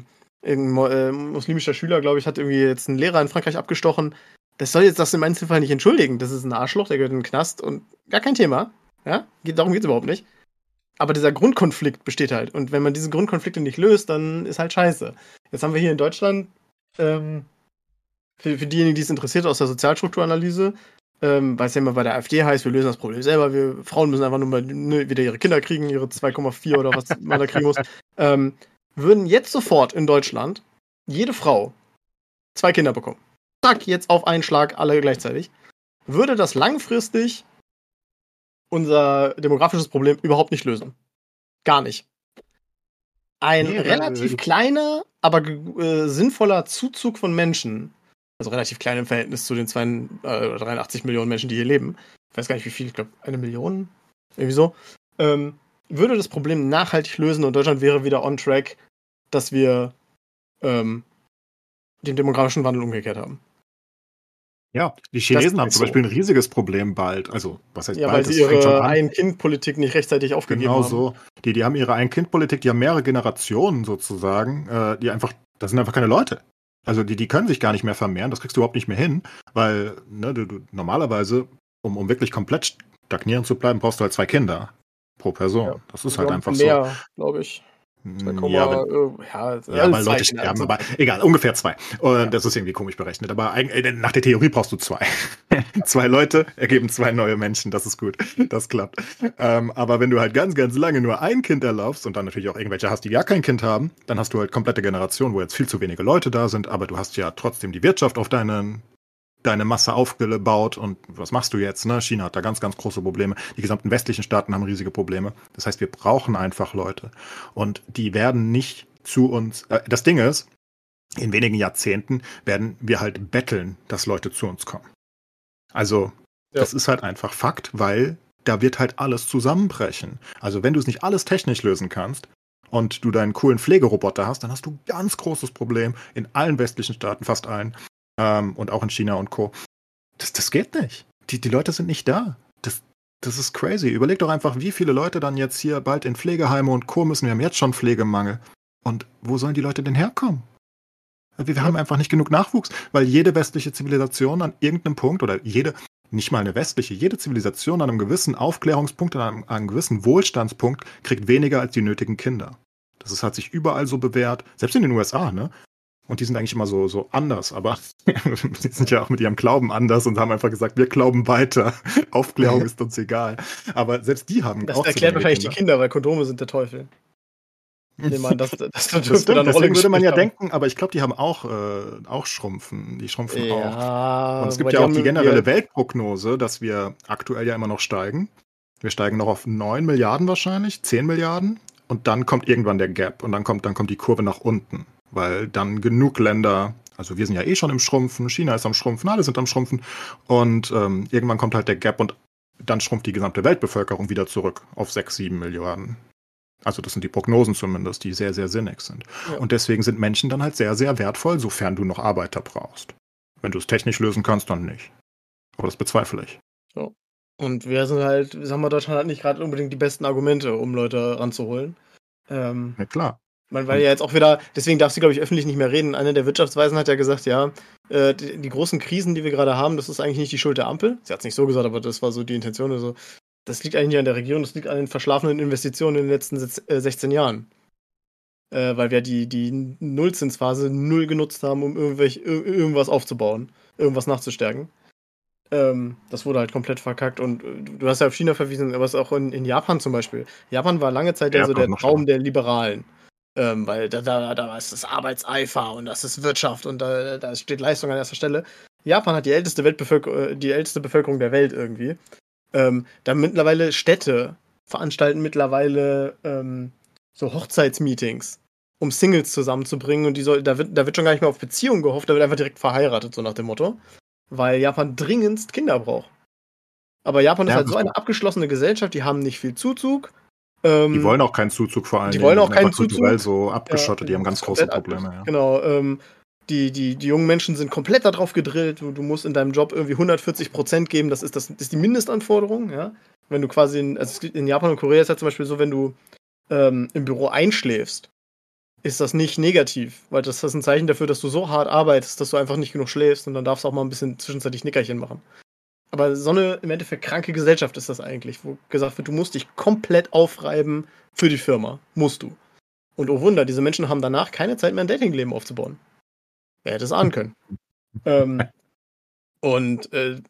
irgendein äh, muslimischer Schüler, glaube ich, hat irgendwie jetzt einen Lehrer in Frankreich abgestochen. Das soll jetzt das im Einzelfall nicht entschuldigen. Das ist ein Arschloch, der gehört in den Knast und gar kein Thema. Ja, geht, darum geht es überhaupt nicht. Aber dieser Grundkonflikt besteht halt. Und wenn man diese Grundkonflikte nicht löst, dann ist halt scheiße. Jetzt haben wir hier in Deutschland, ähm, für, für diejenigen, die es interessiert, aus der Sozialstrukturanalyse, ähm, weil es ja immer bei der AfD heißt, wir lösen das Problem selber, wir Frauen müssen einfach nur mal ne, wieder ihre Kinder kriegen, ihre 2,4 oder was man da kriegen muss, ähm, würden jetzt sofort in Deutschland jede Frau zwei Kinder bekommen. Zack, jetzt auf einen Schlag alle gleichzeitig. Würde das langfristig unser demografisches Problem überhaupt nicht lösen. Gar nicht. Ein Nee, relativ kleiner, aber äh, sinnvoller Zuzug von Menschen, also relativ klein im Verhältnis zu den zwei, äh, 83 Millionen Menschen, die hier leben, ich weiß gar nicht wie viel, ich glaube eine Million, irgendwie so, ähm, würde das Problem nachhaltig lösen und Deutschland wäre wieder on track, dass wir ähm, den demografischen Wandel umgekehrt haben. Ja, die Chinesen haben zum so. Beispiel ein riesiges Problem bald. Also, was heißt Ja, bald? weil sie Das ihre. Ein-Kind-Politik nicht rechtzeitig aufgegeben Genau haben. so. Die, die haben ihre Ein-Kind-Politik, die haben mehrere Generationen sozusagen, äh, die einfach, das sind einfach keine Leute. Also die, die können sich gar nicht mehr vermehren, das kriegst du überhaupt nicht mehr hin, weil ne, du, du normalerweise, um, um wirklich komplett stagnieren zu bleiben, brauchst du halt zwei Kinder pro Person. Ja. Das ist halt Ja, einfach mehr, glaube ich. 2, Ja, wenn, äh, ja, ja, also weil zwei Leute sterben, aber egal, ungefähr zwei. Und das ist irgendwie komisch berechnet. Aber äh, nach der Theorie brauchst du zwei. zwei Leute ergeben zwei neue Menschen, das ist gut. Das klappt. Ähm, aber wenn du halt ganz, ganz lange nur ein Kind erlaubst und dann natürlich auch irgendwelche hast, die gar kein Kind haben, dann hast du halt komplette Generationen, wo jetzt viel zu wenige Leute da sind, aber du hast ja trotzdem die Wirtschaft auf deinen deine Masse aufgebaut und was machst du jetzt? Ne? China hat da ganz, ganz große Probleme. Die gesamten westlichen Staaten haben riesige Probleme. Das heißt, wir brauchen einfach Leute. Und die werden nicht zu uns. Äh, das Ding ist, in wenigen Jahrzehnten werden wir halt betteln, dass Leute zu uns kommen. Also, Ja. das ist halt einfach Fakt, weil da wird halt alles zusammenbrechen. Also, wenn du es nicht alles technisch lösen kannst, und du deinen coolen Pflegeroboter hast, dann hast du ein ganz großes Problem in allen westlichen Staaten, fast allen, ähm, und auch in China und Co. Das, das geht nicht. Die, die Leute sind nicht da. Das, das ist crazy. Überleg doch einfach, wie viele Leute dann jetzt hier bald in Pflegeheime und Co. müssen. Wir haben jetzt schon Pflegemangel. Und wo sollen die Leute denn herkommen? Wir, wir haben einfach nicht genug Nachwuchs, weil jede westliche Zivilisation an irgendeinem Punkt oder jede, nicht mal eine westliche, jede Zivilisation an einem gewissen Aufklärungspunkt, an einem, an einem gewissen Wohlstandspunkt kriegt weniger als die nötigen Kinder. Das ist, hat sich überall so bewährt, selbst in den USA, ne? Und die sind eigentlich immer so, so anders, aber die sind ja auch mit ihrem Glauben anders und haben einfach gesagt, wir glauben weiter. Aufklärung ist uns egal. Aber selbst die haben Das auch zu erklärt wahrscheinlich die Kinder. Weil Kondome sind der Teufel. Nehme an, das, das, das Das stimmt, dann deswegen würde man ja gespielt denken, aber ich glaube, die haben auch, äh, auch Schrumpfen. Die schrumpfen haben. auch. Ja, Und es gibt ja auch haben die generelle Weltprognose, dass wir aktuell ja immer noch steigen. Wir steigen noch auf 9 Milliarden wahrscheinlich, 10 Milliarden. Und dann kommt irgendwann der Gap und dann kommt, dann kommt die Kurve nach unten. Weil dann genug Länder, also wir sind ja eh schon im Schrumpfen, China ist am Schrumpfen, alle sind am Schrumpfen. Und ähm, irgendwann kommt halt der Gap und dann schrumpft die gesamte Weltbevölkerung wieder zurück auf 6, 7 Milliarden. Also das sind die Prognosen zumindest, die sehr, sehr sinnig sind. Ja. Und deswegen sind Menschen dann halt sehr, sehr wertvoll, sofern du noch Arbeiter brauchst. Wenn du es technisch lösen kannst, dann nicht. Aber das bezweifle ich. Und wir sind halt, sagen wir, Deutschland hat nicht gerade unbedingt die besten Argumente, um Leute ranzuholen. Ähm, Ja, klar. Man, weil ja jetzt auch wieder, deswegen darf sie, glaube ich, öffentlich nicht mehr reden. Eine der Wirtschaftsweisen hat ja gesagt, ja, äh, die, die großen Krisen, die wir gerade haben, das ist eigentlich nicht die Schuld der Ampel. Sie hat es nicht so gesagt, aber das war so die Intention. Also, das liegt eigentlich nicht an der Regierung, das liegt an den verschlafenen Investitionen in den letzten sitz- äh, 16 Jahren. Äh, weil wir die, die Nullzinsphase null genutzt haben, um irgendwelch, ir irgendwas aufzubauen, irgendwas nachzustärken. Ähm, das wurde halt komplett verkackt und äh, du hast ja auf China verwiesen, aber es auch in, in Japan zum Beispiel. Japan war lange Zeit ja, so Japan der Traum der Liberalen. Ähm, weil da, da, da ist das Arbeitseifer und das ist Wirtschaft und da, da steht Leistung an erster Stelle. Japan hat die älteste, Weltbevölker äh, die älteste Bevölkerung der Welt irgendwie. Ähm, da mittlerweile Städte veranstalten mittlerweile ähm, so Hochzeitsmeetings, um Singles zusammenzubringen und die soll, da, wird, da wird schon gar nicht mehr auf Beziehungen gehofft, da wird einfach direkt verheiratet, so nach dem Motto. Weil Japan dringendst Kinder braucht. Aber Japan ist Ja, halt das so eine abgeschlossene Gesellschaft, die haben nicht viel Zuzug. Ähm, Die wollen auch keinen Zuzug vor allem. die wollen auch keinen kulturell Zuzug. so abgeschottet, die haben ganz große Probleme. Ja. Genau, ähm, die, die, die jungen Menschen sind komplett darauf gedrillt. Du, du musst in deinem Job irgendwie 140 Prozent geben. Das ist, das, das ist die Mindestanforderung. Ja? Wenn du quasi in, also in Japan und Korea ist ja zum Beispiel so, wenn du ähm, im Büro einschläfst, ist das nicht negativ, weil das ist ein Zeichen dafür, dass du so hart arbeitest, dass du einfach nicht genug schläfst und dann darfst du auch mal ein bisschen zwischenzeitlich Nickerchen machen. Aber so eine im Endeffekt kranke Gesellschaft ist das eigentlich, wo gesagt wird, du musst dich komplett aufreiben für die Firma. Musst du. Und oh Wunder, diese Menschen haben danach keine Zeit mehr, ein Datingleben aufzubauen. Wer hätte es ahnen können? ähm, und äh,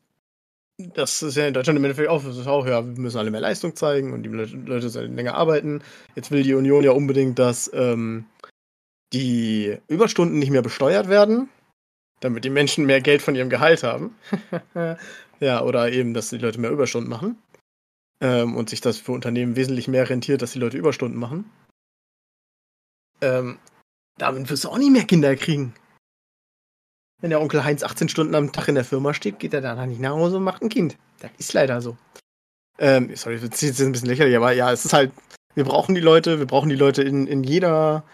das ist ja in Deutschland im Endeffekt auch, das ist auch, ja, wir müssen alle mehr Leistung zeigen und die Leute, sollen länger arbeiten. Jetzt will die Union ja unbedingt, dass ähm, die Überstunden nicht mehr besteuert werden, damit die Menschen mehr Geld von ihrem Gehalt haben. ja, oder eben, dass die Leute mehr Überstunden machen. Ähm, und sich das für Unternehmen wesentlich mehr rentiert, dass die Leute Überstunden machen. Ähm, damit wirst du auch nicht mehr Kinder kriegen. Wenn der Onkel Heinz 18 Stunden am Tag in der Firma steht, geht er danach nicht nach Hause und macht ein Kind. Das ist leider so. Ähm, sorry, das ist ein bisschen lächerlich, aber ja, es ist halt, wir brauchen die Leute, wir brauchen die Leute in, in jeder,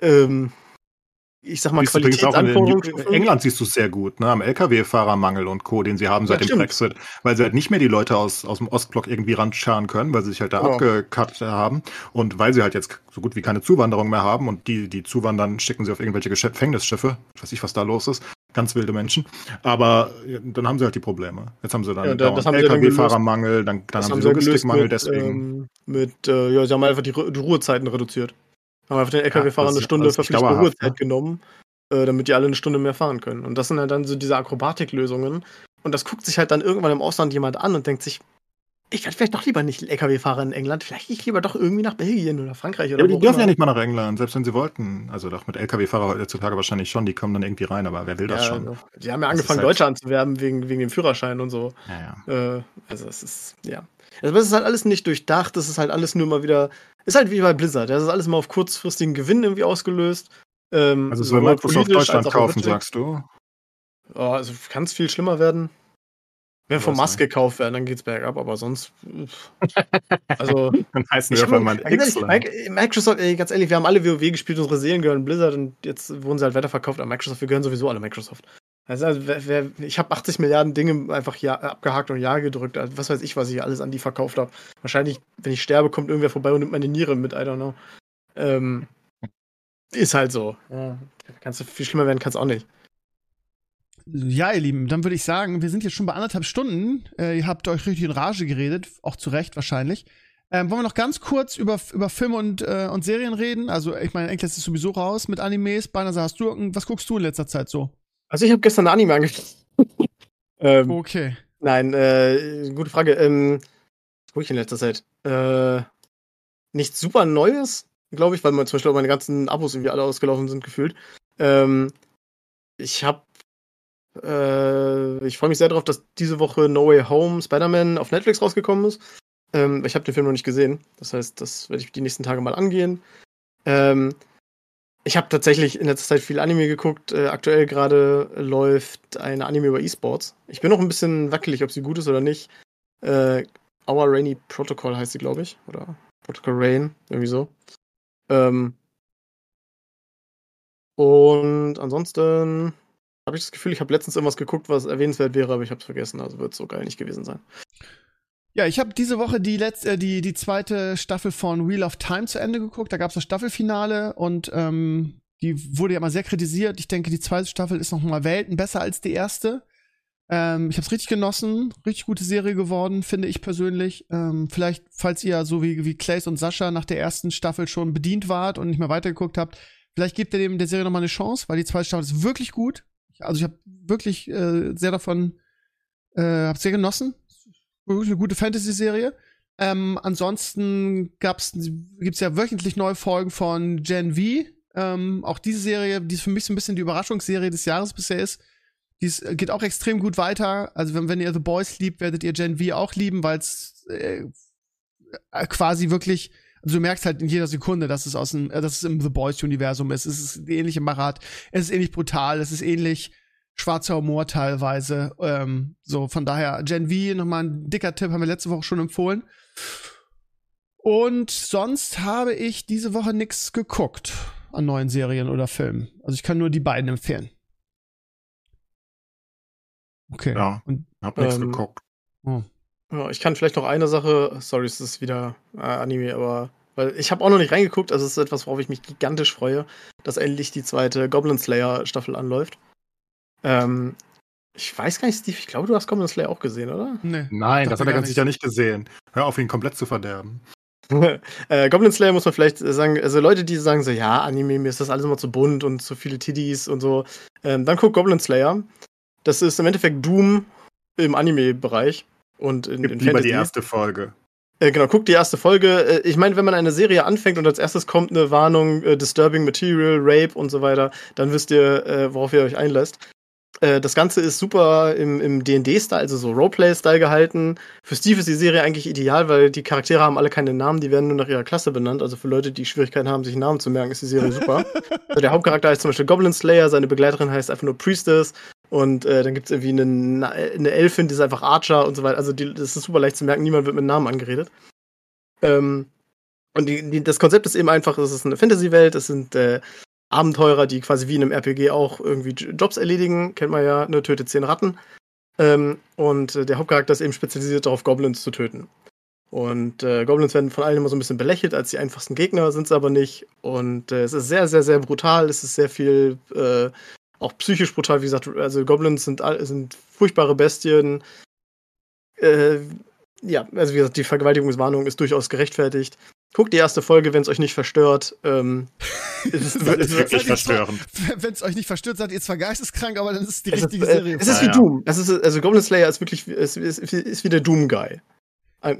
ähm, ich sag mal, Siehst auch in, in. England siehst du es sehr gut, ne? Am Lkw-Fahrermangel und Co., den sie haben seit Ja, dem stimmt. Brexit, weil sie halt nicht mehr die Leute aus, aus dem Ostblock irgendwie ranscharen können, weil sie sich halt da Genau. abgekattet haben und weil sie halt jetzt so gut wie keine Zuwanderung mehr haben und die, die zuwandern, schicken sie auf irgendwelche Gefängnisschiffe, ich weiß nicht, was da los ist, ganz wilde Menschen, aber dann haben sie halt die Probleme. Jetzt haben sie dann Ja, da- dann Lkw-Fahrermangel, dann, dann Das haben sie Logistikmangel, mit, deswegen. Ähm, mit, äh, ja, sie haben einfach die, die Ruhezeiten reduziert. Haben einfach den LKW-Fahrern das eine Stunde verpflichtende Ruhezeit ne? genommen, äh, damit die alle eine Stunde mehr fahren können. Und das sind halt dann so diese Akrobatiklösungen. Und das guckt sich halt dann irgendwann im Ausland jemand an und denkt sich, ich werde vielleicht doch lieber nicht LKW-Fahrer in England, vielleicht gehe ich lieber doch irgendwie nach Belgien oder Frankreich Ja, oder aber die dürfen immer. ja nicht mal nach England, selbst wenn sie wollten. Also doch mit Lkw-Fahrer heutzutage wahrscheinlich schon, die kommen dann irgendwie rein, aber wer will das Ja, schon? also, die haben ja Das angefangen, halt- Deutsche anzuwerben wegen, wegen dem Führerschein und so. Ja, ja. Äh, also es ist, ja. Also es ist halt alles nicht durchdacht, es ist halt alles nur mal wieder, ist halt wie bei Blizzard, das ist alles mal auf kurzfristigen Gewinn irgendwie ausgelöst. Ähm, Also soll Microsoft Deutschland kaufen, sagst du? Ja, also kann es viel schlimmer werden. Wenn von Musk gekauft werden, dann geht's bergab, aber sonst. Also. Dann heißen wir hab- irgendwann mal ganz ehrlich, Excellent. Mic- Microsoft, ey, ganz ehrlich, wir haben alle WoW gespielt, unsere Seelen gehören Blizzard und jetzt wurden sie halt weiterverkauft an Microsoft. Wir gehören sowieso alle Microsoft. Also, also wer, wer, ich habe 80 Milliarden Dinge einfach ja, abgehakt und Ja gedrückt. Also, was weiß ich, was ich alles an die verkauft habe. Wahrscheinlich, wenn ich sterbe, kommt irgendwer vorbei und nimmt meine Niere mit, I don't know. Ähm, ist halt so. Ja. Kannst du viel schlimmer werden, kannst auch nicht. Ja, ihr Lieben, dann würde ich sagen, wir sind jetzt schon bei anderthalb Stunden. Äh, ihr habt euch richtig in Rage geredet, auch zu Recht wahrscheinlich. Ähm, wollen wir noch ganz kurz über, über Film und, äh, und Serien reden? Also, ich meine, Enkel ist sowieso raus mit Animes. Beinahe hast du, was guckst du in letzter Zeit so? Also ich habe gestern ein Anime angeschaut. ähm, Okay. Nein, äh, gute Frage. Ähm, was gucke ich in letzter Zeit? Äh, nichts super Neues, glaube ich, weil man zum Beispiel auch meine ganzen Abos irgendwie alle ausgelaufen sind, gefühlt. Ähm, ich habe äh, ich freue mich sehr darauf, dass diese Woche No Way Home Spider-Man auf Netflix rausgekommen ist. Ähm, ich habe den Film noch nicht gesehen. Das heißt, das werde ich die nächsten Tage mal angehen. Ähm, ich habe tatsächlich in letzter Zeit viel Anime geguckt. Äh, aktuell gerade läuft eine Anime über E-Sports. Ich bin noch ein bisschen wackelig, ob sie gut ist oder nicht. Äh, Our Rainy Protocol heißt sie, glaube ich. Oder Protocol Rain, irgendwie so. Ähm, und ansonsten habe ich das Gefühl, ich habe letztens irgendwas geguckt, was erwähnenswert wäre, aber ich habe es vergessen. Also wird so geil nicht gewesen sein. Ja, ich habe diese Woche die letzte, äh, die, die zweite Staffel von Wheel of Time zu Ende geguckt. Da gab es das Staffelfinale und ähm, die wurde ja mal sehr kritisiert. Ich denke, die zweite Staffel ist noch mal Welten besser als die erste. Ähm, ich habe es richtig genossen, richtig gute Serie geworden, finde ich persönlich. Ähm, vielleicht, falls ihr so wie, wie Clays und Sascha nach der ersten Staffel schon bedient wart und nicht mehr weitergeguckt habt, vielleicht gebt ihr dem der Serie noch mal eine Chance, weil die zweite Staffel ist wirklich gut. Also ich habe wirklich äh, sehr davon, äh, habe sehr genossen. Wirklich eine gute Fantasy-Serie. Ähm, ansonsten gab's, gibt's ja wöchentlich neue Folgen von Gen V. Ähm, auch diese Serie, die für mich so ein bisschen die Überraschungsserie des Jahres bisher ist. Die ist, geht auch extrem gut weiter. Also wenn, wenn ihr The Boys liebt, werdet ihr Gen V auch lieben, weil es äh, quasi wirklich, also du merkst halt in jeder Sekunde, dass es aus dem, äh, dass es im The Boys-Universum ist. Es ist ähnliche Marat, es ist ähnlich brutal, es ist ähnlich schwarzer Humor teilweise. Ähm, so, von daher, Gen V, nochmal ein dicker Tipp, haben wir letzte Woche schon empfohlen. Und sonst habe ich diese Woche nichts geguckt an neuen Serien oder Filmen. Also ich kann nur die beiden empfehlen. Okay. Ja. Und, Hab nichts Ähm, geguckt. oh. Ja, ich kann vielleicht noch eine Sache, sorry, es ist wieder äh, Anime, aber weil ich habe auch noch nicht reingeguckt, also es ist etwas, worauf ich mich gigantisch freue, dass endlich die zweite Goblin Slayer Staffel anläuft. Ähm, ich weiß gar nicht, Steve, ich glaube, du hast Goblin Slayer auch gesehen, oder? Nee. Nein, das hat er ganz nicht. sicher nicht gesehen. Hör auf, ihn komplett zu verderben. äh, Goblin Slayer muss man vielleicht äh, sagen, also Leute, die sagen so, ja, Anime, mir ist das alles immer zu bunt und zu viele Tiddies und so, ähm, dann guck Goblin Slayer. Das ist im Endeffekt Doom im Anime-Bereich und in, Gib in lieber Fantasy. die erste Folge. Äh, genau, guckt die erste Folge. Äh, ich meine, wenn man eine Serie anfängt und als erstes kommt eine Warnung, äh, Disturbing Material, Rape und so weiter, dann wisst ihr, äh, worauf ihr euch einlässt. Äh, das Ganze ist super im, im D&D-Style, also so Roleplay-Style gehalten. Für Steve ist die Serie eigentlich ideal, weil die Charaktere haben alle keine Namen, die werden nur nach ihrer Klasse benannt. Also für Leute, die Schwierigkeiten haben, sich Namen zu merken, ist die Serie super. also der Hauptcharakter heißt zum Beispiel Goblin Slayer, seine Begleiterin heißt einfach nur Priestess. Und äh, dann gibt es irgendwie eine, eine Elfin, die ist einfach Archer und so weiter. Also die, das ist super leicht zu merken, niemand wird mit Namen angeredet. Ähm, und die, die, das Konzept ist eben einfach, es ist eine Fantasy-Welt, es sind äh, Abenteurer, die quasi wie in einem RPG auch irgendwie Jobs erledigen, kennt man ja, ne, tötet zehn Ratten. Ähm, und äh, der Hauptcharakter ist eben spezialisiert darauf, Goblins zu töten. Und äh, Goblins werden von allen immer so ein bisschen belächelt als die einfachsten Gegner, sind sie aber nicht. Und äh, es ist sehr, sehr, sehr brutal. Es ist sehr viel, äh, auch psychisch brutal. Wie gesagt, also Goblins sind, sind furchtbare Bestien. Äh, ja, also wie gesagt, die Vergewaltigungswarnung ist durchaus gerechtfertigt. Guckt die erste Folge, wenn es euch nicht verstört. Ähm, es ist, Das ist wirklich verstörend. Wenn es euch nicht verstört, seid ihr zwar geisteskrank, aber dann ist es die es ist, richtige äh, Serie. es ist Ja, wie ja. Doom. Es ist, also Goblin Slayer ist wirklich ist, ist, ist wie der Doom-Guy.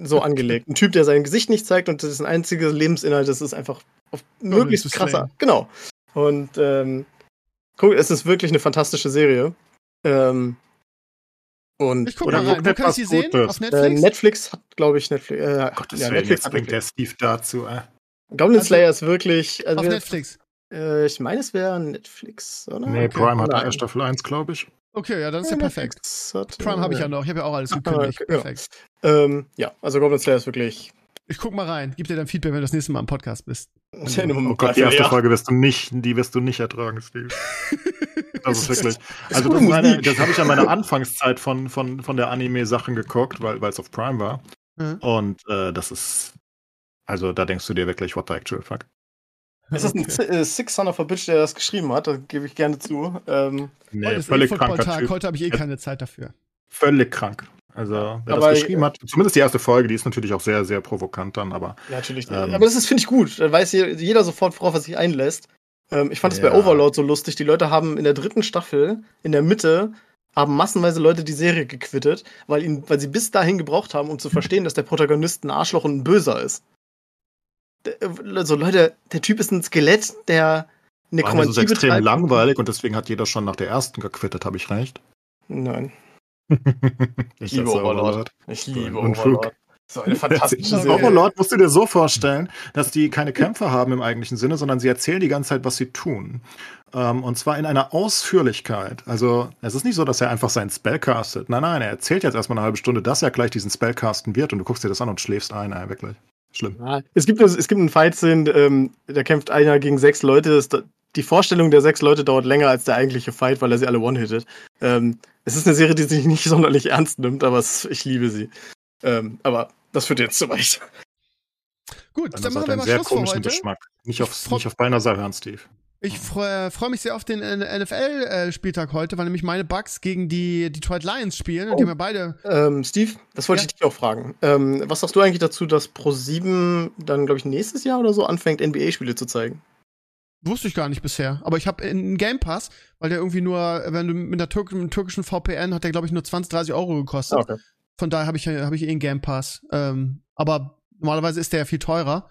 So angelegt. Ein Typ, der sein Gesicht nicht zeigt und das ist ein einziger Lebensinhalt, das ist einfach auf möglichst krasser. Genau. Und ähm, guck, es ist wirklich eine fantastische Serie. Ähm, und ich guck Oder mal rein. Wo kann ich etwas die sehen? Auf äh, Netflix? Netflix hat, glaube ich, Netflix. Äh, Gottes ja, Willen, Netflix jetzt bringt der Netflix. Steve dazu. Äh. Goblin Also- Slayer ist wirklich. Also, auf Netflix. Äh, ich meine, es wäre Netflix, oder? Nee, okay. Prime hat Nein. da erst Staffel 1, glaube ich. Okay, ja, dann ist ja Ja, perfekt. Netflix hat, Prime habe ich äh, ja noch. Ich habe ja auch alles Ah, gekündigt. okay, ja. Perfekt. Ähm, ja, also Goblin Slayer ist wirklich. Ich guck mal rein. Gib dir dann Feedback, wenn du das nächste Mal im Podcast bist. Oh Gott, die erste Folge wirst du nicht, die wirst du nicht ertragen, Steve. Das ist wirklich. Also das, das habe ich an meiner Anfangszeit von, von, von der Anime-Sachen geguckt, weil weil es auf Prime war. Ja. Und äh, das ist. Also da denkst du dir wirklich, what the actual fuck. Es ist ein Okay. Äh, Six Son of a Bitch, der das geschrieben hat, das gebe ich gerne zu. Ähm, Nee, Heute ist eh völlig Football-Tag. Typ. Heute habe ich eh Ja. keine Zeit dafür. Völlig krank. Also, wer Aber- das geschrieben hat, zumindest die erste Folge, die ist natürlich auch sehr, sehr provokant dann, aber Ja, natürlich. Ähm. Aber das ist, finde ich, gut. Da weiß je- jeder sofort, worauf er sich einlässt. Ähm, ich fand es Ja. bei Overlord so lustig. Die Leute haben in der dritten Staffel, in der Mitte, haben massenweise Leute die Serie gequittet, weil, ihn, weil sie bis dahin gebraucht haben, um zu verstehen, dass der Protagonist ein Arschloch und ein Böser ist. Also Leute, der Typ ist ein Skelett, der mir Nekromantie so extrem betreibt. langweilig und deswegen hat jeder schon nach der ersten gequittet, habe ich recht? Nein, ich liebe Overlord. ich liebe Unfug. Overlord. So eine fantastische. Serie. Overlord musst du dir so vorstellen, dass die keine Kämpfe haben im eigentlichen Sinne, sondern sie erzählen die ganze Zeit, was sie tun. Ähm, und zwar in einer Ausführlichkeit. Also es ist nicht so, dass er einfach seinen Spell castet. Nein, nein, er erzählt jetzt erstmal eine halbe Stunde, dass er gleich diesen Spell casten wird und du guckst dir das an und schläfst ein. Ey, wirklich. Schlimm. Es gibt, es gibt einen Fight-Szene, ähm, da kämpft einer gegen sechs Leute. Das, die Vorstellung der sechs Leute dauert länger als der eigentliche Fight, weil er sie alle one-hittet. Ähm, es ist eine Serie, die sich nicht sonderlich ernst nimmt, aber es, ich liebe sie. Ähm, aber das führt jetzt zu weit. Gut, Das dann hat machen wir einen mal sehr Schluss für komischen heute. Geschmack. Nicht Ich auf, nicht auf Balnasar hören, Steve. Ich freue freu mich sehr auf den NFL-Spieltag heute, weil nämlich meine Bucks gegen die Detroit Lions spielen. Und die haben ja beide. Ähm, Steve, das wollte Ja. ich dich auch fragen. Ähm, was sagst du eigentlich dazu, dass Pro7 dann, glaube ich, nächstes Jahr oder so anfängt, NBA-Spiele zu zeigen? Wusste ich gar nicht bisher. Aber ich habe einen Game Pass, weil der irgendwie nur, wenn du mit der Türk mit türkischen VPN hat der, glaube ich, nur 20, 30 Euro gekostet. okay. Von daher habe ich, hab ich eh einen Game Pass. Ähm, aber normalerweise ist der ja viel teurer.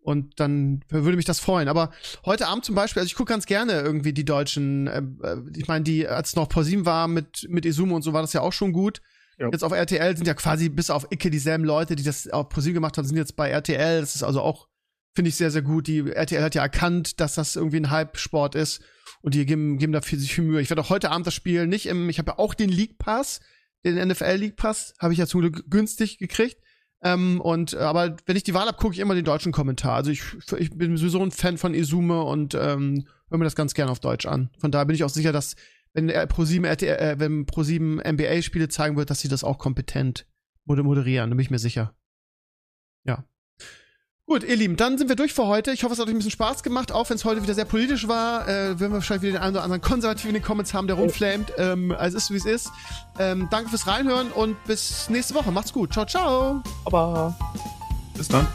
Und dann würde mich das freuen. Aber heute Abend zum Beispiel, also ich gucke ganz gerne irgendwie die deutschen, äh, äh, ich meine, die, als es noch ProSieben war mit, mit Izumo und so, war das ja auch schon gut. Ja. Jetzt auf RTL sind ja quasi bis auf Icke dieselben Leute, die das auf ProSieben gemacht haben, sind jetzt bei RTL. Das ist also auch, finde ich sehr, sehr gut. Die RTL hat ja erkannt, dass das irgendwie ein Hype-Sport ist. Und die geben, geben da viel, sich viel Mühe. Ich werde auch heute Abend das Spiel nicht im, ich habe ja auch den League Pass, den NFL League Pass, habe ich ja zum Glück günstig gekriegt. Ähm, und äh, aber wenn ich die Wahl habe, gucke ich immer den deutschen Kommentar. Also ich, ich bin sowieso ein Fan von Izume und ähm, höre mir das ganz gerne auf Deutsch an. Von daher bin ich auch sicher, dass wenn Pro7 RTL, äh, wenn Pro7 NBA Spiele zeigen wird, dass sie das auch kompetent moder- moderieren, da bin ich mir sicher. Gut, ihr Lieben, dann sind wir durch für heute. Ich hoffe, es hat euch ein bisschen Spaß gemacht, auch wenn es heute wieder sehr politisch war. Äh, werden wir wahrscheinlich wieder den einen oder anderen Konservativen in den Comments haben, der rumflamet. Ähm, also ist, wie es ist. Ähm, danke fürs Reinhören und bis nächste Woche. Macht's gut. Ciao, ciao. Aber. Bis dann.